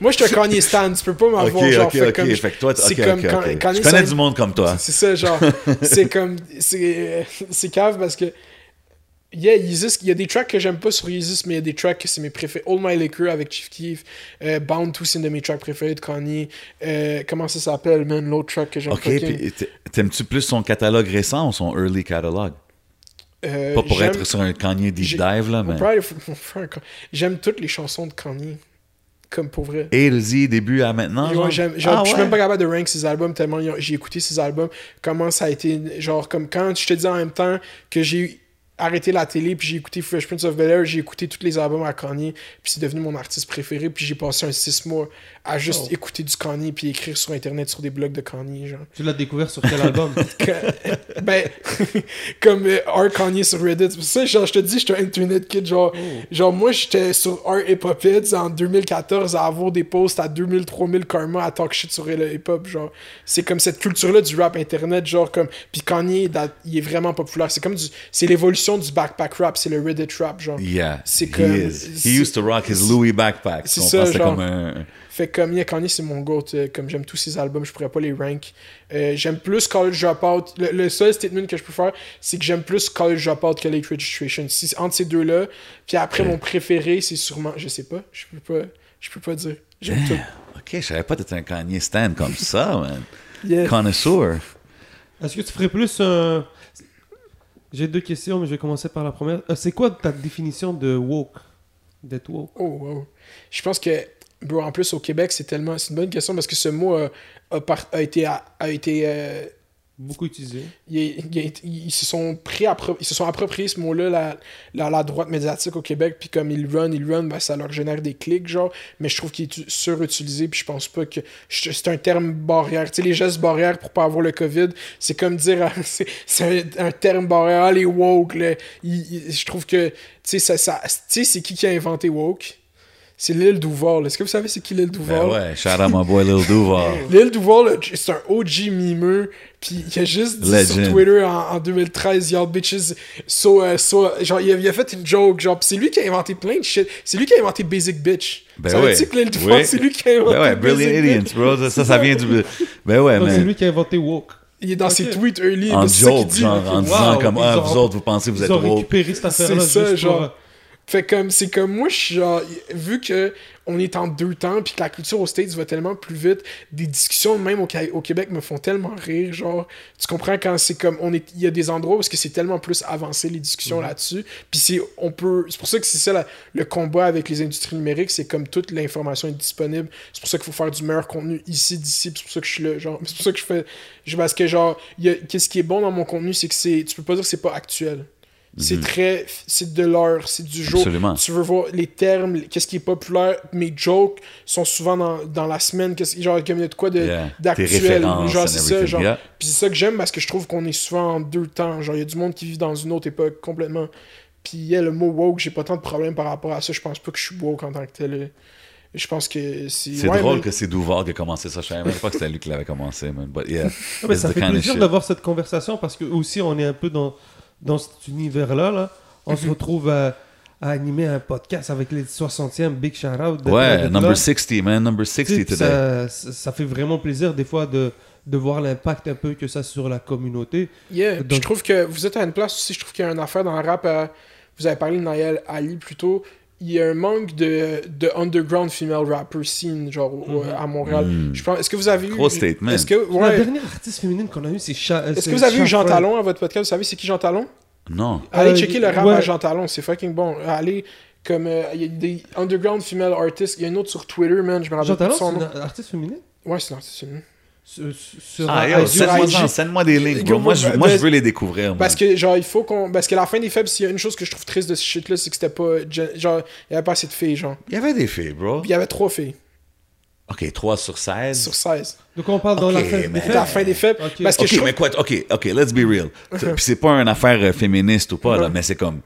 Moi, je suis un Kanye Stan, tu peux pas m'avoir genre ok, fait ok. comme. Fait que toi, c'est comme quand- Je connais du monde comme toi. C'est ça, genre. c'est comme. C'est cave parce que. Yeah, Yeezus, il y a des tracks que j'aime pas sur Yeezus, mais il y a des tracks que c'est mes préférés. All My Liquor avec Chief Keef, euh, Bound to, c'est une de mes tracks préférés de Kanye. Euh, comment ça s'appelle, man, l'autre track que j'aime Ok, puis t'aimes-tu plus son catalogue récent ou son early catalogue? Euh, Pas pour être sur un Kanye deep dive, là, mais. J'aime toutes les chansons de Kanye. Comme pour vrai. To Z, début à maintenant. Genre? Ah, je suis ouais? même pas capable de rank ses albums tellement j'ai écouté ses albums. Comment ça a été. Genre, comme quand je te dis en même temps que j'ai arrêté la télé puis j'ai écouté Fresh Prince of Bel Air, j'ai écouté tous les albums à Kanye, puis c'est devenu mon artiste préféré. Puis j'ai passé un six mois à juste Oh. écouter du Kanye puis écrire sur internet sur des blogs de Kanye. Genre. Tu l'as découvert sur quel album? Que- ben, comme euh, Art Kanye sur Reddit. C'est pour ça, genre, je te dis, j'étais un internet kid. Genre, genre moi, j'étais sur Art Hip Hop Heads en 2014 à avoir des posts à 2000, 3000 karma à talk shit sur le hip hop. Genre, c'est comme cette culture-là du rap internet. Genre, comme. Puis Kanye, il est vraiment populaire. C'est comme du. C'est l'évolution du backpack rap. C'est le Reddit rap. Genre. Yeah, C'est he is. used to rock his Louis backpack. c'est ça, genre. comme un... Fait comme yeah, Kanye, c'est mon goat. euh, comme j'aime tous ses albums, je pourrais pas les rank. Euh, j'aime plus College Dropout. Le, le seul statement que je peux faire, c'est que j'aime plus College Dropout que Late Registration. Si, entre ces deux-là. Puis après, mon préféré, c'est sûrement. Je sais pas. Je peux pas. Je peux pas dire. J'aime tout. Ok, je savais pas que t'étais un Kanye stan comme ça, man. Yeah. Connoisseur. Est-ce que tu ferais plus un. J'ai deux questions, mais je vais commencer par la première. Euh, c'est quoi ta définition de woke? D'être woke? Oh, wow. Je pense que, bro, en plus, au Québec, c'est tellement. C'est une bonne question parce que ce mot a, a par- a été. A, a été euh, Beaucoup utilisé. il- il- il- ils, se sont pris appro- ils se sont appropriés ce mot-là, la, la, la droite médiatique au Québec, puis comme ils run, ils run, ben, ça leur génère des clics, genre. Mais je trouve qu'il est surutilisé, puis je pense pas que. C'est un terme barrière. Tu sais, les gestes barrières pour pas avoir le COVID, c'est comme dire. C'est un, un terme barrière. Ah, les woke, là. Je trouve que. Tu sais, ça, ça, tu sais, c'est qui qui a inventé woke? C'est l'île Duval. Est-ce que vous savez c'est qui l'île Duval Ben ouais, shout out my boy Lil Duval. Lil Duval, c'est un OG mimeux, puis il a juste dit sur Legend. Twitter en, en 2013, Y'all bitches, so, euh, so, genre, il a, il a fait une joke, genre, pis c'est lui qui a inventé plein de shit. C'est lui qui a inventé Basic Bitch. Ben Savais-tu ouais. que Lil Duval, Oui. c'est lui qui a inventé Ben ouais, Brilliant? Idiots, bro. Ça, ça, ça vient du. Ben ouais, Donc, c'est lui qui a inventé woke. Il est dans ses Ok. tweets early, En ça joke, dit. genre, en Wow, disant comme, ah, vous autres, vous pensez que vous êtes woke. récupéré cette affaire-là. C'est ça, pour, genre. euh, Fait comme, c'est comme moi, je suis genre, vu que on est en deux temps, puis que la culture aux States va tellement plus vite, des discussions même au, Québec me font tellement rire, genre, tu comprends quand c'est comme, on est, il y a des endroits où c'est tellement plus avancé les discussions là-dessus, puis c'est, on peut, c'est pour ça que c'est ça la- le combat avec les industries numériques, c'est comme toute l'information est disponible, c'est pour ça qu'il faut faire du meilleur contenu ici, d'ici, c'est pour ça que je suis là, genre, c'est pour ça que je fais, je, parce que genre, qu'est-ce qui est bon dans mon contenu, c'est que c'est, tu peux pas dire que c'est pas actuel. C'est très. C'est de l'heure, c'est du jour. Absolument. Tu veux voir les termes, qu'est-ce qui est populaire? Mes jokes sont souvent dans, dans la semaine. qu'est-ce- Genre, comme il y a de quoi de- Yeah. Tes d'actuel. Genre, c'est ça. Genre. yeah. Puis c'est ça que j'aime parce que je trouve qu'on est souvent en deux temps. Genre, il y a du monde qui vit dans une autre époque complètement. Puis yeah, le mot woke, j'ai pas tant de problème par rapport à ça. Je pense pas que je suis woke en tant que tel. Je pense que c'est. C'est ouais, drôle mais- que c'est Duval qui a commencé ça. Je savais même pas que c'était lui qui l'avait commencé, man. But yeah. Ah, mais ça fait plaisir d'avoir cette conversation parce que aussi on est un peu dans, dans cet univers-là. Là. On se retrouve à, à animer un podcast avec les 60e Big Shout Out. Ouais, number là. 60, man. Number Tu sais, 60 puis today. ça, ça fait vraiment plaisir des fois de, de voir l'impact un peu que ça a sur la communauté. Yeah, Donc- je trouve que vous êtes à une place aussi, je trouve qu'il y a une affaire dans le rap. euh, vous avez parlé de Naël Ali plus tôt. Il y a un manque de, de underground female rapper scene, genre au- à Montréal. Mm. Je pense, est-ce que vous avez eu. Gros statement. Est-ce que, La dernière artiste féminine qu'on a eue, c'est Cha- est-ce que vous avez eu Jean. Talon à votre podcast? Vous savez c'est qui Jean Talon? Non. Allez Euh, checker le rap ouais. à Jean Talon, c'est fucking bon. Allez, comme euh, il y a des underground female artists. Il y a une autre sur Twitter, man, je me rappelle Jean Talon, son c'est nom. une artiste féminine? Ouais, c'est l'artiste féminin. sur, sur- Ah, send-moi des links, Go, bro. Moi, je, moi, je ben, veux les découvrir, man. Parce que, genre, il faut qu'on. Parce que la fin des faibles, s'il y a une chose que je trouve triste de ce shit-là, c'est que c'était pas. gen- Genre, il y avait pas assez de filles, genre. Il y avait des filles, bro. Puis il y avait trois filles OK, 3 sur 16. sur 16. Donc on parle dans la fin mais- des C'était la fin des faibles. Ok. Parce que OK, je trouve- mais quoi, OK, OK, let's be real. Puis c'est pas une affaire euh, féministe ou pas, là, mais c'est comme...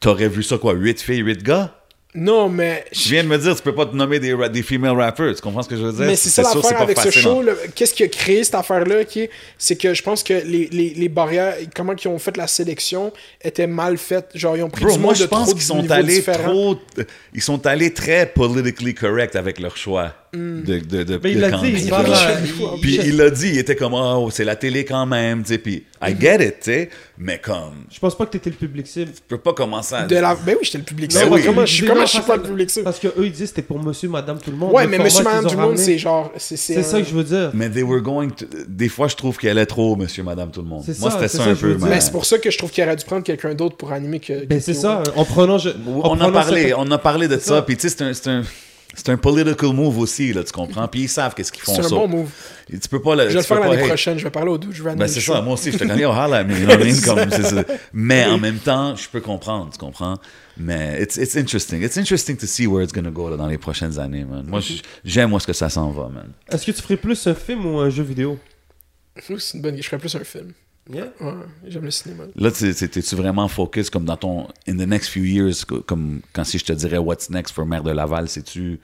T'aurais vu ça, quoi, 8 filles, 8 gars? Non, mais. Tu viens de me dire, tu peux pas te nommer des, des female rappers. Tu comprends ce que je veux dire? Mais c'est ça l'affaire avec ce show. Qu'est-ce qui a créé cette affaire-là? ok? C'est que je pense que les, les, les barrières, comment ils ont fait la sélection, étaient mal faites. Genre, ils ont pris Bro, du moi, monde je de pense trop qu'ils sont allés différents. trop... Ils sont allés très politically correct avec leur choix de, de, de, Mais il l'a dit, il. Puis il- l'a dit, il était comme, oh, c'est la télé quand même, tu sais, puis I get it, tu sais, mais comme, Je pense pas que t'étais le public cible. je peux pas commencer à... De la... Ben oui, j'étais le public. Ben cible. oui. Comment je suis Mais comment non, je suis parce pas le public cible? Parce que eux ils disaient c'était pour monsieur, madame, tout le monde. Ouais, Le mais monsieur, madame, tout le monde, c'est genre. C'est un- ça que je veux dire. Mais they were going to... Des fois, je trouve qu'elle est trop monsieur, madame, tout le monde. C'est Moi, ça, c'était c'est ça, un que je veux peu, dire. mais... Mais c'est pour ça que je trouve qu'il aurait dû prendre quelqu'un d'autre pour animer que. Ben c'est ça, en prenant... On a parlé, on a parlé de ça. puis tu sais, c'est un... C'est un... Political move aussi, là, tu comprends? Puis ils savent qu'est-ce qu'ils font, C'est un ça. bon move. Et Tu peux pas... le- Je vais le faire l'année hey, prochaine. Je vais parler au doux. Je vais Ben c'est ça, moi aussi, je te connais au holla, mais you know what I mean? Comme, c'est ça. Mais en même temps, je peux comprendre, tu comprends? Mais it's, it's interesting. It's interesting to see where it's gonna go là, dans les prochaines années, man. Moi, j- j'aime où est-ce que ça s'en va, man. Est-ce que tu ferais plus un film ou un jeu vidéo? Ouh, C'est une bonne Je ferais plus un film. Yeah. Ouais, j'aime le cinéma. Là, tu- tu- t'es-tu vraiment focus comme dans ton in the next few years, co- comme quand si je te dirais what's next for Maire de Laval, c'est-tu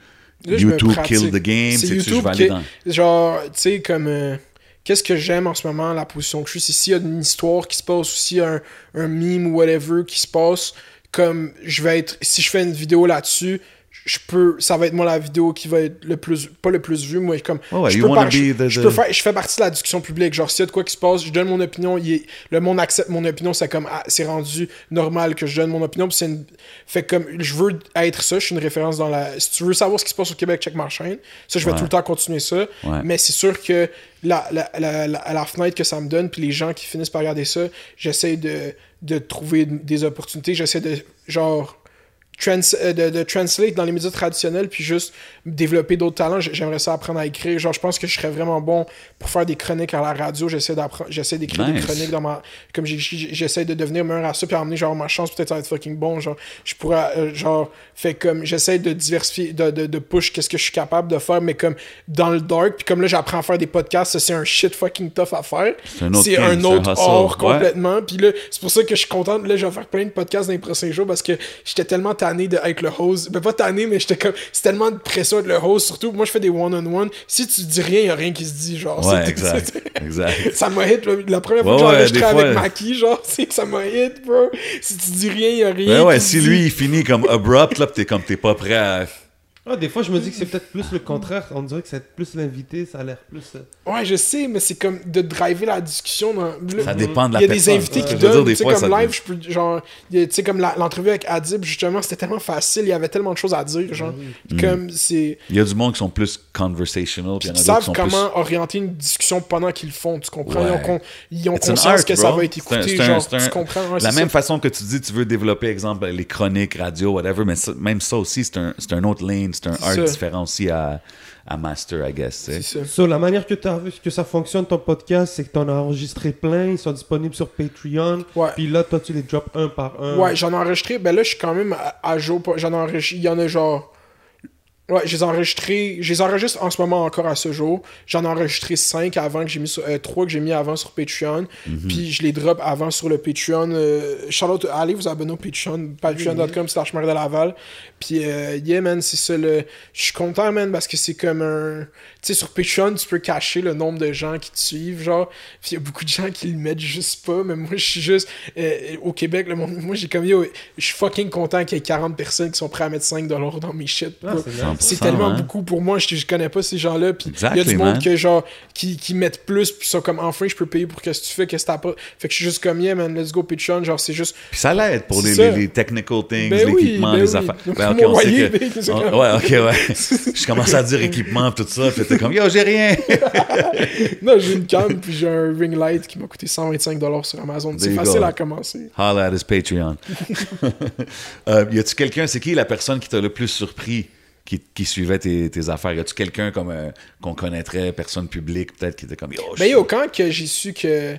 YouTube pratique. kill the game, C'est c'est-tu je YouTube vais aller qui- dans Genre, tu sais, comme. euh, Qu'est-ce que j'aime en ce moment, la position que je suis, c'est s'il y a une histoire qui se passe, ou s'il y a un, un meme ou whatever qui se passe, comme je vais être. Si je fais une vidéo là-dessus, je peux. Ça va être moi la vidéo qui va être le plus. Pas le plus vu, moi, comme. Ouais, je, peux par- je- the- je peux faire, je fais partie de la discussion publique. Genre, s'il y a de quoi qui se passe, je donne mon opinion. il est- le monde accepte mon opinion. C'est comme. ah, c'est rendu normal que je donne mon opinion. puis c'est une- fait comme. Je veux être ça. Je suis une référence dans la. Si tu veux savoir ce qui se passe au Québec, check ma chaîne. Ça, je vais Ouais. tout le temps continuer ça. Ouais. Mais c'est sûr que la, la, la, la- la fenêtre que ça me donne, puis les gens qui finissent par regarder ça, j'essaie de, de trouver des opportunités. J'essaie de, genre, trans, euh, de, de translate dans les médias traditionnels, puis juste développer d'autres talents. J'aimerais ça apprendre à écrire. Genre, je pense que je serais vraiment bon pour faire des chroniques à la radio. J'essaie d'apprendre, j'essaie d'écrire des chroniques dans ma, comme j'essaie de devenir meilleur à ça, puis à emmener, genre, ma chance, peut-être, à être fucking bon. Genre, je pourrais, euh, genre, fait comme, j'essaie de diversifier, de, de, de push qu'est-ce que je suis capable de faire, mais comme, dans le dark, puis comme là, j'apprends à faire des podcasts, ça, c'est un shit fucking tough à faire. C'est un autre Ouais. complètement. Puis là, c'est pour ça que je suis content. Là, je vais faire plein de podcasts dans les prochains jours parce que j'étais tellement tanné d'être le host. Ben, pas tanné, mais j'étais comme. C'est tellement de pression d'être le host. Surtout, moi, je fais des one-on-one. Si tu dis rien, il a rien qui se dit. Genre, Ouais, exact. exact. Ça m'a hit. La première fois Ouais, que j'ai enregistré avec fois- Maki, genre, c'est ça m'a hit, bro. Si tu dis rien, il a rien. Ouais, si dit. lui, il finit comme abrupt, là, pis t'es comme, t'es pas prêt à. Ah, des fois, je me dis que c'est peut-être plus le contraire. On dirait que c'est plus l'invité, ça a l'air plus. euh, Ouais, je sais, mais c'est comme de driver la discussion. Dans... Ça dépend de la Il y a personne. des invités Ce qui veux dire, donnent, des tu sais, fois, comme ça- live, je peux, genre, tu sais, comme l'entrevue avec Adib, justement, c'était tellement facile, il y avait tellement de choses à dire, genre. Mm. Comme, c'est. Il y a du monde qui sont plus conversational, puis il y Ils en a d'autres qui savent sont comment orienter une discussion pendant qu'ils le font, tu comprends? Ils ont, Ouais. con- ils ont It's an conscience art, que ça bro. va être écouté, un- genre, un- tu comprends? Ouais, plus. La même ça. façon que tu dis, tu veux développer, exemple, les chroniques, radio, whatever, mais ça- même ça aussi, c'est un, c'est un autre lane, c'est un art ça. différent aussi à, à master, I guess. ça. So, la manière que, t'as- que ça fonctionne, ton podcast, c'est que tu en as enregistré plein, ils sont disponibles sur Patreon. Ouais. Puis là, toi, tu les drops un par un. Ouais, j'en ai enregistré. Ben là, je suis quand même à, à jour. J'en ai enregistré. Il y en a genre. Ouais, je les ai enregistrés. Je les enregistre en ce moment encore à ce jour. J'en ai enregistré 5 avant que j'ai mis sur. 3 que j'ai mis avant sur Patreon. Puis je les drop avant sur le Patreon. Euh, out, allez vous abonner au Patreon. Patreon.com slash de Laval. Puis euh, yeah, man, c'est ça le. Je suis content, man, parce que c'est comme un. Tu sais, sur Patreon, tu peux cacher le nombre de gens qui te suivent, genre. Puis il y a beaucoup de gens qui le mettent juste pas. Mais moi, je suis juste. euh, au Québec, le monde. Moi, j'ai comme. Je suis fucking content qu'il y ait 40 personnes qui sont prêtes à mettre 5$ dans mes shit. Ah. C'est nice. C'est 100%, tellement hein? beaucoup pour moi, je, je connais pas ces gens-là. Puis il y a du monde que, genre, qui, qui mettent plus, puis sont comme enfin, je peux payer pour qu'est-ce que tu fais, qu'est-ce que t'as pas. Fait que je suis juste comme, yeah, man, let's go Patreon. Genre, c'est juste. Puis ça l'aide pour les, technical things, Ben oui, l'équipement, ben les oui. affaires. Ben, ok, moi, on sait que- ben, on- ouais, ok, ouais. Je commence à dire équipement, tout ça, puis t'es comme, yo, j'ai rien. Non, j'ai une cam, puis j'ai un ring light qui m'a coûté 125$ sur Amazon. C'est facile go. à commencer. Holla at his Patreon. euh, y a-tu quelqu'un, c'est qui la personne qui t'a le plus surpris, qui, qui suivait tes, tes affaires? Y a-tu quelqu'un comme euh, qu'on connaîtrait, personne publique, peut-être, qui était comme, yo, Ben yo, quand que j'ai su que,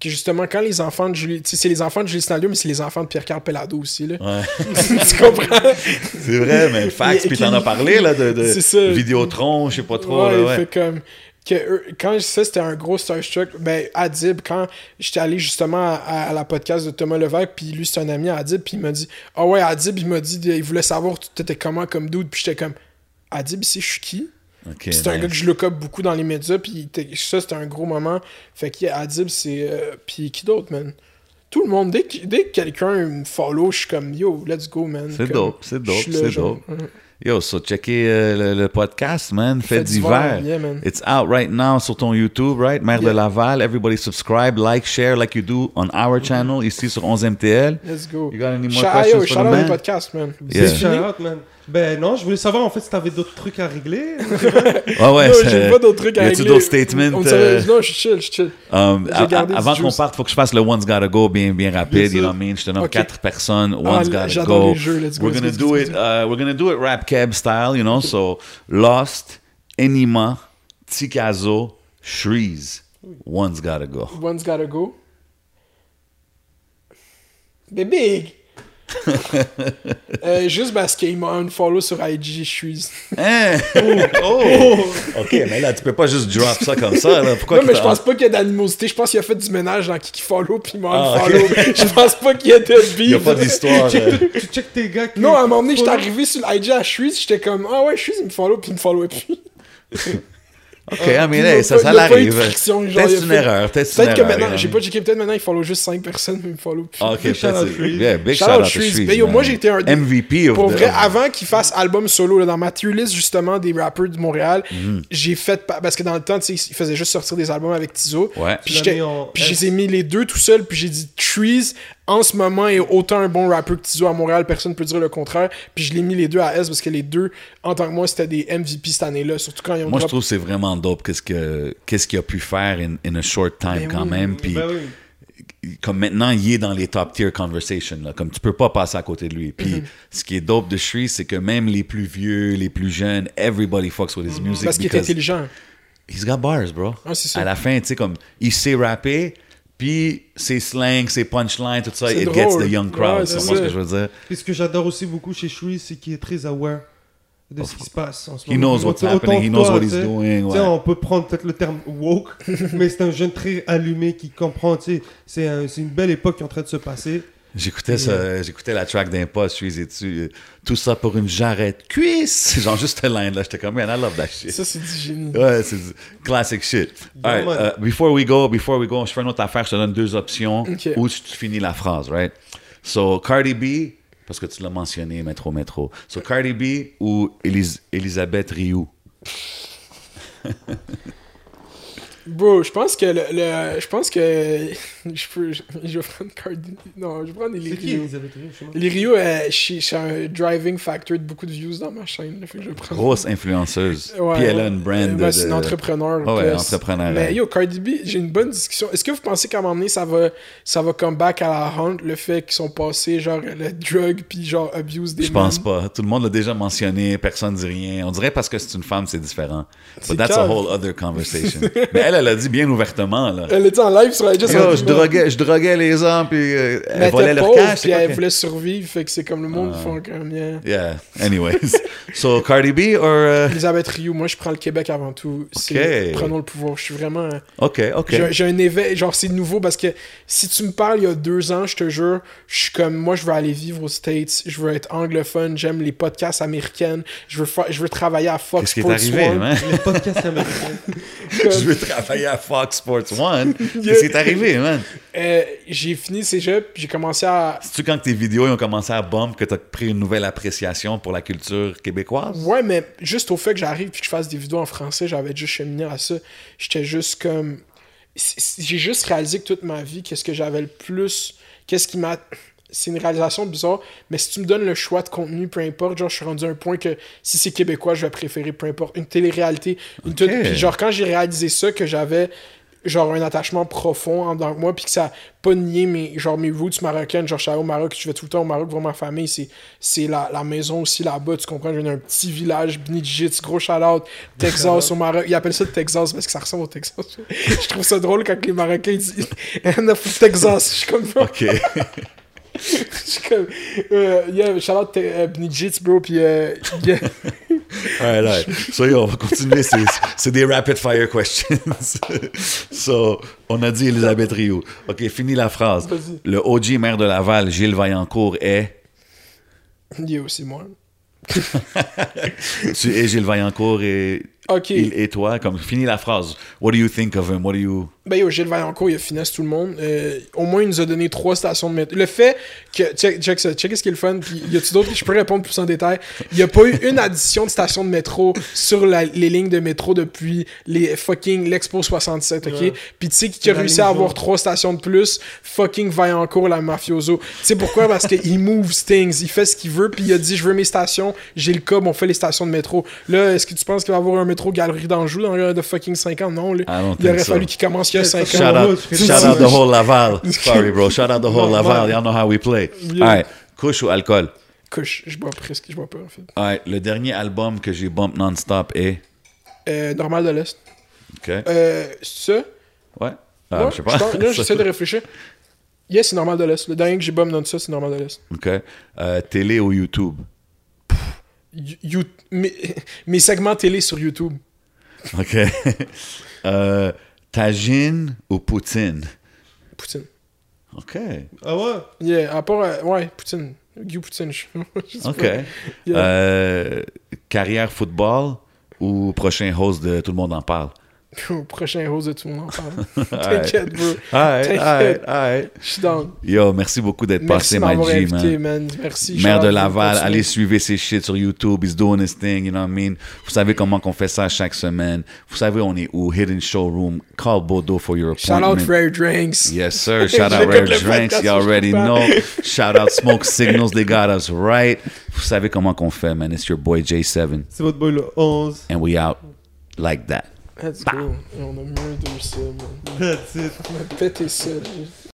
que justement, quand les enfants de Julie. Tu sais, c'est les enfants de Julie Snallieu, mais c'est les enfants de Pierre-Carl Pellado aussi, là. Ouais. tu comprends? C'est vrai, mais fax, puis t'en as parlé, là, de, de C'est ça. Vidéotron, je sais pas trop, ouais, là, il ouais. fait comme. Que quand ça, c'était un gros starstruck. Ben, Adib, quand j'étais allé justement à, à la podcast de Thomas Levesque, puis lui, c'est un ami à Adib, puis il m'a dit Ah ouais, Adib, il m'a dit, il voulait savoir, tu étais comment comme dude, puis j'étais comme Adib, ici, je suis qui? C'est un gars que je look up beaucoup dans les médias, puis ça, c'était un gros moment. Fait que Adib, c'est. euh, puis qui d'autre, man? Tout le monde, dès que, dès que quelqu'un me follow, je suis comme Yo, let's go, man. C'est dope, c'est dope, c'est dope. Yo, so checker euh, le, le podcast, man. Fait yeah, man. It's out right now sur ton YouTube, right? Mère de. Laval. Everybody subscribe, like, share like you do on our channel ici sur 11MTL. Let's go. You got any more Shout- questions yo, for shout the out man? Yeah. Shout out, man. Ben non, je voulais savoir en fait si t'avais d'autres trucs à régler. Ah ouais, non, j'ai pas d'autres trucs à Y a-tu régler. d'autres statements? Euh, Non, je suis chill, je suis chill. Um, J'ai gardé avant qu'on parte, faut que je fasse le One's Gotta Go bien, bien rapide. Bien You know what I mean? Je te nomme Ok. quatre personnes. Ah, One's Gotta j'adore Go. les jeux. Let's go, We're let's gonna go, do let's it. Uh, we're gonna do it rap cab style. You know, so Lost, Enima, Tikazo, Shreeze. One's Gotta Go. One's gotta go. Bébé! euh, juste parce qu'il m'a un follow sur IG, je suis. Hein? Oh! Ok, mais là, tu peux pas juste drop ça comme ça. Là. Pourquoi Non, mais je pense pas qu'il y a d'animosité. Je pense qu'il a fait du ménage dans Kiki Follow puis il m'a Ah, follow. Je pense pas qu'il y ait de beef. Il y a pas d'histoire. euh. tu check tes gars qui. Non, à un moment donné, j'étais Follow. arrivé sur l'IG à Shreeze, j'étais comme Ah ouais, Shreeze, il me follow puis il me followait plus. Ok, I mean, Il y hey, a ça, pas- ça l'arrive. Peut-être une erreur. Peut-être que erreur, maintenant, j'ai pas checké, peut-être maintenant il follow juste 5 personnes, mais il me follow plus. Ok, shout out peut-être. Yeah, big Shout shout out out to Shreeze. Shreeze, yo, man. moi, j'ai été un MVP of Pour the- vrai, avant qu'il fasse album solo, là, dans ma tier list justement des rappers de Montréal, Mhm. j'ai fait. pa- Parce que dans le temps, tu sais, il faisait juste sortir des albums avec Tizo. Ouais. Puis je les ai mis les deux tout seul, puis j'ai dit Trees, en ce moment, est autant un bon rappeur que Tizo à Montréal, personne ne peut dire le contraire. Puis je l'ai mis les deux à S parce que les deux, en tant que moi, c'était des MVP cette année-là, surtout quand ils ont Moi, je trouve que c'est vraiment dope qu'est-ce que qu'est-ce qu'il a pu faire in, in a short time Ben quand oui. même. Puis Ben oui. comme maintenant, il est dans les top tier conversations. Là. Comme tu peux pas passer à côté de lui. Puis Mm-hmm. ce qui est dope de Shri, c'est que même les plus vieux, les plus jeunes, everybody fucks with his music. Mm-hmm. Parce qu'il est intelligent. He's got bars, bro. Ah, c'est ça. À la fin, tu sais, comme, il sait rapper, puis ses slangs, ses punchlines, tout ça, it gets drôle. the young crowd. Ouais, c'est ce ça. que je veux dire? Et ce que j'adore aussi beaucoup chez Shui, c'est qu'il est très aware de ce qui se passe en ce He moment. knows what's happening, he knows toi, what he's doing, ouais. on peut prendre peut-être le terme woke, mais c'est un jeune très allumé qui comprend. un- c'est une belle époque qui est en train de se passer. J'écoutais ça, j'écoutais la track d'Impost, je suis dessus, euh, tout ça pour une jarrette cuisse. Genre juste line là, j'étais comme, man, I love that shit. Ça, c'est du génie. Ouais, c'est du classic shit. All right, uh, before we go, before we go, je fais une autre affaire, je te donne deux options où tu finis la phrase, right? So, Cardi B, parce que tu l'as mentionné, Métro Métro. So, Cardi B ou Elis- Elisabeth Rioux? Bro, je pense que le, le- je pense que je peux je, je vais prendre Cardi non je vais prendre les C'est qui Rio les Rio euh, je suis un driving factor de beaucoup de views dans ma chaîne fait que je Grosse influenceuse. Ouais, Puis elle a une brand Euh, de... ben, c'est une de- entrepreneur Ah ouais, entrepreneur, mais ouais. yo Cardi B j'ai une bonne discussion est-ce que vous pensez qu'à un moment donné ça va ça va come back à la hunt le fait qu'ils sont passés genre le drug puis genre abuse des Je pense pas. Tout le monde l'a déjà mentionné, personne dit rien. On dirait parce que c'est une femme, c'est différent. C'est But that's a cave. whole other conversation. Mais elle, elle a dit bien ouvertement, là. elle était en live sur la je droguais, je droguais les hommes, puis euh, elle volait leur pauvre, cash. puis elle voulait survivre fait que c'est comme le monde font comme yeah. Yeah, anyways. so, Cardi B or... uh, Elisabeth Rioux, moi je prends le Québec avant tout. C'est Ok. prenons le pouvoir. Je suis vraiment. OK, OK. J'ai un éveil, genre c'est nouveau parce que si tu me parles il y a deux ans, je te jure, je suis comme moi je veux aller vivre aux States, je veux être anglophone, j'aime les podcasts américaines, je veux faire, je veux travailler à Fox Qu'est-ce qui est Sports arrivé, man? Les podcasts américains. Je veux travailler à Fox Sports One. Qu'est-ce qui est arrivé, man? Euh, j'ai fini cégep, puis j'ai commencé à C'est-tu quand tes vidéos ont commencé à bump que t'as pris une nouvelle appréciation pour la culture québécoise? Ouais, mais juste au fait que j'arrive et que je fasse des vidéos en français, j'avais juste cheminé à ça. J'étais juste comme. J'ai juste réalisé que toute ma vie, qu'est-ce que j'avais le plus. Qu'est-ce qui m'a. C'est une réalisation bizarre, mais si tu me donnes le choix de contenu, peu importe, genre, je suis rendu à un point que si c'est québécois, je vais préférer peu importe une télé-réalité. Une toute- Puis, genre, quand j'ai réalisé ça, que j'avais genre un attachement profond en dedans de moi puis que ça a pas nié mes genre mes roots marocaines genre je suis allé au Maroc je vais tout le temps au Maroc voir ma famille c'est c'est la, la maison aussi là-bas tu comprends viens d'un petit village Bnidjit gros shout out Texas au Maroc ils appellent ça le Texas parce que ça ressemble au Texas je trouve ça drôle quand les Marocains disent Texas je suis comme OK. Je suis comme euh, yeah shout out Te- euh, Bnidjit bro puis euh, yeah. All right, all right. So, yo, on va continuer. C'est, c'est des rapid fire questions. so, on a dit Elisabeth Rioux. OK, fini la phrase. Le OG maire de Laval, Gilles Vaillancourt, est... yeah aussi moi Tu es Gilles Vaillancourt et... ok Il et toi, comme fini la phrase. What do you think of him? What do you... Ben yo, Gilles Vaillancourt, il a finesse tout le monde. Euh, au moins, il nous a donné trois stations de métro. Le fait que. Check, check ça. Check ce qui est le fun. Puis y a-tu d'autres? Je peux répondre plus en détail. Il n'y a pas eu une addition de stations de métro sur la- les lignes de métro depuis les fucking l'Expo 67, ok? Ouais. Puis tu sais qui a réussi à avoir trois stations de plus? Fucking Vaillancourt, la mafioso. Tu sais pourquoi? Parce qu'il move things. Il fait ce qu'il veut. Puis il a dit Je veux mes stations. J'ai le cob. On fait les stations de métro. Là, est-ce que tu penses qu'il va avoir un métro Galerie d'Anjou dans le de fucking 5 ans? Non. I don't Il aurait fallu qu'il commence il y a 5 Shout ans. out, je shout out the whole Laval. Sorry, bro. Shout out the whole Non, Laval. Y'all know how we play. Yeah. All right. Couche ou alcool? Couche, je bois presque, je bois pas en fait. All right. Le dernier album que j'ai bump non-stop est... Euh, normal de l'Est. OK. Euh, ça, Ouais. Ah, ouais, je sais pas. pense- là, j'essaie de réfléchir. Yes, c'est normal de l'Est. Le dernier que j'ai bomb non ça, c'est normal de l'Est. OK. Euh, télé ou YouTube? You- mes, mes segments télé sur YouTube. OK. euh, tagine ou poutine? Poutine. OK. Ah ouais? Yeah, à part, euh, ouais, Poutine. Guy Poutine. je- OK. Yeah. Euh, carrière football ou prochain host de Tout le monde en parle? Au prochain rose de tout le monde. T'inquiète, bro. T'inquiète. Je suis down. Yo, merci beaucoup d'être passé, my G, invité, man. man. Merci. Maire Shout de Laval, allez suivre ses shit sur YouTube. He's doing his thing, you know what I mean? Vous savez comment qu'on fait ça chaque semaine. Vous savez on est où? Hidden Showroom. Call Bodo for your Shout appointment. out Rare Drinks. Yes, sir. Shout out Rare Drinks. You already know. Shout out Smoke Signals. They got us right. Vous savez comment qu'on fait, man. It's your boy J7. C'est votre boy le 11. And we out like that. Let's go. Et on a murder ça, man. That's it. On a pété ça.